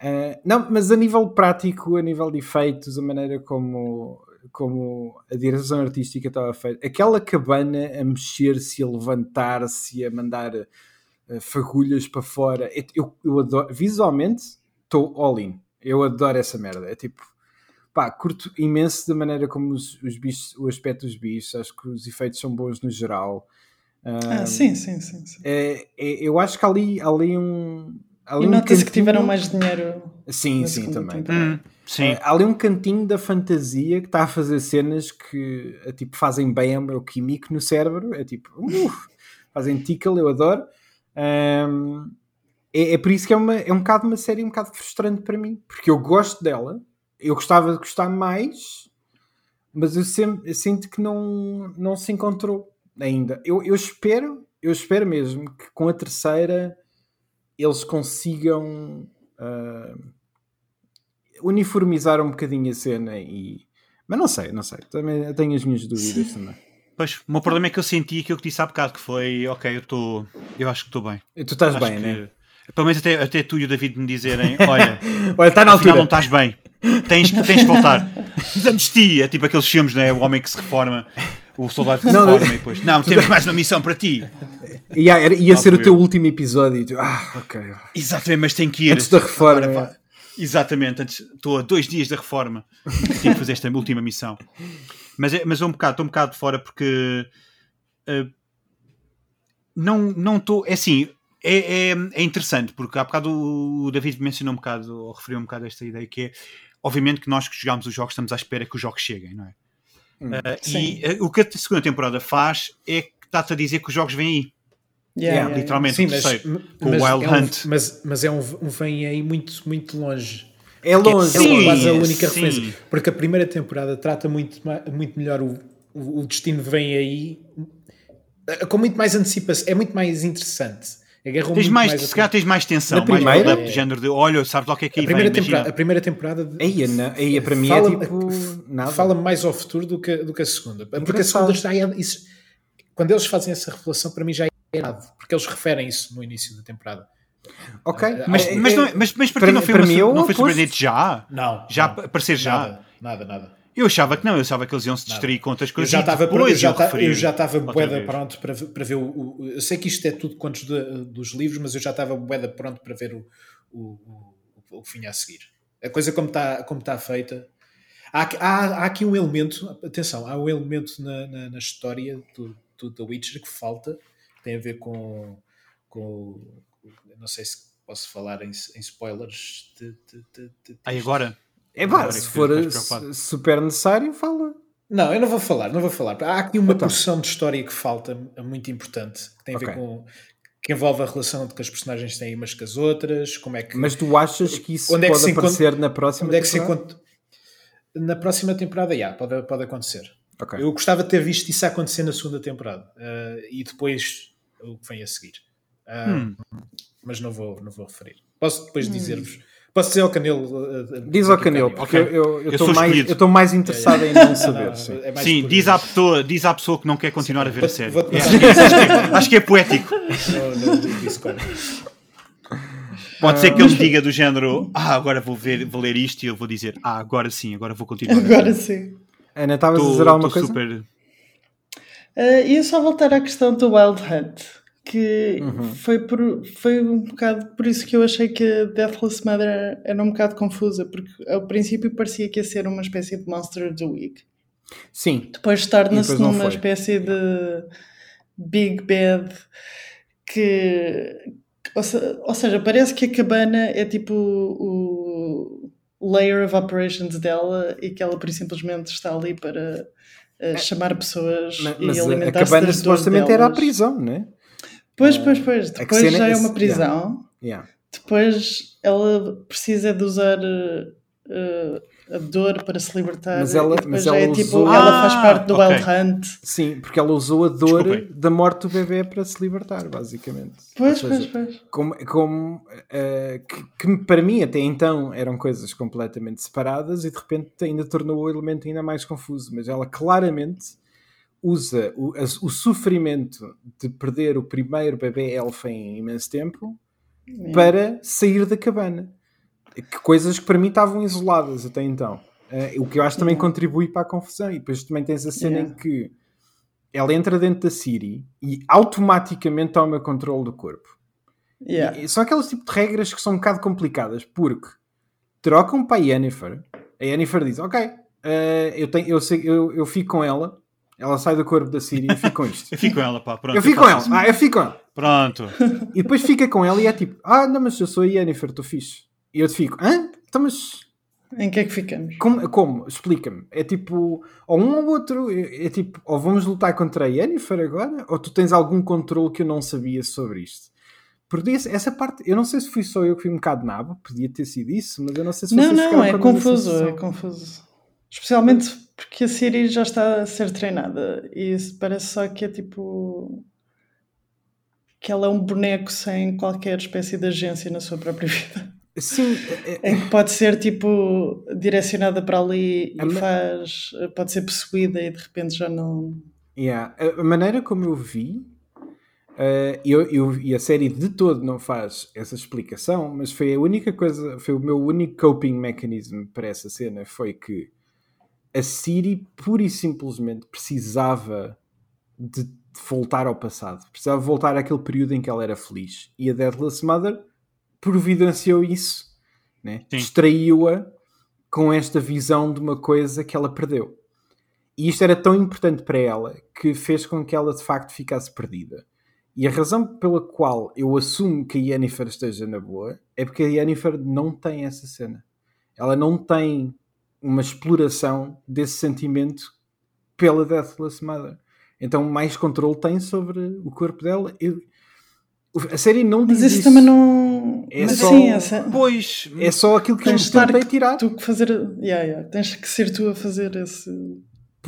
A: ah, não, mas a nível prático, a nível de efeitos, a maneira como, como a direção artística estava feita, aquela cabana a mexer-se, a levantar-se, a mandar ah, fagulhas para fora, eu, eu, adoro, visualmente estou all in. Eu adoro essa merda. É tipo, pá, curto imenso da maneira como os, os bichos, o aspecto dos bichos, acho que os efeitos são bons no geral.
D: Ah, sim, sim, sim. sim.
A: É, é- eu acho que ali, ali um.
D: E
A: um
D: nota-se que
A: cantinho-
D: tiveram mais dinheiro.
A: Sim, sim, também.
D: temporada.
B: Hum, sim.
A: É, há ali um cantinho da fantasia que está a fazer cenas que é, tipo, fazem bem ao meu químico no cérebro. É tipo, uf, fazem tickle, eu adoro. Ahm, é, é por isso que é, uma, é um bocado uma série um bocado frustrante para mim, porque eu gosto dela, eu gostava de gostar mais, mas eu, sempre, eu sinto que não, não se encontrou ainda. Eu, eu espero, eu espero mesmo que com a terceira eles consigam ah, uniformizar um bocadinho a cena e. Mas não sei, não sei. Também eu tenho as minhas dúvidas também.
B: Pois, o meu problema é que eu senti aquilo que disse há bocado, que foi, ok, eu estou, eu acho que estou bem.
A: E tu estás
B: Acho
A: bem,
B: que-
A: né?
B: Pelo menos até, até tu e o David me dizerem, <laughs> olha,
A: Olha, está na
B: afinal não
A: altura.
B: estás bem, tens, tens que voltar. <laughs> <laughs> É tipo aqueles filmes, não é? O homem que se reforma, o soldado que se
A: Não,
B: reforma e depois, não, temos mais uma missão para ti.
A: Ia, era- ia ser o teu
B: eu.
A: último episódio e tu, ah, ok.
B: Exatamente, mas tem que ir.
A: Antes da reforma.
B: Agora, pá, Exatamente, antes, estou a dois dias da reforma. Tenho que fazer esta última missão. Mas, é, mas é um bocado, estou um bocado de fora porque eh, não não estou. É assim, é, é, é interessante, porque há bocado o David mencionou um bocado, ou referiu um bocado a esta ideia que é obviamente que nós que jogamos os jogos estamos à espera que os jogos cheguem, não é?
A: Hum,
D: sim.
B: e eh, o que a segunda temporada faz é que está-te a dizer que os jogos vêm aí.
D: Yeah,
A: Yeah,
D: yeah,
B: literalmente.
C: Sim, mas,
B: terceiro, com o Wild
C: é um,
B: Hunt.
C: mas, mas é um, um vem aí muito, muito longe.
A: É longe.
C: é
B: Sim,
C: quase a única
B: sim.
C: referência. Porque a primeira temporada trata muito, muito melhor o, o, o destino vem aí eh, com muito mais antecipação. É muito mais interessante. Agarrou
B: Tens
C: muito
B: mais,
C: mais
B: se
C: a-
B: calhar tens mais tensão,
A: Na
B: mais
A: primeira?
B: build-up de género de olha, sabes lá o que é que
C: a
B: aí
C: primeira,
B: vem,
C: temporada, a primeira temporada
A: Aí, na- aí para mim
C: Fala-
A: é tipo. Nada.
C: fala mais ao futuro do que, do que a segunda. Porque a
A: Engraçado.
C: segunda já é. Isso, quando eles fazem essa revelação, para mim já é errado. Porque eles referem isso no início da temporada.
A: Ok.
B: Mas,
A: É-
B: mas,
A: é-
B: não, é- mas, mas para,
A: para-
B: ti não foi,
A: para
B: uma,
A: mim é o
B: não foi surpreendente já?
C: Não.
B: Já
C: não.
B: aparecer já?
C: Nada, nada, nada.
B: Eu achava que não, eu achava que eles iam se distrair com outras
C: Eu
B: coisas
C: já estava eu já ta-
B: referir
C: eu já estava boeda pronto para, ver- para ver o, o- Eu sei que isto é tudo contos de- dos livros, mas eu já estava boeda pronto para ver o, o, o, o que vinha a seguir. A coisa como está como está feita. Há, há, há aqui um elemento, atenção, há um elemento na, na, na história do, do The Witcher que falta, que tem a ver com, com não sei se posso falar em, em spoilers de, de, de, de-
B: Aí agora?
A: É pá,
B: Agora
A: se for super necessário, fala.
C: Não, eu não vou falar, não vou falar. Há aqui uma
A: Então.
C: porção de história que falta, muito importante, que tem a ver com. que envolve a relação de que as personagens têm umas com as outras, como é que...
A: Mas tu achas que isso
C: Onde é que
A: pode
C: se
A: aparecer
C: encontra-
A: na próxima
C: onde é que se
A: temporada?
C: encontra... Na próxima temporada, já, pode, pode acontecer.
A: Ok.
C: Eu gostava de ter visto isso acontecer na segunda temporada uh, e depois o que vem a seguir. Uh,
B: Hum.
C: Mas não vou, não vou referir. Posso depois dizer-vos. Posso dizer ao Canelo. uh, uh,
A: Diz ao Canelo, porque
B: Ok.
A: eu eu
B: Eu
A: estou mais, eu estou mais interessado em não <laughs> saber.
C: Não,
A: sim.
C: é mais
B: Sim, diz à, pessoa, diz à pessoa que não quer continuar a ver a série. É, acho, que é, acho que é poético. <laughs>
C: no Discord.
B: Pode ser que ele me diga do género, ah, agora vou, ver, vou ler isto e eu vou dizer, ah, agora sim, agora vou continuar.
D: Agora sim.
A: Ana, estavas a dizer alguma coisa?
B: super.
D: Uh, e eu só voltar à questão do Wild Hunt, que
A: Uhum.
D: foi, por, foi um bocado por isso que eu achei que a Deathless Mother era um bocado confusa, porque ao princípio parecia que ia ser uma espécie de Monster of the Week.
A: Sim,
D: Depois torna-se numa
A: foi.
D: espécie de Big Bad que. Ou, se- ou seja, parece que a cabana é tipo o, o layer of operations dela e que ela por simplesmente está ali para eh, chamar pessoas
A: ma-
D: e
A: mas a,
D: alimentar-se
A: cabana supostamente era a
D: delas.
A: prisão, não é?
D: Pois, pois, pois.
A: que
D: Depois já é uma prisão.
A: Yeah.
D: Depois ela precisa de usar eh, a dor para se libertar.
A: Mas ela- mas
D: já
A: ela
D: é tipo,
A: usou-
D: ela faz
B: Ah,
D: parte do
B: ok.
D: Wild Hunt.
A: Sim, porque ela usou a dor
B: Desculpem.
A: da morte do bebê para se libertar, basicamente.
D: Pois,
A: Ou
D: pois,
A: seja,
D: pois.
A: como, como, eh, que, que para mim até então eram coisas completamente separadas e de repente ainda tornou o elemento ainda mais confuso. Mas ela claramente usa o, o sofrimento de perder o primeiro bebê elfa em imenso tempo
D: É.
A: para sair da cabana. Que coisas que para mim estavam isoladas até então. Eh, o que eu acho também
D: Yeah.
A: contribui para a confusão. E depois também tens a cena
D: Yeah.
A: em que ela entra dentro da Siri e automaticamente toma controle do corpo.
D: Yeah.
A: E- são aqueles tipo de regras que são um bocado complicadas porque trocam para a Yennefer. A Yennefer diz: Ok, eh, eu, tenho, eu, sei, eu, eu fico com ela. Ela sai do corpo da Siri e eu fico com isto. <laughs>
B: Eu fico com ela, pá, pronto.
A: eu fico com ela.
B: isso.
A: Ah, eu fico com ela.
B: Pronto.
A: E depois fica com ela e é tipo: Ah, não, mas eu sou a Yennefer, estou fixe. E eu te fico: Hã? Então, mas
D: Em que é que ficamos?
A: como? como? Explica-me. É tipo, ou um ou outro. É, é tipo, ou vamos lutar contra a Yennefer agora, ou tu tens algum controle que eu não sabia sobre isto. Porque essa parte, eu não sei se fui só eu que fui um bocado nabo, podia ter sido isso, mas eu não sei se
D: Não,
A: vocês
D: não,
A: ficaram
D: é
A: com a mesma
D: confuso, é confuso. Especialmente porque a Siri já está a ser treinada e parece só que é tipo que ela é um boneco sem qualquer espécie de agência na sua própria <laughs> vida.
A: Sim, é- é-
D: Em que pode ser tipo direcionada para ali e faz. pode ser possuída e de repente já não.
A: Yeah. A maneira como eu vi, eh, eu, eu- e a série de todo não faz essa explicação, mas foi a única coisa, foi o meu único coping mechanism para essa cena, foi que a Siri pura e simplesmente precisava de, voltar ao passado, precisava voltar àquele período em que ela era feliz. E a Deathless Mother providenciou isso, né? Distraiu-a com esta visão de uma coisa que ela perdeu. E isto era tão importante para ela que fez com que ela de facto ficasse perdida. E a razão pela qual eu assumo que a Yennefer esteja na boa é porque a Yennefer não tem essa cena. Ela não tem uma exploração desse sentimento pela Deathless Mother. Então mais controle tem sobre o corpo dela. Eu- a série não diz
D: Mas isso,
A: isso.
D: também não.
A: É
D: Mas
A: só-
D: sim, essa...
B: Pois,
A: É só aquilo que eu
D: tens de estar
A: tentei tirar.
D: tu que fazer. Yeah, yeah. Tens que ser tu a fazer esse.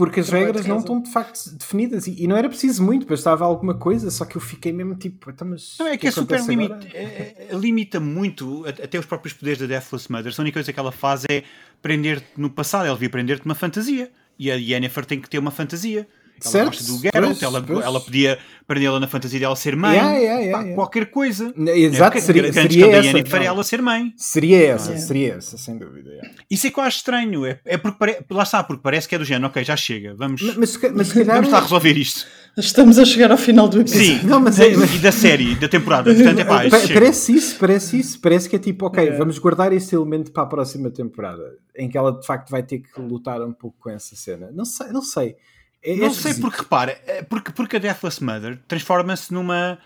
A: Porque as
D: Trabalho
A: regras não estão de facto definidas e, e não era preciso muito, bastava alguma coisa, só que eu fiquei mesmo tipo, então, mas
B: Não, é
A: o
B: que é super limita, é- é- limita muito até os próprios poderes da Deathless Mother. A única coisa que ela faz é prender-te no passado. Ela devia prender-te uma fantasia. E a Yennefer tem que ter uma fantasia. Ela
A: Certo,
B: gosta do Geralt,
A: pois,
B: ela,
A: pois.
B: ela podia prendê-la na fantasia dela ser mãe.
A: Yeah, yeah, yeah,
B: Pá. Qualquer coisa.
A: Exato,
B: É,
A: seria, seria essa.
B: É
A: não.
B: ela ser mãe.
A: Seria essa, seria essa, sem dúvida. yeah.
B: Isso é acho estranho. É, é porque pare... lá está, porque parece que é do género, ok, já chega, vamos,
A: Mas, mas, mas calhar.
B: vamos lá resolver isto.
D: Estamos a chegar ao final do episódio.
B: Sim,
A: Não, mas é-
B: e da série, da temporada. <laughs> Portanto, é pá,
A: Pa-
B: chega.
A: parece isso, parece isso. Parece que é tipo, ok, vamos guardar esse elemento para a próxima temporada, em que ela de facto vai ter que lutar um pouco com essa cena. Não sei, não sei. É- é
B: Não sei porque, repara, é porque, porque a Deathless Mother transforma-se numa,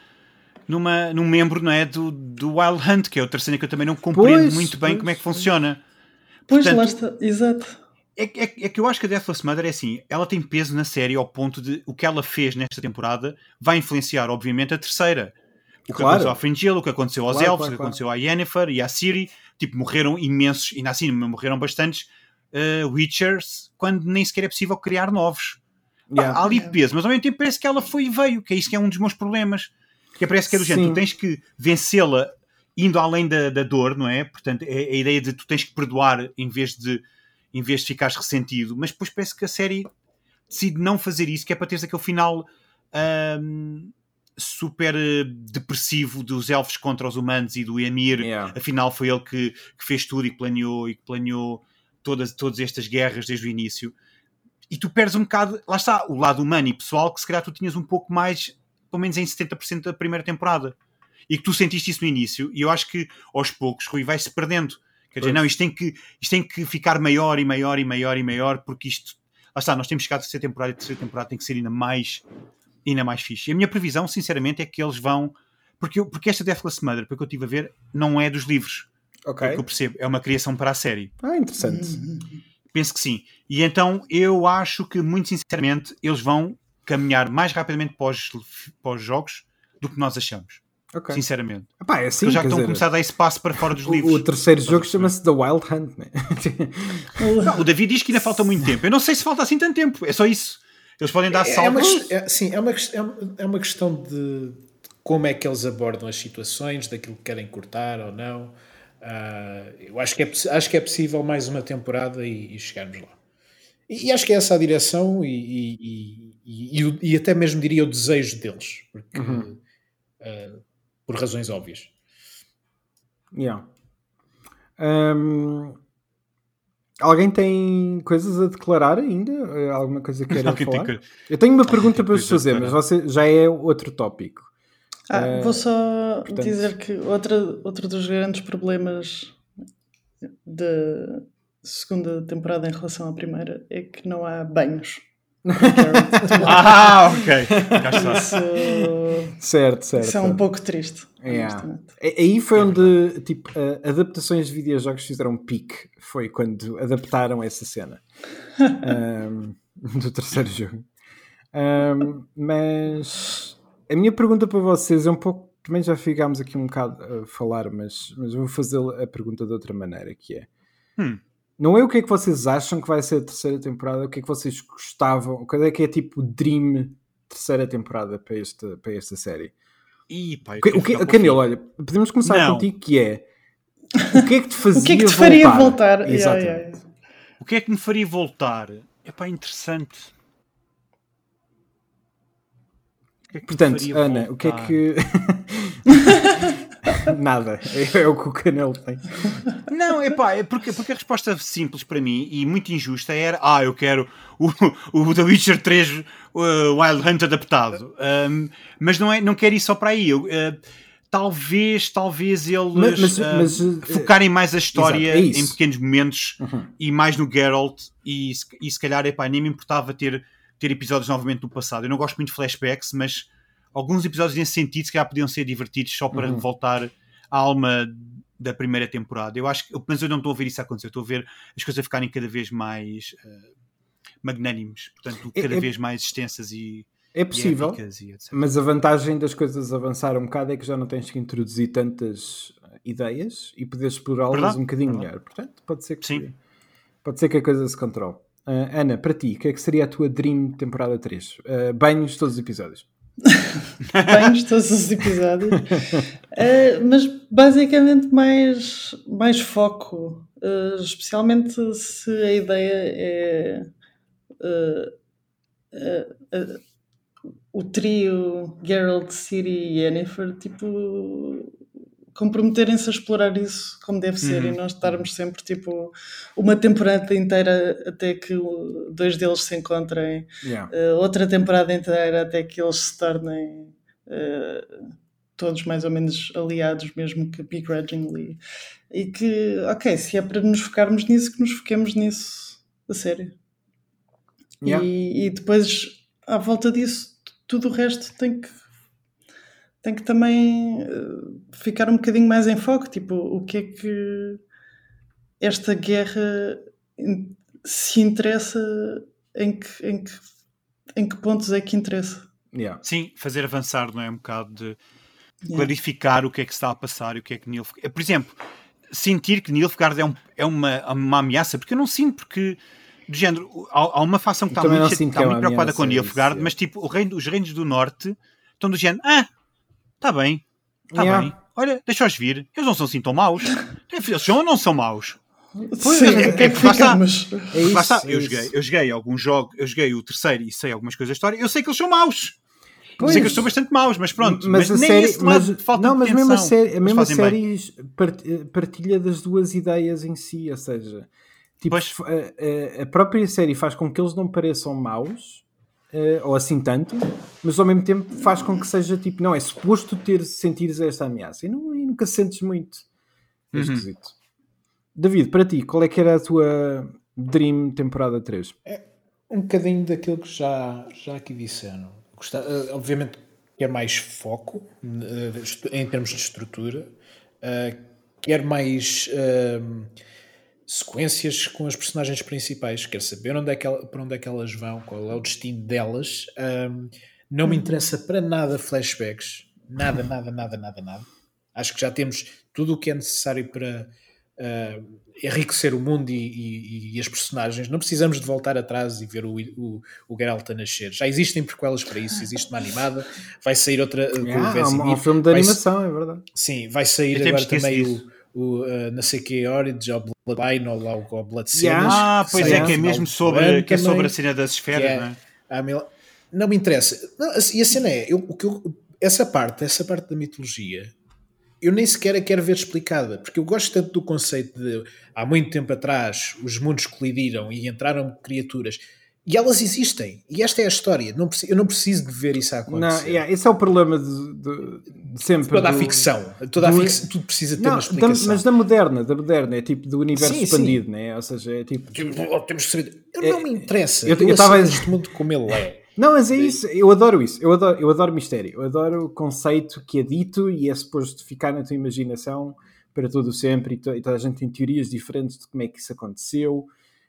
B: numa, num membro não é, do, do Wild Hunt, que é outra cena que eu também não compreendo
A: Pois,
B: muito bem
A: pois,
B: como é que funciona.
D: Pois
B: Portanto,
D: lá está, exato.
B: É, que- é, é que eu acho que a Deathless Mother é assim, ela tem peso na série ao ponto de o que ela fez nesta temporada vai influenciar, obviamente, a terceira. O que
A: Claro.
B: aconteceu ao Fringil, o que aconteceu aos
A: Claro,
B: Elfos,
A: claro,
B: o que aconteceu à Yennefer e à Ciri. Tipo, morreram imensos, e na Ciri morreram bastantes uh, Witchers, quando nem sequer é possível criar novos.
A: Yeah.
B: há ali peso, mas ao mesmo tempo parece que ela foi e veio, que é isso que é um dos meus problemas. Que parece que é do género, tu tens que vencê-la indo além da, da dor, não é? Portanto, é a ideia de tu tens que perdoar em vez de, em vez de ficares ressentido, mas depois parece que a série decide não fazer isso, que é para teres aquele final ahm, super depressivo dos elfos contra os humanos e do Emir.
A: Yeah.
B: Afinal, foi ele que, que fez tudo e que planeou e que planeou todas, todas estas guerras desde o início. E tu perdes um bocado, lá está, o lado humano e pessoal que se calhar tu tinhas um pouco mais, pelo menos em 70% da primeira temporada. E que tu sentiste isso no início, e eu acho que aos poucos Rui vai-se perdendo. Quer dizer, não, isto tem, que, isto tem que ficar maior e maior e maior e maior, porque isto, lá está, nós temos chegado a terceira temporada e a terceira temporada tem que ser ainda mais, ainda mais fixe. E a minha previsão, sinceramente, é que eles vão, porque, eu- porque esta Deathless Mother, pelo que eu estive a ver, não é dos livros,
A: Ok.
B: que eu percebo, é uma criação para a série.
A: Ah, interessante.
B: Penso que sim. E então eu acho que, muito sinceramente, eles vão caminhar mais rapidamente para os, para os jogos do que nós achamos.
A: Ok.
B: Sinceramente.
A: Epá, é assim,
B: Eles já estão a
A: dizer,
B: começar a dar espaço para fora dos
A: o,
B: livros.
A: o terceiro jogo chama-se The Wild Hunt, né? <laughs>
B: Não, o David diz que ainda falta muito tempo. Eu não sei se falta assim tanto tempo. É só isso. Eles podem dar
C: É, é uma,
B: saltos.
C: ques- é- sim, é é uma- é uma questão de como é que eles abordam as situações, daquilo que querem cortar ou não. Ah, eu acho que, é, acho que é possível mais uma temporada e, e chegarmos lá. E, e acho que é essa a direção e, e- e- e- e e até mesmo diria o desejo deles, porque, ah, por razões óbvias.
A: Yeah. Hum, alguém tem coisas a declarar ainda? Eh, Alguma coisa que queira <laughs> falar?
B: que-
A: Eu tenho uma pergunta <laughs> para vos fazer, mas você já é outro tópico.
D: Ah,
A: Eh,
D: vou só
A: portanto-
D: dizer que outra, outro dos grandes problemas da segunda temporada em relação à primeira é que não há banhos. <laughs>
B: Ah, ok.
D: Isso,
A: Certo, certo.
D: isso é um pouco triste.
A: Yeah. Aí foi onde tipo, adaptações de videojogos fizeram pique. Foi quando adaptaram essa cena Ahm, <laughs> do terceiro jogo. Ahm, mas a minha pergunta para vocês é um pouco. Também já ficámos aqui um bocado a falar, mas, mas vou fazer a pergunta de outra maneira: que é
B: Hum.
A: não é o que é que vocês acham que vai ser a terceira temporada, o que é que vocês gostavam, qual é que é tipo o dream terceira temporada para esta, para esta série?
B: Ih, pá,
A: O que, o que,
B: o
A: Canelo, olha, podemos começar
B: Não.
A: contigo que é o que é que te fazia <laughs>
D: O que é que te faria voltar?
A: Exatamente.
D: yeah, yeah.
B: O que é que me faria voltar? É pá, interessante. O que é que
A: Portanto, Ana, o que é
B: voltar?
A: que. <laughs> Nada, é, é o que o Canelo tem.
B: Não, é pá, é porque, porque a resposta simples para mim e muito injusta era: ah, eu quero o, o The Witcher 3 uh, Wild Hunt adaptado. Um, mas não, é, não quero ir só para aí. Eu, uh, talvez, talvez eles
A: Mas- mas-
B: uh,
A: mas, uh,
B: focarem mais a história
A: exato, é
B: em pequenos momentos
A: Uhum.
B: e mais no Geralt. E, se- e se calhar, epá, nem me importava ter, ter episódios novamente do passado. Eu não gosto muito de flashbacks, mas alguns episódios nesse sentido se calhar podiam ser divertidos só para
A: Uhum.
B: voltar à alma da primeira temporada. Eu acho que, mas eu não estou a ver isso acontecer. Eu estou a ver as coisas ficarem cada vez mais eh, magnânimes, portanto,
A: É-
B: cada
A: é-
B: vez mais extensas e,
A: É possível,
B: e
A: mas a vantagem das coisas avançar um bocado é que já não tens que introduzir tantas uh, ideias e podes explorá-las um bocadinho melhor. Portanto, pode ser que,
B: Sim.
A: pode ser que a coisa se controle. Uh, Ana, para ti, o que é que seria a tua Dream temporada 3? Uh, banhos todos os episódios. <laughs>
D: banhos todos os episódios. Eh, mas basicamente mais, mais foco. Eh, especialmente se a ideia é o trio Geralt, Ciri e Yennefer, tipo comprometerem-se a explorar isso como deve ser
B: Uhum.
D: e nós estarmos sempre tipo uma temporada inteira até que dois deles se encontrem
A: Yeah.
D: Uh, outra temporada inteira até que eles se tornem uh, todos mais ou menos aliados, mesmo que begrudgingly. E que, ok, se é para nos focarmos nisso, que nos foquemos nisso a sério.
A: Yeah.
D: E, e depois, à volta disso, tudo o resto tem que tem que também uh, ficar um bocadinho mais em foco. Tipo, o que é que esta guerra in- se interessa em que, em que, em que pontos é que interessa?
A: Yeah.
B: Sim, fazer avançar, não é? Um bocado de. clarificar o que é que se está a passar e o que é que Nilfgaard... Por exemplo, sentir que Nilfgaard é, um, é uma, uma ameaça, porque eu não sinto, porque do género, há, há uma facção que está muito, está muito é preocupada com Nilfgaard, mas tipo, reino, os reinos do norte estão do género, ah, está bem, está yeah. bem, olha, deixa-os vir, eles não são assim tão maus, eles são ou não são maus?
D: Pois, Sim, é, é, é, ficamos.
B: é isso, é eu, joguei, eu joguei alguns jogos, eu joguei o terceiro e sei algumas coisas da história, eu sei que eles são maus. Pois. Sei que eles são bastante maus, mas pronto.
A: Mas, mas a série, mas, falta não, mas mesmo a série, a mesma série partilha das duas ideias em si, ou seja, tipo, a, a, própria série faz com que eles não pareçam maus, uh, ou assim tanto, mas ao mesmo tempo faz com que seja tipo, não, é suposto ter sentires esta ameaça e, não, e nunca sentes muito. É uhum. esquisito. David, para ti, qual é que era a tua Dream temporada 3?
C: É um bocadinho daquilo que já, já aqui disseram eh, obviamente quer mais foco eh, em termos de estrutura, quer mais sequências com as personagens principais, quer saber onde é que ela, para onde é que elas vão, qual é o destino delas. Ehm, não me interessa para nada flashbacks, nada, <laughs> nada, nada, nada, nada. Acho que já temos tudo o que é necessário para uh, enriquecer o mundo e, e, e, as personagens. Não precisamos de voltar atrás e ver o, o, o Geralt a nascer. Já existem prequelas para isso. Existe uma animada, vai sair outra. Uh,
A: yeah, há um, um filme de animação, é verdade.
C: Sim, vai sair agora também o, o uh, não sei que Origins ou Bloodline ou lá o Blood Cenas.
B: Ah, pois é, que é mesmo sobre, que é sobre a cena das esferas, é, não é?
C: Mil... Não me interessa. Não, e a cena é, eu, o que eu, essa parte, essa parte da mitologia eu nem sequer a quero ver explicada, porque eu gosto tanto do conceito de há muito tempo atrás os mundos colidiram e entraram criaturas. E elas existem. E esta é a história. Não, eu não preciso de ver isso acontecer.
A: Não, yeah, esse é o problema de, de, de sempre.
C: Toda
A: do,
C: a ficção. Toda do, a ficção. Tudo precisa ter não, uma explicação.
A: Da, mas da moderna, da moderna. É tipo do universo sim, expandido, sim. né? Ou seja, é tipo.
C: Temos que saber. Eu é, não me interessa. Eu estava este mundo como ele é. <laughs>
A: Não, mas é isso, eu adoro isso, eu adoro, eu adoro mistério, eu adoro o conceito que é dito e é suposto ficar na tua imaginação para todo sempre e, to, e toda a gente tem teorias diferentes de como é que isso aconteceu,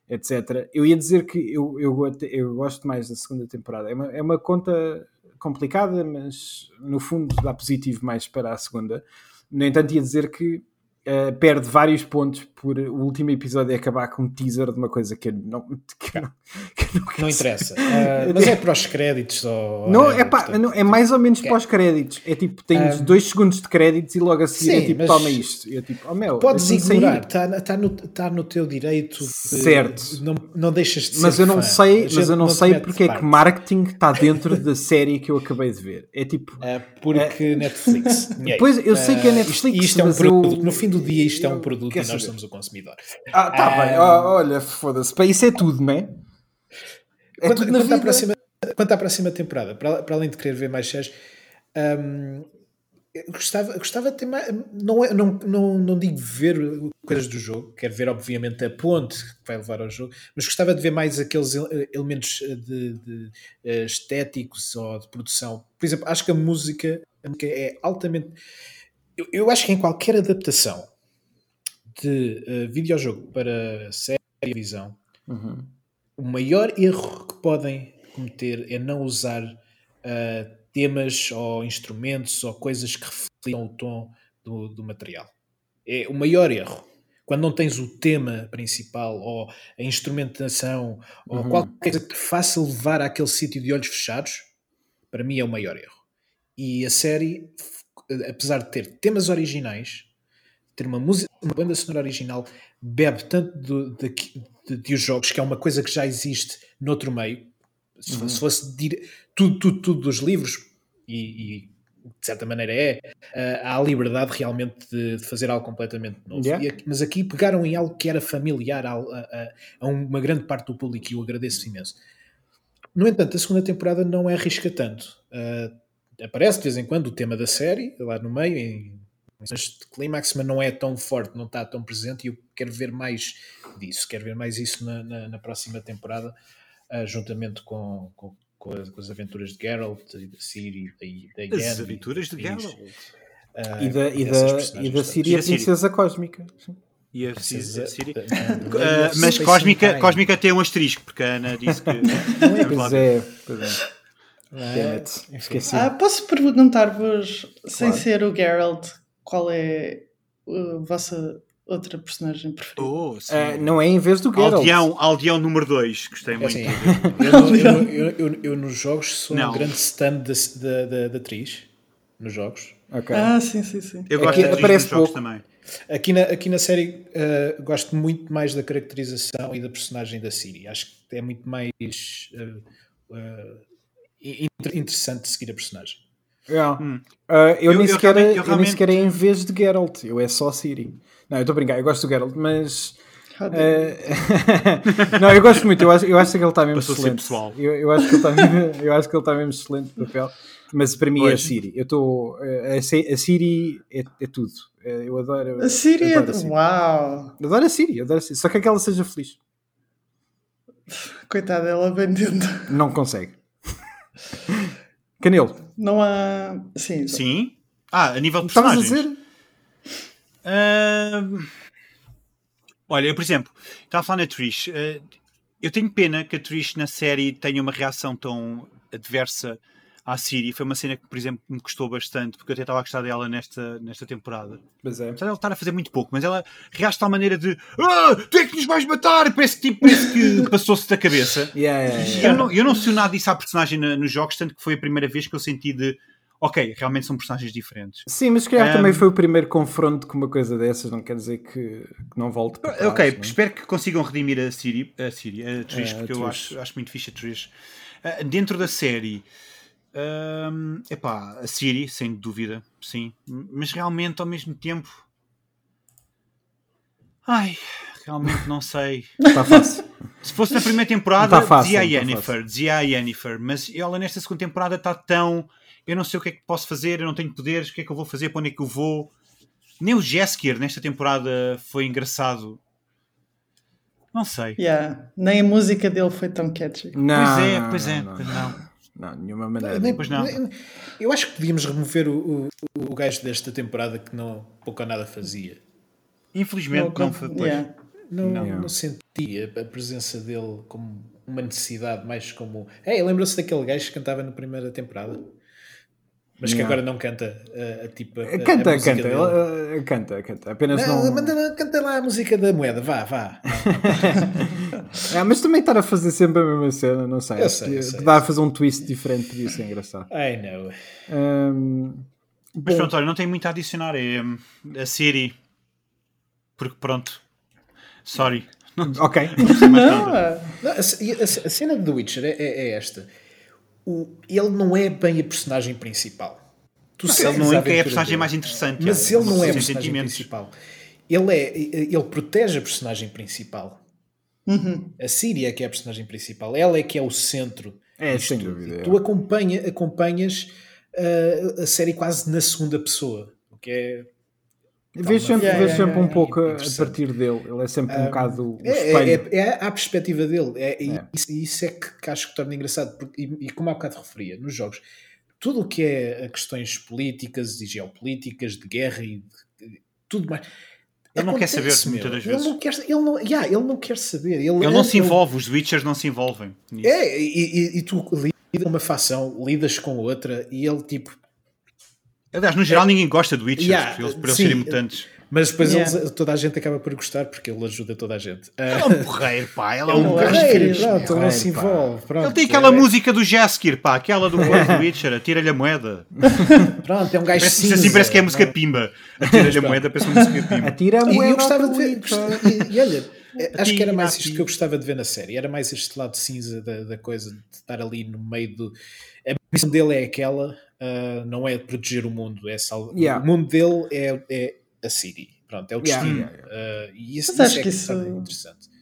A: etc. Eu ia dizer que eu, eu, eu gosto mais da segunda temporada, é uma, é uma conta complicada, mas no fundo dá positivo mais para a segunda. No entanto, ia dizer que Uh, perde vários pontos por o último episódio acabar com um teaser de uma coisa que eu não, que
C: não, que não, não interessa. Uh, mas é para os créditos ou
A: não, é, pá, portanto, não, é mais ou menos para os créditos. É tipo, tens um, dois segundos de créditos e logo a seguir é sim, é tipo, toma isto. Eu, tipo, oh, meu,
C: podes ignorar, está tá no, tá no teu direito. De,
A: certo.
C: Não, não deixas de
A: mas
C: ser
A: eu não fã. sei, mas eu não, sei porque é que marketing está <laughs> dentro da série que eu acabei de ver. É tipo.
C: Uh, porque Netflix. <laughs>
A: pois eu sei que é Netflix.
C: Isto, isto é um produto. No fim do dia isto é um produto e nós saber. somos o consumidor.
A: Ah, tá bem. Oh, olha, foda-se. Para isso é tudo, não é?
C: é quanto, quanto, à próxima, quanto à próxima temporada, para, para além de querer ver mais séries, gostava, gostava de ter mais. Não, é, não, não, não digo ver coisas do jogo, quero ver, obviamente, a ponte que vai levar ao jogo, mas gostava de ver mais aqueles elementos de, de, de eh, estéticos ou de produção. Por exemplo, acho que a música, a música é altamente eu, eu acho que em qualquer adaptação de uh, videojogo para série e visão, uhum. o maior erro que podem cometer é não usar uh, temas ou instrumentos ou coisas que refletam o tom do, do, material. É o maior erro. Quando não tens o tema principal ou a instrumentação ou uhum. qualquer coisa que te faça levar àquele sítio de olhos fechados, para mim é o maior erro. E a série apesar de ter temas originais, ter uma, música, uma banda sonora original, bebe tanto do, de, de, de, os jogos, que é uma coisa que já existe noutro meio. Se, uhum. se fosse dire... tudo, tudo, tudo dos livros, e, e de certa maneira é, uh, há a liberdade realmente de, de fazer algo completamente novo. Yeah. Aqui, mas aqui pegaram em algo que era familiar a, a, a, uma grande parte do público e eu agradeço imenso. No entanto, a segunda temporada não é arrisca tanto. Uh, aparece de vez em quando o tema da série, lá no meio, em mas de clímax, mas não é tão forte, não está tão presente e eu quero ver mais disso, quero ver mais isso na, na, na próxima temporada, uh, juntamente com, com, com, as, com, as, aventuras de Geralt e da Ciri e da Yennefer.
B: As aventuras de Geralt. Uh,
A: e da, e da, e da Ciri a princesa cósmica.
B: E a, a Ciri. Uh, mas cósmica, cósmica tem um asterisco, porque a Ana disse que.
A: pois é, pois é. Damn it. Esqueci.
D: Ah, posso perguntar-vos, sem
A: Claro.
D: ser o Geralt, qual é a vossa outra personagem preferida?
B: Oh, sim.
A: Ah, não é em vez do Geralt.
B: Aldeão, Aldeão número 2, gostei
C: É
B: muito.
C: assim, eu, <laughs> eu, eu- eu- eu nos jogos sou
B: Não.
C: um grande stand da, da, da, da atriz. Nos jogos.
A: Ok.
D: Ah, sim, sim, sim.
B: Eu gosto
C: Aqui
B: de atriz
A: aparece
B: nos jogos
A: pouco.
B: também.
C: Aqui na, aqui na série uh, gosto muito mais da caracterização e da personagem da Siri. Acho que é muito mais uh, uh, interessante seguir a personagem.
A: Yeah.
B: Hum.
A: Ah, eu,
B: Eu-
A: nem
B: eu
A: sequer,
B: realmente- eu
A: eu nem
B: realmente-
A: sequer é em vez de Geralt, eu é só Siri. Não, eu estou a brincar, eu gosto do Geralt, mas. Ah, <laughs> não, eu gosto muito, eu acho, eu acho que ele está mesmo
B: Passou a
A: excelente.
B: pessoal.
A: Eu, eu acho que ele está mesmo, eu acho que ele está mesmo excelente no papel, mas para mim é a. Siri. Eu estou. A, Ci- a Siri é, é tudo. Eu adoro.
D: A Siri é.
A: adoro a Siri.
D: Uau!
A: Adoro a Siri, adoro a Siri. Só que aquela seja feliz.
D: Coitada, ela vem dentro.
A: Não consegue. Canelo,
D: Não há. Sim,
B: Sim. Ah, a nível de
A: estavas a
B: personagens.
A: dizer?
B: Ahm, olha, eu, por exemplo, estava a falar na Trish. ah, eu tenho pena que a Trish na série tenha uma reação tão adversa à Siri. Foi uma cena que, por exemplo, me custou bastante, porque eu até estava a gostar dela nesta, nesta temporada.
A: Mas é.
B: Apesar de ela estar a fazer muito pouco, mas ela reage de tal maneira de ah, tu é que nos vais matar! Parece, tipo, parece que <laughs> passou-se da cabeça.
A: Yeah, yeah, yeah.
B: Eu não, eu não sei nada disso à personagem na- nos jogos, tanto que foi a primeira vez que eu senti de ok, realmente são personagens diferentes.
A: Sim, mas se calhar
B: Um,
A: também foi o primeiro confronto com uma coisa dessas, não quer dizer que, que não volte para trás,
B: ok,
A: não é?
B: espero que consigam redimir a Siri, a, Siri, a Trish,
A: É, a
B: porque eu
A: Trish.
B: acho, acho muito fixe a Trish. Ah, dentro da série, hum, epá, a Siri, sem dúvida, sim, mas realmente ao mesmo tempo. Ai, realmente não sei.
A: Está <laughs> fácil.
B: Se fosse na primeira temporada,
A: Não tá fácil,
B: dizia a
A: não tá
B: Yennefer, dizia a Yennefer, mas ela nesta segunda temporada está tão. Eu não sei o que é que posso fazer, eu não tenho poderes, o que é que eu vou fazer, para onde é que eu vou. Nem o Jesker nesta temporada foi engraçado. Não sei.
D: Yeah. Nem a música dele foi tão catchy.
A: Não,
B: pois é,
A: não,
B: pois é,
A: não,
B: pois
A: não.
B: Não.
A: Não, nenhuma maneira.
C: Nem-
B: Pois não.
C: nem- Eu acho que devíamos remover o, o, o gajo desta temporada que não pouco ou nada fazia.
B: Infelizmente não, pois.
D: yeah.
C: Não,
A: Não.
C: não senti a, presença dele como uma necessidade, mais como. É, lembra-se daquele gajo que cantava na primeira temporada, mas que
A: Não.
C: agora não canta a, a tipo. a- a
A: Canta, canta, ela- eh, canta, canta. Apenas
C: Não,
A: não.
C: manda, canta lá a música da moeda, vá, vá. <laughs>
A: Ah, mas também estar a fazer sempre a mesma cena, não sei.
C: Eu sei, eu sei,
A: Dar
C: eu
A: a fazer um twist diferente podia ser engraçado.
C: I know.
A: Ahm,
B: Mas pronto, olha, não tenho muito a adicionar. É hum, a Siri. Porque pronto. Sorry. Não <laughs>
A: ok.
B: sei mais
D: Não,
B: nada.
C: Não, a, a- a cena do Witcher é, é- é esta. O, ele não é bem a personagem principal. Tu
B: Ele
C: segues
B: não é que é a personagem
C: dele.
B: mais interessante.
C: Mas
B: é,
C: ele não é a personagem principal. Ele, é, ele protege a personagem principal.
D: Uhum.
C: A Síria é que é a personagem principal. Ela é que é o centro.
A: É, sem dúvida. É.
C: Tu acompanha, acompanhas uh, a série quase na segunda pessoa. O que é.
A: Vejo sempre,
D: Yeah,
A: vejo
D: yeah,
A: sempre um pouco a- partir dele. Ele é sempre um bocado o
C: É, é,
A: espelho.
C: é, é a perspectiva dele. É, e
A: É.
C: Isso, isso é que, que acho que torna engraçado. Porque, e, e como há bocado referia, nos jogos, tudo o que é questões políticas e geopolíticas, de guerra e de- de- tudo mais.
B: Ele não quer saber, muitas das
C: Ele
B: vezes.
C: não quer, ele não, yeah, ele não quer saber. Ele,
B: Ele não se envolve, os Witchers não se envolvem. nisso.
C: É, e, e- e tu lidas com uma facção, lidas com outra, e ele tipo.
B: Aliás, no geral ninguém gosta de Witchers,
C: Yeah,
B: por eles, por eles
C: sim.
B: serem mutantes.
C: Mas depois
D: Yeah.
C: eles- toda a gente acaba por gostar porque ele ajuda toda a gente. Ah,
B: Ele é um porreiro, pá. Ele é um
C: é um
B: gajo
D: porreiro,
C: pronto, ele não se envolve. Pronto,
B: Ele tem aquela
C: é-
B: música do Jaskier, pá, aquela do do Witcher, atira-lhe a moeda. <laughs>
C: Pronto, é um gajo
B: Parece,
C: cinza,
B: assim parece que é música
C: não-
B: pimba. Atira-lhe a moeda, parece uma música pimba.
A: Atira a
C: E
A: moeda
C: eu gostava de ver. E, e olha, é, acho que era mais isto que eu gostava de ver na série. Era mais este lado cinza da, da coisa, de estar ali no meio do. A missão dele é aquela, ah, não é proteger o mundo, é salvar.
A: Yeah.
C: O mundo dele é, é a City. Pronto, é o destino.
A: yeah,
C: Ah, e isso,
D: Mas acho
C: é
D: que isso-
C: torna interessante.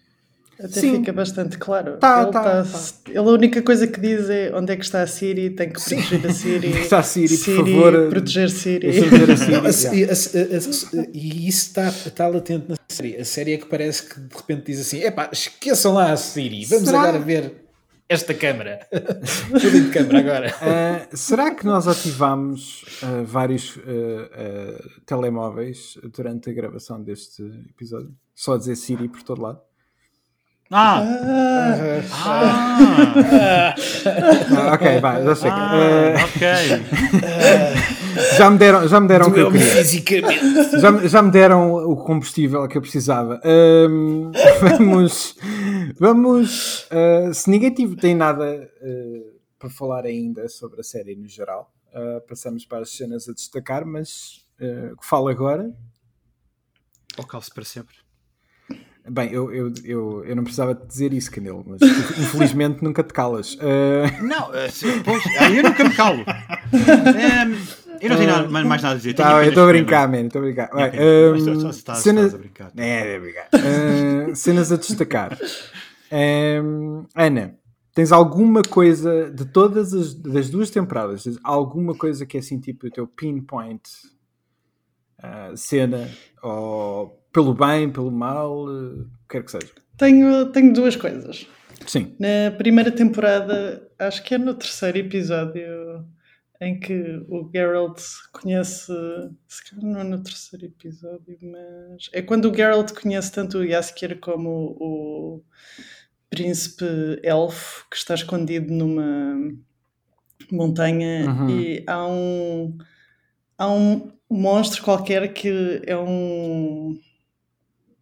D: Até
A: Sim.
D: fica bastante claro.
A: Tá,
D: ele,
A: tá,
D: tá-
A: tá.
D: ele a única coisa que diz é onde é que está a Siri, tem que proteger a Siri. <laughs>
A: Está a Siri, por favor,
D: proteger Siri.
A: A Siri.
C: E isso está está latente na série. A série é que parece que de repente diz assim: epá, esqueçam lá a Siri, vamos
A: Será?
C: agora ver esta câmara. <laughs> Tudo de câmara agora. <laughs>
A: Ah, será que nós ativamos ah, vários ah, telemóveis durante a gravação deste episódio? Só a dizer Siri por todo lado?
B: Ah!
C: Ah,
B: Ah!
A: Ah, ok, vai, já chega.
B: ah, ok. <laughs>
A: já me deram, já me deram o que eu queria.
C: fisicamente.
A: Já, me- já me deram o combustível que eu precisava. Ahm, <laughs> vamos. Vamos. ah, se ninguém tive- tem nada ah, para falar ainda sobre a série no geral, ah, passamos para as cenas a destacar, mas o que falo agora.
B: Ao calço para sempre.
A: Bem, eu, eu, eu, eu não precisava te dizer isso, Canelo, mas infelizmente nunca te calas. Ah,
B: Não, pois, eu nunca me calo. <laughs> Ehm, eu não tenho nada- mais, mais nada a dizer.
A: Tá, eu estou a brincar,
B: lembrar.
A: man, estou a brincar. Ahm,
B: Mas estás-
A: cenas-
B: estás a brincar.
A: É, é obrigado. <laughs> Ah, cenas a destacar. Ahm, Ana, tens alguma coisa de todas as das duas temporadas, tens alguma coisa que é assim tipo o teu pinpoint ah, cena, ou pelo bem, pelo mal, uh, quer que seja.
D: Tenho, tenho duas coisas.
A: Sim.
D: Na primeira temporada, acho que é no terceiro episódio em que o Geralt conhece. Se calhar não é no terceiro episódio, mas. É quando o Geralt conhece tanto o Jaskier como o, o príncipe elfo que está escondido numa montanha
A: Uhum.
D: e há um. Há um monstro qualquer que é um.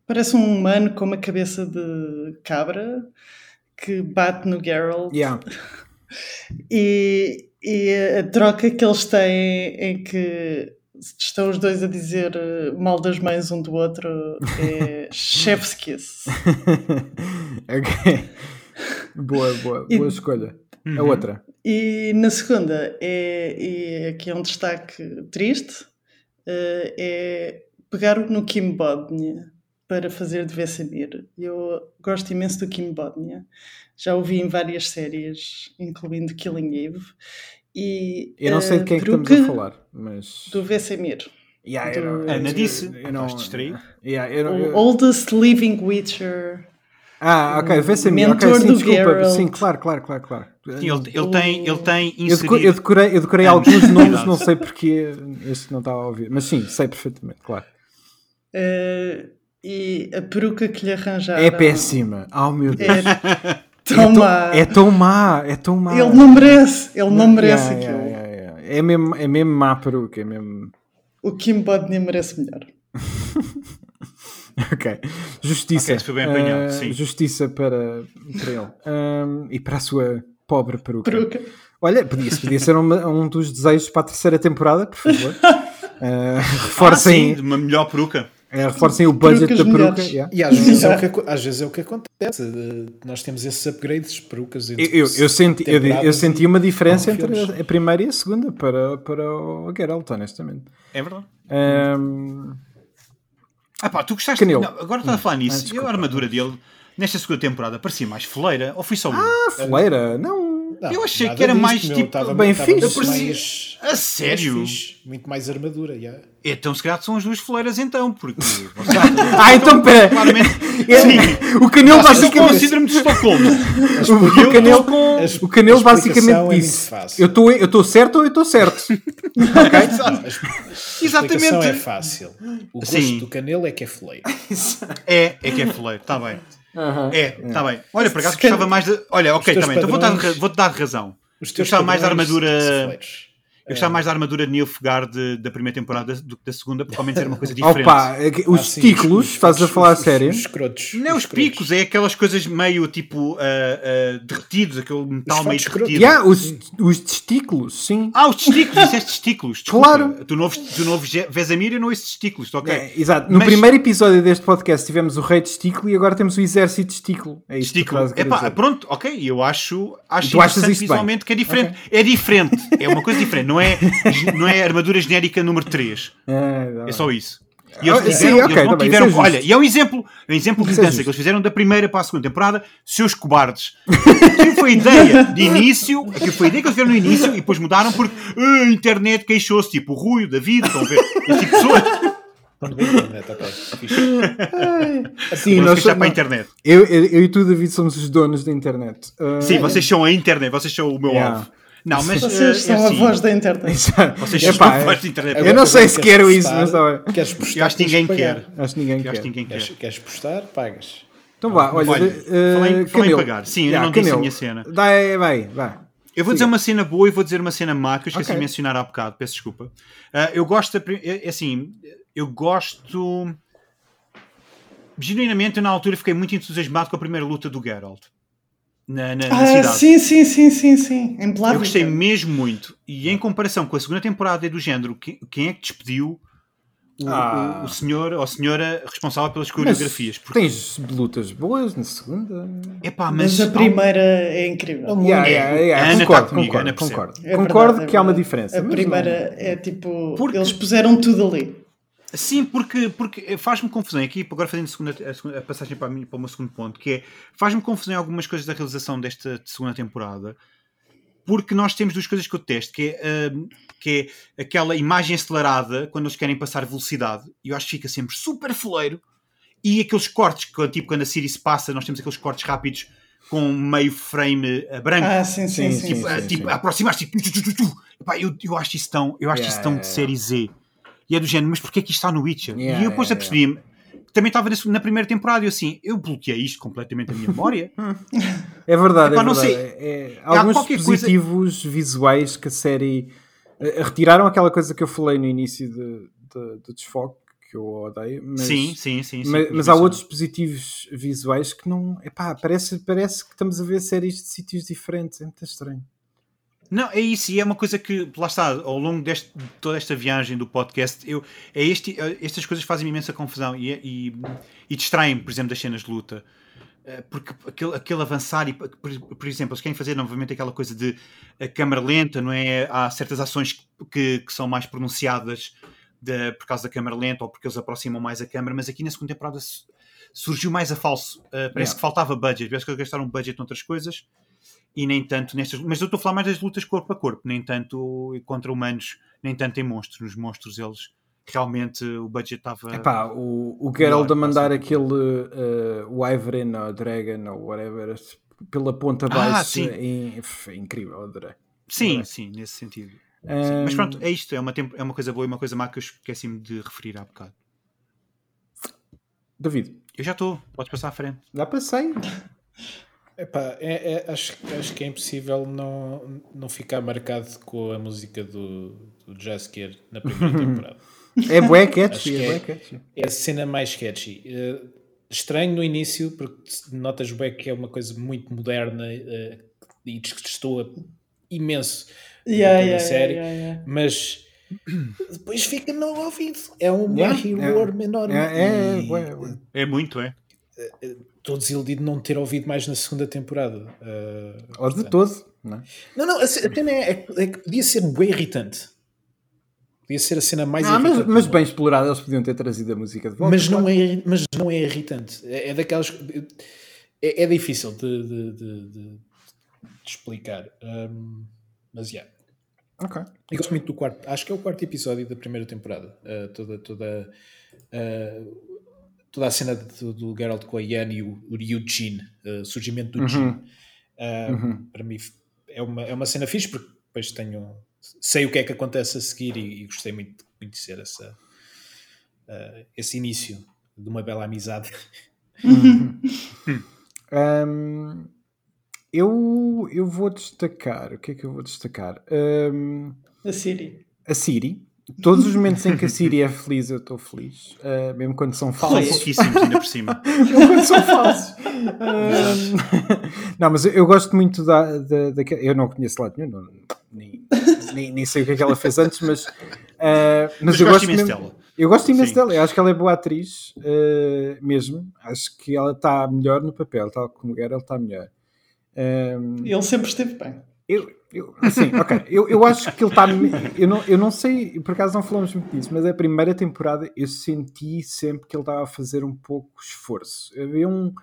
D: Parece um humano com uma cabeça de cabra que bate no Geralt
A: Yeah. <laughs>
D: e, e a troca que eles têm em que estão os dois a dizer eh, mal das mães um do outro é <laughs> chef's kiss. <laughs>
A: ok. Boa, boa,
D: E-
A: boa escolha. A
B: Uhum.
A: outra.
D: E na segunda, é, e aqui é um destaque triste, eh, é pegar no Kim Bodnia para fazer de Vesemir. Eu gosto imenso do Kim Bodnia. Já o vi em várias séries, incluindo Killing Eve. E,
A: Eu não sei de
D: eh,
A: quem é que estamos a falar, mas.
D: Do Vesemir.
A: Yeah, eu
D: do-
B: Ana
A: eu-
B: disse,
A: eu não-
B: vais distrair.
A: Yeah, eu não-
D: O
A: eu-
D: oldest living Witcher.
A: Ah, ok, vê se ok,
D: mentor
A: sim,
D: do
A: desculpa.
D: Geralt.
A: Sim, claro, claro, claro, claro.
B: Sim, ele, ele tem, ele tem
A: Eu,
B: inserido.
A: eu decorei, eu decorei alguns
B: de <laughs>
A: nomes, não sei porque este não estava a ouvir. Mas sim, sei perfeitamente, claro.
D: eh, e a peruca que lhe arranjaram.
A: É péssima. Oh meu Deus.
D: É <laughs> tão má.
A: É tão má, é tão má.
D: Ele não merece. Ele não merece
A: Yeah,
D: aquilo.
A: yeah, yeah, yeah. É, mesmo, é mesmo má peruca, é mesmo.
D: O Kim Bodnia merece melhor. <laughs>
A: Ok. Justiça.
B: Ok, isso foi bem apanhado,
A: Ah,
B: sim.
A: Justiça para, para ele. Ahm, e para a sua pobre peruca.
D: Peruca.
A: Olha, podia, podia ser uma- um dos desejos para a terceira temporada, por favor. <laughs> Ah, <laughs> reforcem,
B: Ah, sim, de uma melhor peruca.
A: Eh, reforcem o budget
D: Perucas
A: da peruca. yeah.
C: E às vezes, é o que, às vezes é o que acontece. Nós temos esses upgrades, perucas.
A: Eu, eu, eu senti, eu, eu senti uma diferença entre
C: filmes.
A: a primeira e a segunda para, para o Geralt, honestamente.
B: É verdade.
A: Ahm,
B: Ah pá, tu gostaste.
A: Canelo.
B: Não, agora estás a falar
A: Ah,
B: nisso.
A: desculpa.
B: eu, a armadura dele, nesta segunda temporada, parecia mais foleira. Ou fui só um?
A: ah, foleira, não.
B: Eu achei que era mais tipo,
A: bem fixe.
C: Muito mais,
B: A sério?
C: mais muito mais armadura. yeah.
B: Então, se calhar são as duas foleiras, então, porque. <laughs>
A: Ah, então pera.
B: Claramente. <laughs>
A: Sim. O Canelo
B: com
A: basicamente.
B: síndrome de Estocolmo. <laughs>
A: O Canelo,
C: A
A: o Canelo basicamente
C: é
A: disse:
C: fácil.
A: Eu estou eu certo ou eu estou certo?
C: A explicação é
B: Exatamente.
C: fácil. O gosto
B: Sim.
C: do canelo é que é foleiro.
B: É, é que é foleiro, está bem. É, está bem. Olha, por acaso
D: Se calhar-
B: gostava mais de. Olha, ok, está bem. Então vou-te dar, vou-te dar razão.
C: Os
B: Eu
C: teus
B: gostava mais da armadura-. Eu gostava mais da armadura de Nilfgaard da primeira temporada do que da segunda, porque ao menos era uma coisa <laughs> diferente.
A: Opa, é que os
C: Ah, sim,
A: títulos,
C: os-
A: estás a
C: os-
A: falar a
C: os-
A: sério?
C: Os escrotos.
B: Não, os
C: escrotos.
B: picos, é aquelas coisas meio tipo ah, ah, derretidos, aquele metal
C: Os
B: meio
C: escrotos.
B: derretido.
A: Yeah, os, os testículos, sim.
B: Ah, os testículos, disseste testículos. Desculpa.
A: Claro.
B: Tu novo, tu novo Vesamir e não esses testículos, ok?
A: É, exato. No
B: Mas-
A: primeiro episódio deste podcast tivemos o rei testículo e agora temos o exército testículo. É isto que tu
B: Testículo.
A: estás a querer
B: Epá, pronto, ok, eu acho, acho
A: Tu achas
B: interessante
A: isso bem?
B: visualmente que é diferente. É diferente, é uma coisa diferente, não é, não é armadura genérica número 3.
A: É.
B: É só isso. E
A: Ah,
B: eles,
A: sim,
B: fizeram,
A: ok,
B: eles não
A: tá bem,
B: tiveram.
A: isso é
B: olha, e é um exemplo, é um exemplo de
A: Isso é
B: que eles fizeram da primeira para a segunda temporada, seus cobardes. Aquilo foi ideia de início, aquilo foi ideia que eles fizeram no início e depois mudaram porque "Ah, a internet queixou-se, tipo o Rui, o David, estão a ver? Esse tipo de pessoas.
C: Bem.
A: Sim,
B: Vamos
A: nós
B: queixar para a
A: somos,
B: internet.
A: eu, eu, eu e tu, David, somos os donos da internet. Uh,
B: Sim, vocês são a internet, vocês são o meu
A: Yeah.
B: alvo. Não, mas
D: Vocês
B: eh,
D: são
B: é
D: a
B: assim,
D: voz da internet.
A: Exato.
B: Vocês
A: Epá,
B: são a
A: é-
B: voz da internet.
A: Eu não sei se quero isso, mas está bem.
C: Queres postar?
B: Eu acho que ninguém quer.
A: Acho que ninguém
B: Eu
A: quer.
C: Queres, queres postar? Pagas.
A: Então vá, olha,
B: Olha,
A: uh,
B: falei, falei pagar. Sim, eu
A: Yeah,
B: não disse a minha cena.
A: Vai, vai, vai.
B: Eu vou dizer uma cena boa e vou dizer uma cena má que eu esqueci
A: Ok.
B: de mencionar há bocado, peço desculpa. Ah, eu gosto, é, é assim, eu gosto. Genuinamente, eu na altura fiquei muito entusiasmado com a primeira luta do Geralt na, na, na
D: Ah,
B: cidade.
D: sim, sim, sim, sim, sim. Em
B: Eu gostei mesmo muito. E em comparação com a segunda temporada é do género, que- quem é que despediu o,
A: Ah.
B: o, o senhor ou a senhora responsável pelas coreografias? Porque,
A: tens lutas boas na segunda?
B: epá,
D: Mas,
B: mas,
D: a primeira é incrível.
A: Yeah,
B: É,
A: yeah, yeah,
B: a Ana
A: concordo,
B: tá comigo,
A: concordo,
B: Ana
A: concordo.
D: É
A: Concordo
D: verdade, é
A: que há uma diferença.
D: A primeira é tipo.
B: Porque-
D: Eles puseram tudo ali.
B: Sim, porque, porque faz-me confusão aqui, agora fazendo a, segunda, a, segunda- a passagem para, mim, para o meu segundo ponto, que é faz-me confusão em algumas coisas da realização desta segunda temporada, porque nós temos duas coisas que eu testo, que é, hum, que é aquela imagem acelerada quando eles querem passar velocidade, e eu acho que fica sempre super foleiro, e aqueles cortes, que, tipo quando a série se passa, nós temos aqueles cortes rápidos com meio frame eh, branco.
D: Ah, sim, sim,
A: Sim.
B: Tipo,
A: sim,
B: a-
A: sim,
B: tipo
A: sim.
B: aproximar-se, tipo, eu, eu acho isso tão, eu acho
A: Yeah,
B: isso tão
A: yeah,
B: de série Z. E é do género, mas porquê é que isto está no Witcher?
A: Yeah,
B: e eu depois
A: yeah,
B: apercebi-me, que também estava na, primeira temporada, e eu assim, eu bloqueei isto completamente da minha memória. <laughs>
A: É verdade,
B: Epá,
A: é
B: não
A: verdade.
B: sei.
A: É- é-
B: Há
A: alguns
B: qualquer
A: dispositivos visuais que a série eh, retiraram aquela coisa que eu falei no início de- de- do desfoque, que eu odeio, mas,
B: sim, sim, sim. sim
A: mas, há outros dispositivos visuais que não. Epá, parece, parece que estamos a ver séries de sítios diferentes, é muito estranho.
B: Não, é isso, e é uma coisa que, lá está, ao longo deste, de toda esta viagem do podcast, eu, é este, é- estas coisas fazem imensa confusão e, e, e distraem-me, por exemplo, das cenas de luta. Eh, Porque aquele, aquele avançar, e, por, por exemplo, eles querem fazer novamente aquela coisa de a câmara lenta, não é? Há certas ações que, que são mais pronunciadas de- por causa da câmara lenta ou porque eles aproximam mais a câmara, mas aqui na segunda temporada su- surgiu mais a falso. Eh, parece
A: Yeah.
B: que faltava budget, parece que eles gastaram budget noutras coisas e nem tanto nestas. Mas eu estou a falar mais das lutas corpo a corpo, nem tanto contra humanos, nem tanto em monstros. Nos monstros, eles realmente o budget estava.
A: Epá, o, o Geralt a mandar
B: passa.
A: aquele uh, Wyvern ou Dragon ou whatever pela ponta
B: Ah,
A: abaixo
B: sim.
A: é, é incrível, adorei.
B: sim,
A: Adorei.
B: sim, nesse sentido. Sim.
A: Um,
B: Mas pronto, é isto. É uma, é uma coisa boa e uma coisa má que eu esqueci-me de referir há bocado.
A: David,
B: Eu já estou, podes passar à frente.
A: já passei. <laughs>
C: Epá, é, é- acho, acho que é impossível não, não ficar marcado com a música do, do Jaskier na primeira <laughs> temporada.
A: É bué catchy, é
C: é.
A: bué catchy.
C: É a cena mais sketchy. Eh, estranho no início, porque notas bem que é uma coisa muito moderna eh, e destoa imenso da
D: Yeah,
C: toda a
D: yeah,
C: série,
D: yeah, yeah, yeah.
C: mas depois fica no ouvido. É um
A: Yeah,
C: horror
A: yeah.
C: enorme.
A: É, é,
C: E
A: bué, bué.
B: É muito, é?
C: Estou desiludido de não ter ouvido mais na segunda temporada. Eh,
A: Ou de todo, não é?
C: Não, não, a ce- a cena é, é que podia ser bem irritante. Podia ser a cena mais
A: Ah, mas,
C: irritante.
A: mas
C: do
A: bem explorado, eles podiam ter trazido a música de volta.
C: mas não,
A: claro.
C: é, mas não é irritante. É, é daquelas. É, é difícil de, de- de- de- explicar. Hum, mas já.
A: Ok.
C: Eu gosto muito do quarto. Acho que é o quarto episódio da primeira temporada. Uh, toda, toda, uh, toda a cena do, do Geralt com a Yan e o, o Eugene, uh, o surgimento do Jin. Uh, Para mim é uma, é uma cena fixe porque depois tenho. Sei o que é que acontece a seguir e, e gostei muito de conhecer essa, uh, esse início de uma bela amizade. <laughs>
A: Hum, eu, eu vou destacar. O que é que eu vou destacar? Hum,
D: A Siri.
A: a Siri. Todos os momentos em que a Siri é feliz, eu estou feliz. Uh, mesmo quando são
B: São
A: falsos.
B: pouquíssimos ainda por cima.
A: Mesmo quando são falsos. Hum, <laughs> <laughs> não, mas eu, eu gosto muito da, da, daque- Eu não conheço lá nenhum, não- nem, nem, nem sei o que é que ela fez antes, mas. uh, mas,
B: Mas
A: eu
B: gosto imenso
A: mesmo-
B: dela.
A: Eu gosto imenso
B: Sim.
A: dela, eu acho que ela é boa atriz, mesmo. Acho que ela está melhor no papel, tal como era, ela está melhor.
D: Ele sempre esteve bem.
A: eu, eu, assim, ok, eu, eu acho que ele está. Eu não, eu não sei, por acaso não falamos muito disso, mas a primeira temporada eu senti sempre que ele estava a fazer um pouco esforço. Havia um,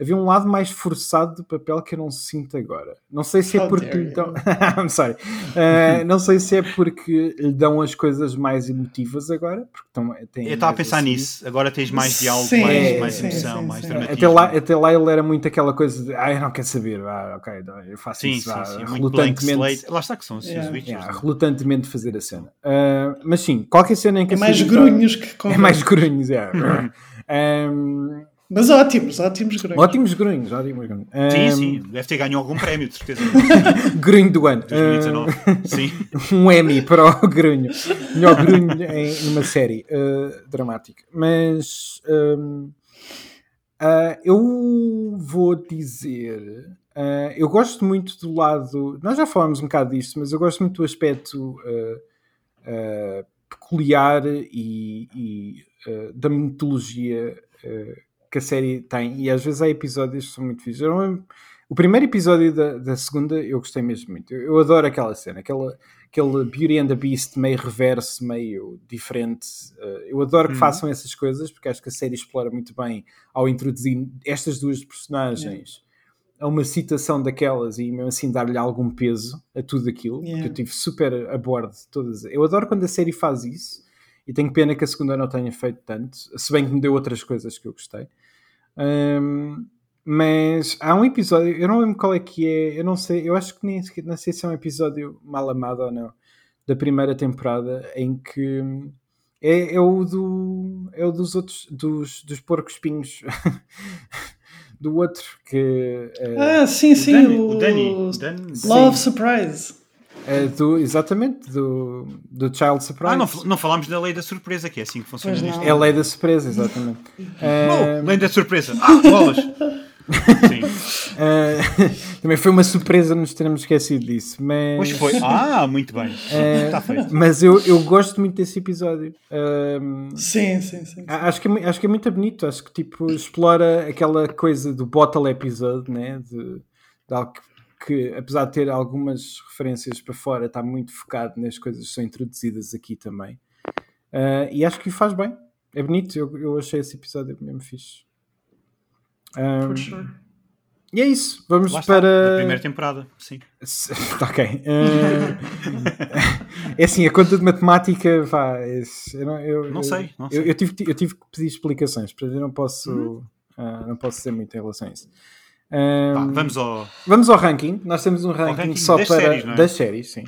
A: havia um lado mais forçado do papel que eu não sinto agora. Não sei se é porque lhe dão. <laughs> I'm sorry. Eh, não sei se é porque lhe dão as coisas mais emotivas agora. Porque têm
B: Eu estava a pensar
A: assim.
B: nisso. Agora tens mais diálogo,
D: Sim,
B: mais, mais
A: sim,
B: emoção,
D: sim,
B: mais
D: sim.
A: Até lá, até lá ele era muito aquela coisa de ah, eu não quero saber, ah, ok, eu faço
B: Sim,
A: isso,
B: sim,
A: ah,
B: sim.
A: Relutantemente.
B: Lá está que são assim,
D: Yeah.
B: os Witchers.
A: yeah,
B: não é?
A: relutantemente fazer a cena. Ah, mas sim, qualquer cena em que
D: É mais grunhos que
A: tá- <laughs> É
D: convém.
A: mais grunhos, é. <laughs> Um,
D: Mas ótimos, ótimos grunhos.
A: Ótimos grunhos, ótimos grunhos.
B: Sim,
A: Um,
B: sim. Deve ter ganho algum prémio, de certeza. <laughs>
A: Grunho do ano.
B: 2019. Sim. <laughs>
A: Um, Emmy para o grunho. Melhor grunho em numa série uh, dramática. Mas um, uh, eu vou dizer. uh, eu gosto muito do lado. Nós já falámos um bocado disto, mas eu gosto muito do aspecto uh, uh, peculiar e, e, uh, da mitologia uh, que a série tem. E às vezes há episódios que são muito fixos. O primeiro episódio da, da segunda eu gostei mesmo muito. Eu, eu adoro aquela cena, aquela, aquele Beauty and the Beast meio reverso, meio diferente. Uh, eu adoro que
B: Uhum.
A: façam essas coisas porque acho que a série explora muito bem ao introduzir estas duas personagens a uma citação daquelas e mesmo assim dar-lhe algum peso a tudo aquilo,
D: Yeah.
A: que eu tive super a bordo de todas. Eu adoro quando a série faz isso e tenho pena que a segunda não tenha feito tanto, se bem que me deu outras coisas que eu gostei. Ahm, mas há um episódio, eu não lembro qual é que é, eu não sei, eu acho que nem sequer- não sei se é um episódio mal amado ou não, da primeira temporada, em que é, é o do é o dos outros dos, dos porcos espinhos <laughs> do outro que é,
D: Ah, sim, sim. O,
B: o Dani. o Dani-
D: Love Surprise.
A: É do exatamente do, do Child Surprise.
B: Ah, não, não falámos da lei da surpresa, que é assim que funciona neste.
A: É a lei da surpresa, exatamente. Ah,
B: Oh, lei da surpresa. <laughs> Ah, bolas. Sim.
A: ah, também foi uma surpresa nos termos esquecido disso, mas,
B: Pois foi. Ah, muito bem. Está feito.
A: mas eu, eu gosto muito desse episódio. Ah,
D: Sim, sim, sim.
A: Acho que, é, acho que é muito bonito, acho que tipo, explora aquela coisa do bottle episode, né? de, de algo que, que, apesar de ter algumas referências para fora, está muito focado nas coisas que são introduzidas aqui também. Ah, e acho que o faz bem, é bonito, eu, eu achei esse episódio mesmo fixe. Ah,
D: For sure.
A: e é isso, vamos
B: Lá está,
A: para.
B: da primeira temporada. Sim.
A: Se- <laughs> Ok. Eh, <laughs> é assim, a conta de matemática, vá, esse- eu não, eu,
B: Não
A: eu-
B: sei, não
A: eu,
B: sei.
A: eu tive, eu tive que pedir explicações, para eu não posso,
B: Uhum.
A: ah, não posso dizer muito em relação a isso. Eh,
B: Vá, vamos ao.
A: vamos ao ranking. Nós temos um ranking,
B: ranking
A: só
B: das
A: para
B: séries, é?
A: das séries, sim.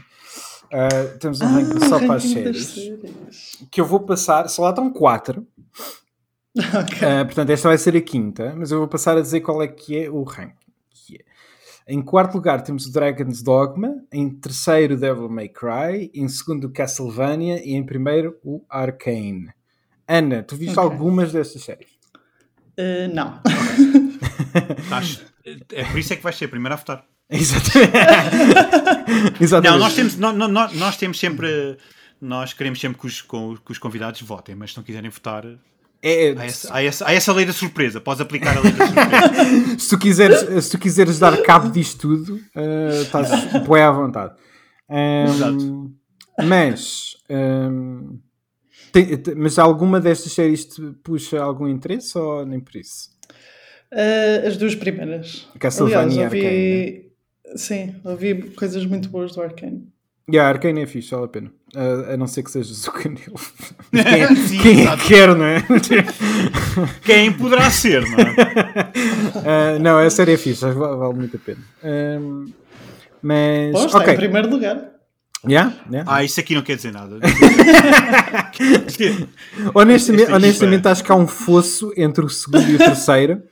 A: Ah, temos um ranking só para as
D: ranking
A: séries.
D: séries.
A: Que eu vou passar, só lá estão quatro.
D: Ok.
A: Uh, portanto, esta vai ser a quinta, mas eu vou passar a dizer qual é que é o ranking. É. Em quarto lugar temos o Dragon's Dogma, em terceiro Devil May Cry, em segundo o Castlevania e em primeiro o Arcane. Ana, tu viste
D: Ok.
A: algumas destas séries?
D: Eh, não. <laughs> <laughs>
B: Estás- É por isso é que vais ser a primeira a votar.
A: Exatamente. <laughs> Exatamente.
B: Não, nós temos, nó- nó- nó- nós, temos sempre. Nós queremos sempre que os, com- que os convidados votem, mas se não quiserem votar,
A: É,
B: há essa, há essa- há essa lei da surpresa. Podes aplicar a lei da surpresa. <laughs>
A: se, tu quiseres, se tu quiseres dar cabo disto tudo, uh, estás bué à vontade. Um,
B: Exato.
A: Mas, um, tem- te- mas alguma destas séries te puxa algum interesse ou nem por isso?
D: Eh, as duas primeiras.
A: Castlevania
D: Aliás, ouvi... Sim, ouvi coisas muito boas do Arcane.
A: E a Arcane é fixe, vale a pena. Uh, a não ser que sejas o. <laughs> Quem é,
B: Sim,
A: quem é que quer, não é?
B: Quem poderá ser, não é?
A: Uh, <laughs> não, a série é fixe, vale, vale muito a pena. Um, mas,
D: Bom, está
A: ok.
D: em primeiro lugar.
A: Yeah, yeah.
B: Ah, isso aqui não quer dizer nada. <laughs>
A: Honestamente,
B: Esta
A: honestamente acho que há um fosso entre o segundo e o terceiro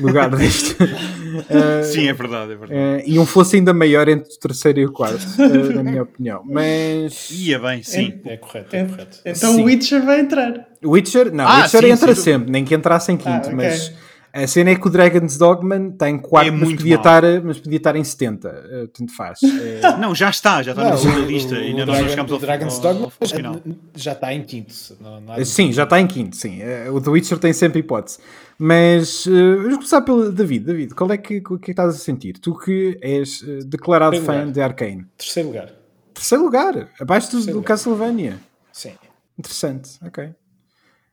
A: lugar <laughs> deste. Uh, <laughs>
B: Sim, é verdade, é verdade.
A: uh, e um fosso ainda maior entre o terceiro e o quarto, uh, <laughs> na minha opinião. Mas
B: Ia bem, sim.
C: É correto, é
D: En-
C: correto.
D: Então
A: Sim.
D: o Witcher vai entrar.
A: Witcher, não,
B: Ah,
A: Witcher
B: sim,
A: entra
B: sem
A: sempre, nem que entrasse em quinto,
D: Ah, ok.
A: mas a cena é que o Dragon's Dogma está em quarto,
B: É
A: mas,
B: muito
A: podia estar, mas podia estar em 70, uh, tanto faz. É,
B: Não, já está, já está na
C: Não,
B: segunda
C: o-
B: lista.
C: o
B: Ainda não
C: Dragon-
B: chegamos ao
C: o Dragon's
B: ao-
C: Dogma
B: ao- ao final.
C: já está em quinto. Não, não
A: sim, já está em quinto, sim. Uh, o The Witcher tem sempre hipótese. Mas uh, vamos começar pelo David. David, qual é que, que é que estás a sentir? Tu que és uh, declarado fã
C: lugar.
A: de Arcane.
C: Terceiro lugar.
A: Terceiro lugar, abaixo do,
C: Terceiro
A: do
C: lugar.
A: Castlevania.
C: Sim.
A: Interessante, ok.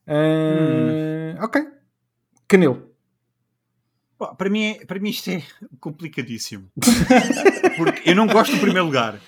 A: Uh, Ok. Canelo.
B: Pá, Para mim, é- para mim isto é complicadíssimo. <laughs> Porque eu não gosto do primeiro lugar.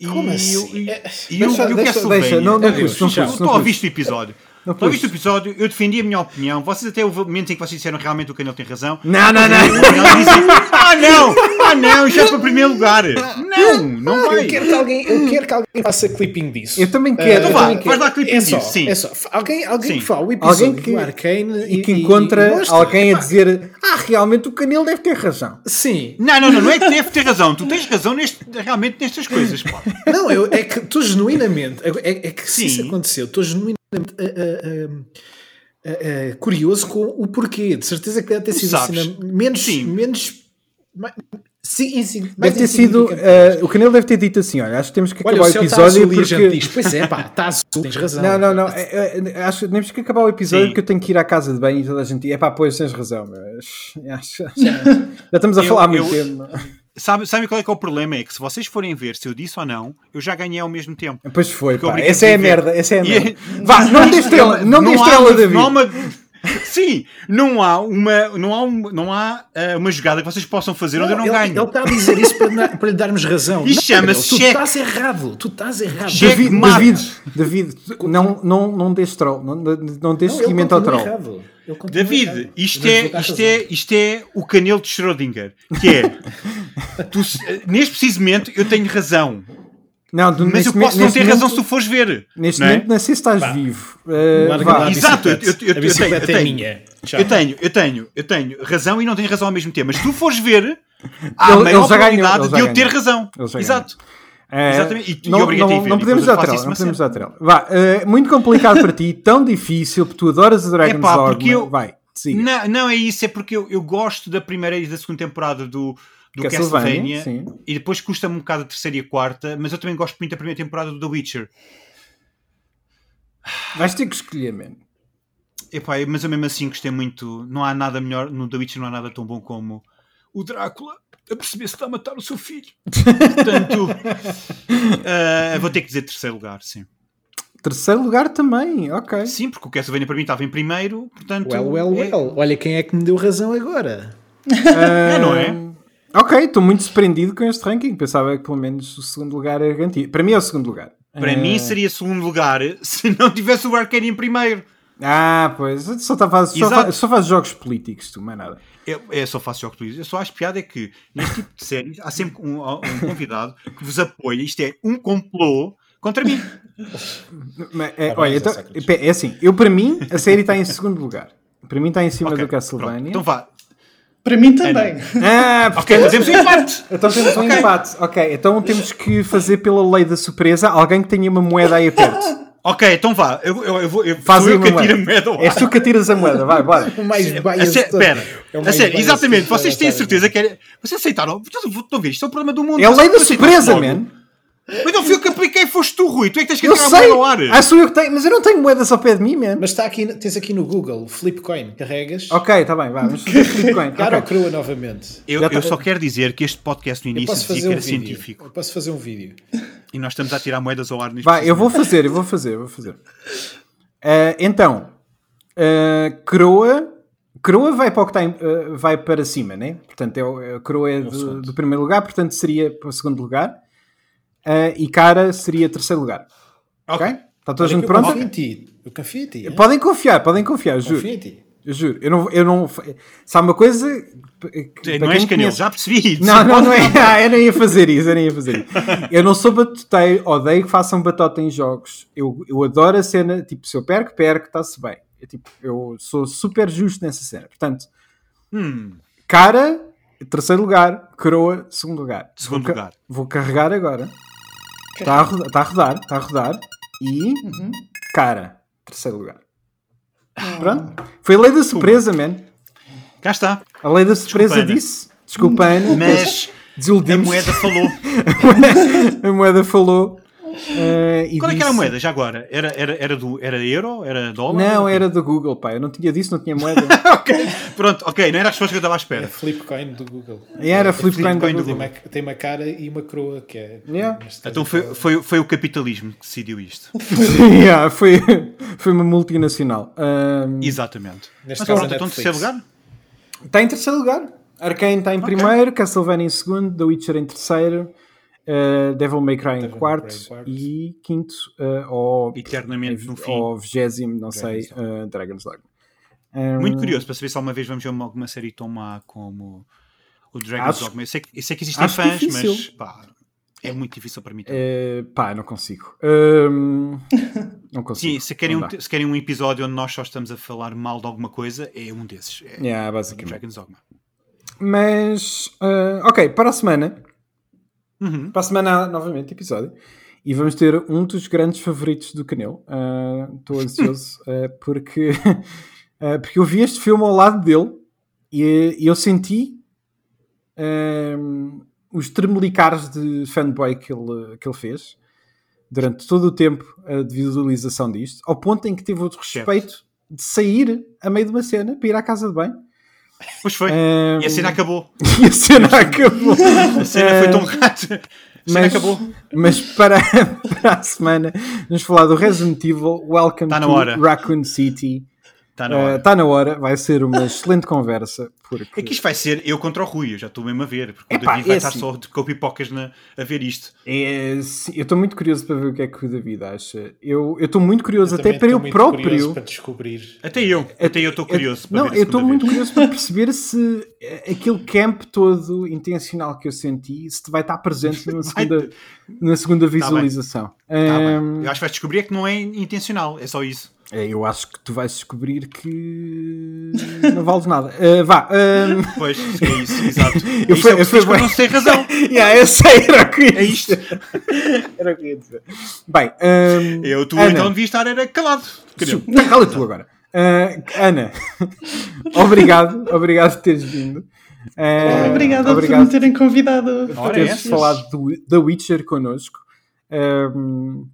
B: E
C: Como
B: eu-
C: assim?
B: E,
C: É-
B: e eu,
A: Deixa-
B: eu
A: deixa-
B: Castlevania-
A: deixa, não- não não
B: Tu
A: não
B: ouviste o episódio.
A: Não
B: Tu ouviste o
A: puxes.
B: episódio, eu defendi a minha opinião. Vocês até houve momentos em que vocês disseram realmente o Canel tem razão.
A: Não, não, não.
B: E dizem, ah não! Ah, não, já é para o primeiro lugar. <laughs> Não, não vai.
C: Eu quero que alguém, eu quero que alguém faça clipping disso.
A: Eu também quero.
B: Então
A: eu
B: vá,
A: quero.
B: faz lá clipping
C: É só,
B: disso, sim.
C: é só. Alguém, alguém
B: Sim.
C: que fala o episódio
A: Alguém que-
C: do Arcane
A: E que encontra
C: e
A: alguém a dizer Ah, realmente o Canelo deve ter razão.
C: Sim.
B: Não, não, não, não é que deve ter razão. Tu tens razão neste, realmente nestas coisas, pá.
C: Não, eu, é que estou genuinamente. É, é que se
B: Sim.
C: isso aconteceu, estou genuinamente ah, ah, ah, ah, curioso com o porquê. De certeza que deve ter sido
B: sabes.
C: assim, na- menos.
B: Sim.
C: menos ma- sim, sim, mais
A: Deve ter sido. eh, o Canelo deve ter dito assim: olha, acho que temos que
C: Olha,
A: acabar
C: o
A: o
C: está
A: episódio
C: e gente
A: porque.
C: diz, pois é, pá, está azul, <laughs> tens razão.
A: Não, não, não. é, é, acho que temos que acabar o episódio
B: Sim.
A: porque eu tenho que ir à casa de banho e toda a gente. É pá, pois tens razão. Mas, acho- já, <laughs> já estamos a
B: Eu-
A: falar há muito
B: eu-
A: tempo.
B: Sabe, sabe qual é que é o problema? É que se vocês forem ver se eu disse ou não, eu já ganhei ao mesmo tempo.
A: Pois foi, pá. Essa é a merda. Essa é a
B: E-
A: merda. <laughs> Vá, não dê estrela, não dê
B: há
A: estrela, David.
B: Não há uma... <laughs> Sim, não há uma, não há uma, não há, ah, uma jogada que vocês possam fazer onde eu não
C: ele,
B: ganho.
C: Ele está a dizer isso para, para lhe darmos razão.
B: E
C: Não,
B: chama-se
C: Tu
B: cheque.
C: estás errado. Tu estás errado.
B: Cheque.
A: David. David, David, não, não, não dês troll, não, não dês
C: Não,
A: seguimento ao troll.
C: errado.
B: David, isto é, isto, é, isto é o canelo de Schrödinger, que é, tu se- neste preciso momento eu tenho razão,
A: Não, tu,
B: mas eu posso não ter razão
A: momento-
B: se tu fores ver.
A: Neste
B: não é?
A: momento, não sei se estás
C: Vá.
A: vivo. Uh,
C: a
B: Exato, eu- eu- eu-
C: A
B: tenho-
C: é
B: eu
C: minha. Tchau.
B: Eu tenho, eu tenho, eu tenho razão e não tenho razão ao mesmo tempo, mas se tu fores ver, <laughs> há
A: Ele-
B: maior probabilidade de eu ter razão. Exato.
A: Eh,
B: Exatamente. E- e
A: não,
B: a
A: podemos dar trela,
B: isso
A: não podemos dar trela. Vá, eh, muito complicado para ti, tão difícil, porque tu adoras a Dragon's
B: Epá,
A: Dogma.
B: porque eu-
A: Vai, siga.
B: Não, não é isso, é porque eu, eu gosto da primeira e da segunda temporada do, do
A: Castlevania,
B: Castlevania,
A: sim.
B: e depois custa-me um bocado a terceira e a quarta, mas eu também gosto muito da primeira temporada do The Witcher.
A: Vais ter que escolher, man.
B: Epá, mas eu mesmo assim gostei muito. Não há nada melhor, no The Witcher não há nada tão bom como o Drácula a perceber se está a matar o seu filho. Portanto, <laughs> eh, vou ter que dizer terceiro lugar, sim.
A: Terceiro lugar também, ok.
B: Sim, porque o Castlevania para mim estava em primeiro, portanto.
C: Well, well,
B: é-
C: well. Olha quem é que me deu razão agora.
A: Eh, <laughs>
B: não é?
A: Ok, estou muito surpreendido com este ranking. Pensava que pelo menos o segundo lugar era garantido. Para mim é o segundo lugar.
B: Para
A: Eh,
B: mim seria segundo lugar se não tivesse o Arcane em primeiro.
A: Ah, pois. Só, tá faz, só, faz, só faz jogos políticos, tu, mais nada.
B: Eu, eu só faço jogos políticos. Eu só acho piada é que neste tipo de séries há sempre um, um convidado que vos apoia. Isto é um complô contra mim.
A: Mas, é,
C: Tá bem,
A: olha, então, é assim, eu para mim, a série está em segundo lugar. Para mim está em cima
B: Ok,
A: do Castlevania.
B: pronto. Então vá.
D: Para mim também. <laughs>
A: Ah, porque...
B: Ok, fazemos um <laughs> empate.
A: Então temos um
B: Ok.
A: empate. Ok, então temos que fazer pela lei da surpresa alguém que tenha uma moeda aí perto. <laughs>
B: Ok, então vá. Eu, eu, eu vou. Eu,
A: Faz
B: eu que atiro a
A: moeda. És
B: ar.
A: tu que atiras a moeda, vai, bora.
C: O mais
B: A
C: biased.
B: Espera,
C: É
B: a sério, exatamente. Vocês
C: a
B: têm
C: série.
B: certeza que era. Vocês aceitaram? Estão a ver, isto é o problema do mundo.
A: É a lei da
B: Vocês
A: surpresa,
B: aceitaram logo.
A: man.
B: Mas não fui eu que apliquei, foste tu, Rui. Tu é que tens que
A: Eu
B: atirar a moeda ao ar.
A: Ah, sou eu que tenho, mas eu não tenho moedas ao pé de mim, man.
C: Mas está aqui, tens aqui no Google, Flipcoin, carregas.
A: Ok, está bem, vá, vamos fazer Bitcoin.
C: Cara ou
A: Ok.
C: crua novamente.
B: Eu,
A: Já tá-
B: eu só quero dizer que este podcast no
C: Eu
B: início dizia que
C: um
B: era
C: vídeo.
B: científico.
C: Eu posso fazer um vídeo.
B: E nós estamos a tirar moedas ao ar neste
A: Vai, eu vou fazer, eu vou fazer, eu vou fazer. Ah, então, ah, Croa. Croa vai para o que está em- ah, vai para cima, né? Portanto, é, Croa é do,
C: segundo.
A: do primeiro lugar, portanto seria para o segundo lugar. Ah, e Cara seria terceiro lugar. Ok?
B: Ok.
A: Está toda a gente pronta?
C: confio em ti. Eu confio em ti. é?
A: Podem confiar, podem confiar, juro.
C: Confio em ti.
A: Eu juro. Eu não, eu não. Há uma coisa. que-
B: Não és
A: quem
B: canelo,
A: conhece-
B: já percebi.
A: Não, não, não é. <laughs> Ah, eu não ia fazer isso, eu não ia fazer isso. Eu não sou batoteiro, odeio que façam batota em jogos. Eu, eu adoro a cena, tipo, se eu perco, perco, está-se bem. Eu, tipo, eu sou super justo nessa cena. Portanto,
B: Hum,
A: cara, terceiro lugar, coroa, segundo lugar.
B: Segundo
A: vou,
B: lugar.
A: Vou carregar agora. Está a, tá a rodar, está a rodar. E cara, terceiro lugar. Pronto. Foi a lei da surpresa, man.
B: cá está.
A: A lei da surpresa disse. Desculpa, Ana.
B: Mas a
A: desiludimos.
B: moeda falou. <laughs>
A: a moeda falou. E
B: Qual é que era a
A: disse-
B: moeda já agora? Era, era, era, do, era euro? Era dólar?
A: Não, era do Google, pá. Eu não tinha disso, não tinha moeda. <laughs>
B: ok, pronto, ok, não era a resposta que eu estava à
C: É
B: espera.
C: Flipcoin do Google.
A: E era Flipcoin do
B: Flipcoin do
C: Tem
A: Google.
C: uma, tem uma cara e uma coroa que é.
A: Yeah.
B: Então foi, foi, foi o capitalismo que decidiu isto. <laughs>
A: Yeah, foi, foi uma multinacional. Ahm,
B: Exatamente.
C: Neste
B: Mas
C: caso,
B: pronto,
C: a
B: então
C: Netflix.
B: terceiro lugar?
A: Está em terceiro lugar. Arkane está em primeiro, Castlevania em segundo, The Witcher em terceiro, eh, Devil May Cry em
C: Devil
A: quarto,
C: quarto.
A: e quinto, eh, ou,
B: Eternamente no fim.
A: ou vigésimo, não sei,
C: Dragon's
A: eh, Dragon's Dogma. Ahm,
B: Muito curioso para saber se alguma vez vamos ver alguma série tão má como o Dragon's
A: Acho-
B: Dogma. Eu sei, que- eu sei que existem fãs,
A: difícil.
B: mas pá, é muito difícil para mim. também.
A: Eh, pá, não consigo. Hum, <laughs> não consigo.
B: Sim, se querem, um, se querem um episódio onde nós só estamos a falar mal de alguma coisa, é um desses. É
A: Yeah,
B: o
A: basicamente.
B: Dragon's Dogma.
A: Mas, ah, ok, para a semana,
B: Uhum.
A: para a semana novamente episódio. E vamos ter um dos grandes favoritos do Canelo. Ah, Estou ansioso <laughs> ah, porque, <laughs> ah, porque eu vi este filme ao lado dele e, e eu senti os tremelicares de fanboy que ele, que ele fez durante todo o tempo de visualização disto, ao ponto em que teve o respeito de sair a meio de uma cena para ir à casa de banho.
B: Pois foi.
A: Ah,
B: E a cena acabou. <laughs>
A: e a cena acabou.
B: A cena foi tão rata. A cena
A: mas,
B: acabou.
A: mas para, <laughs> para a semana vamos falar do Resident Evil Welcome
B: Tá
A: to
B: hora.
A: Raccoon City.
B: Está na hora.
A: Está na hora, vai ser uma <laughs> excelente conversa. Porque...
B: É que isto vai ser eu contra o Rui, eu já estou mesmo a ver, porque
A: Epá,
B: o David vai
A: é
B: estar
A: assim.
B: só de com pipocas na, a ver isto.
A: É, sim, eu estou muito curioso para ver o que é que o David acha. Eu estou muito curioso
C: Eu
A: até para eu
C: muito
A: próprio.
C: curioso para descobrir.
B: Até eu, até eu estou curioso. para
A: Não, eu estou muito curioso para perceber se eh, aquele camp todo intencional que eu senti se vai estar presente <laughs> na segunda, na segunda
B: bem.
A: visualização.
B: Tá bem.
A: Ahm,
B: Eu acho que vais descobrir é que não é intencional, é só isso.
A: É, eu acho que tu vais descobrir que <laughs> não vales nada. Uh, vá. um,
B: Pois, é isso, exato. <laughs> É
A: Eu
B: isso
A: fui-
B: é
A: eu fui bem.
B: não se tem razão. <laughs>
A: yeah, eu sei, era o que eu ia
B: É isto.
A: dizer. Era o que eu ia dizer. Bem, um,
B: Eu, tu
A: Ana,
B: então devias estar era calado.
A: Cala tu agora. Uh, Ana, obrigado, obrigado por teres vindo. Uh,
D: Obrigada
A: obrigado
D: por me terem convidado.
A: por teres
B: essas.
A: falado do The Witcher connosco. Um,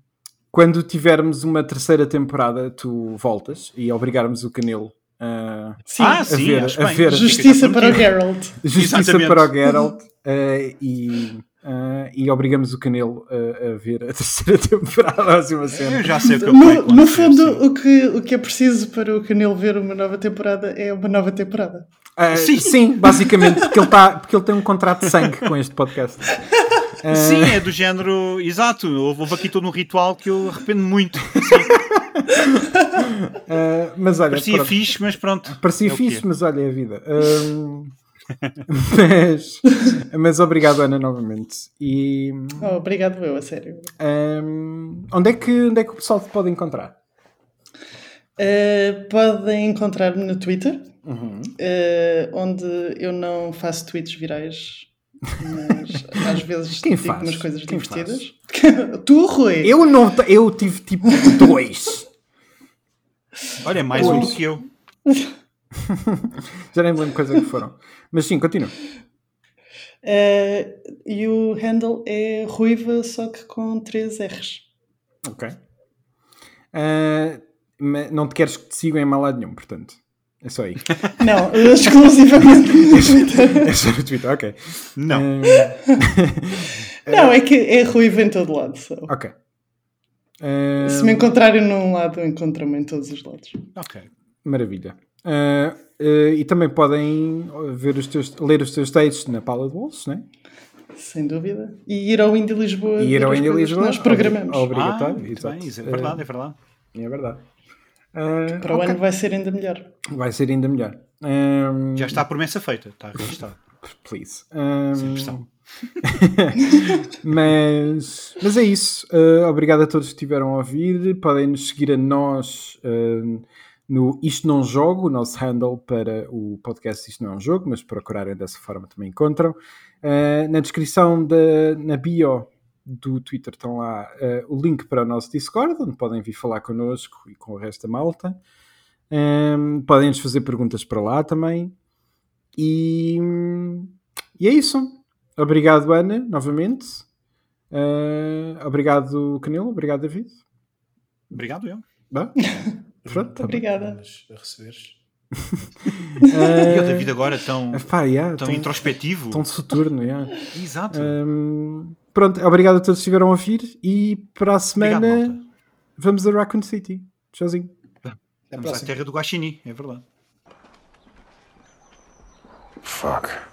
A: quando tivermos uma terceira temporada, tu voltas e obrigarmos o Canelo uh,
D: Sim,
B: Ah,
A: a
B: sim,
A: ver, a ver
D: justiça para o. Geralt.
A: justiça
B: Exatamente.
A: para o Geralt uh, e, uh, e obrigamos o Canelo a, a ver a terceira <laughs> temporada, assim uma
B: Eu
A: cena.
B: já sei o que eu
D: No, no fundo, o que, o que é preciso para o Canelo ver uma nova temporada é uma nova temporada.
A: Uh,
B: Sim.
A: sim. basicamente, porque ele, tá, porque ele tem um contrato de sangue com este podcast. <laughs> Uh,
B: Sim, é do género. Exato, houve, houve aqui todo um ritual que eu arrependo muito.
A: uh, mas olha,
B: Parecia
A: pronto.
B: fixe, mas pronto.
A: Parecia
B: é
A: fixe,
B: é.
A: mas olha, é a vida. Um, <laughs> mas, mas obrigado, Ana, novamente. E
D: Oh, obrigado, eu, a sério.
A: um, onde, é que, onde é que o pessoal te pode encontrar?
D: Uh, podem encontrar-me no Twitter,
A: Uhum.
D: uh, onde eu não faço tweets virais, mas às vezes
A: Quem
D: digo
A: faz?
D: umas coisas
A: Quem
D: divertidas. <laughs> tu, Rui!
A: Eu não eu tive tipo dois.
B: Olha, é mais um do que eu. <laughs>
A: Já nem me lembro coisa que foram. Mas sim, continua.
D: Uh, e o handle é ruiva, só que com três R's.
A: Ok. Uh, não te queres que te sigam em mal lado nenhum, portanto. É só aí. <laughs>
D: Não, exclusivamente no <laughs> Twitter.
A: É só no Twitter, ok.
B: Não.
A: Um, <laughs>
D: Não, é que é ruiva em todo lado. Só.
A: ok. Um,
D: Se me encontrarem num lado, encontram-me em todos os lados.
B: Ok.
A: Maravilha. Uh, uh, e também podem ver os teus, ler os teus textos na Pala de Bolsos, né?
D: Sem dúvida. E ir ao Indie Lisboa.
A: E ir ao
D: que
A: Lisboa.
D: Nós programamos.
A: ob- Obrigatório,
B: Ah,
A: exato.
B: bem, isso é verdade, é verdade.
A: É verdade. Uh,
D: Para o ano vai ser ainda melhor.
A: Vai ser ainda melhor. Um,
B: Já está a promessa feita, está registado.
A: Please. Um,
B: Sem pressão. <laughs>
A: mas, mas é isso. Uh, obrigado a todos que estiveram a ouvir. Podem nos seguir a nós uh, no Isto Não Jogo, o nosso handle para o podcast Isto Não é um Jogo, mas procurarem dessa forma também encontram. Uh, na descrição, da, na bio do Twitter, estão lá uh, o link para o nosso Discord, onde podem vir falar connosco e com o resto da malta. Um, podem nos fazer perguntas para lá também. E, e é isso. Obrigado, Ana, novamente. Uh, obrigado, Canelo. Obrigado, David.
B: Obrigado, eu.
A: Bah? <laughs> Pronto, tá.
D: Obrigada.
C: A receberes. <laughs>
B: E o
A: Uh,
B: David agora tão,
A: pá, yeah,
B: tão
A: tão,
B: introspectivo.
A: tão de Saturno. Yeah.
B: Exato.
A: Um, pronto, obrigado a todos que estiveram a ouvir. E para a semana
B: Obrigado,
A: vamos a Raccoon City. Tchauzinho.
B: Estamos à terra do Guaxinim, é verdade.
E: Fuck.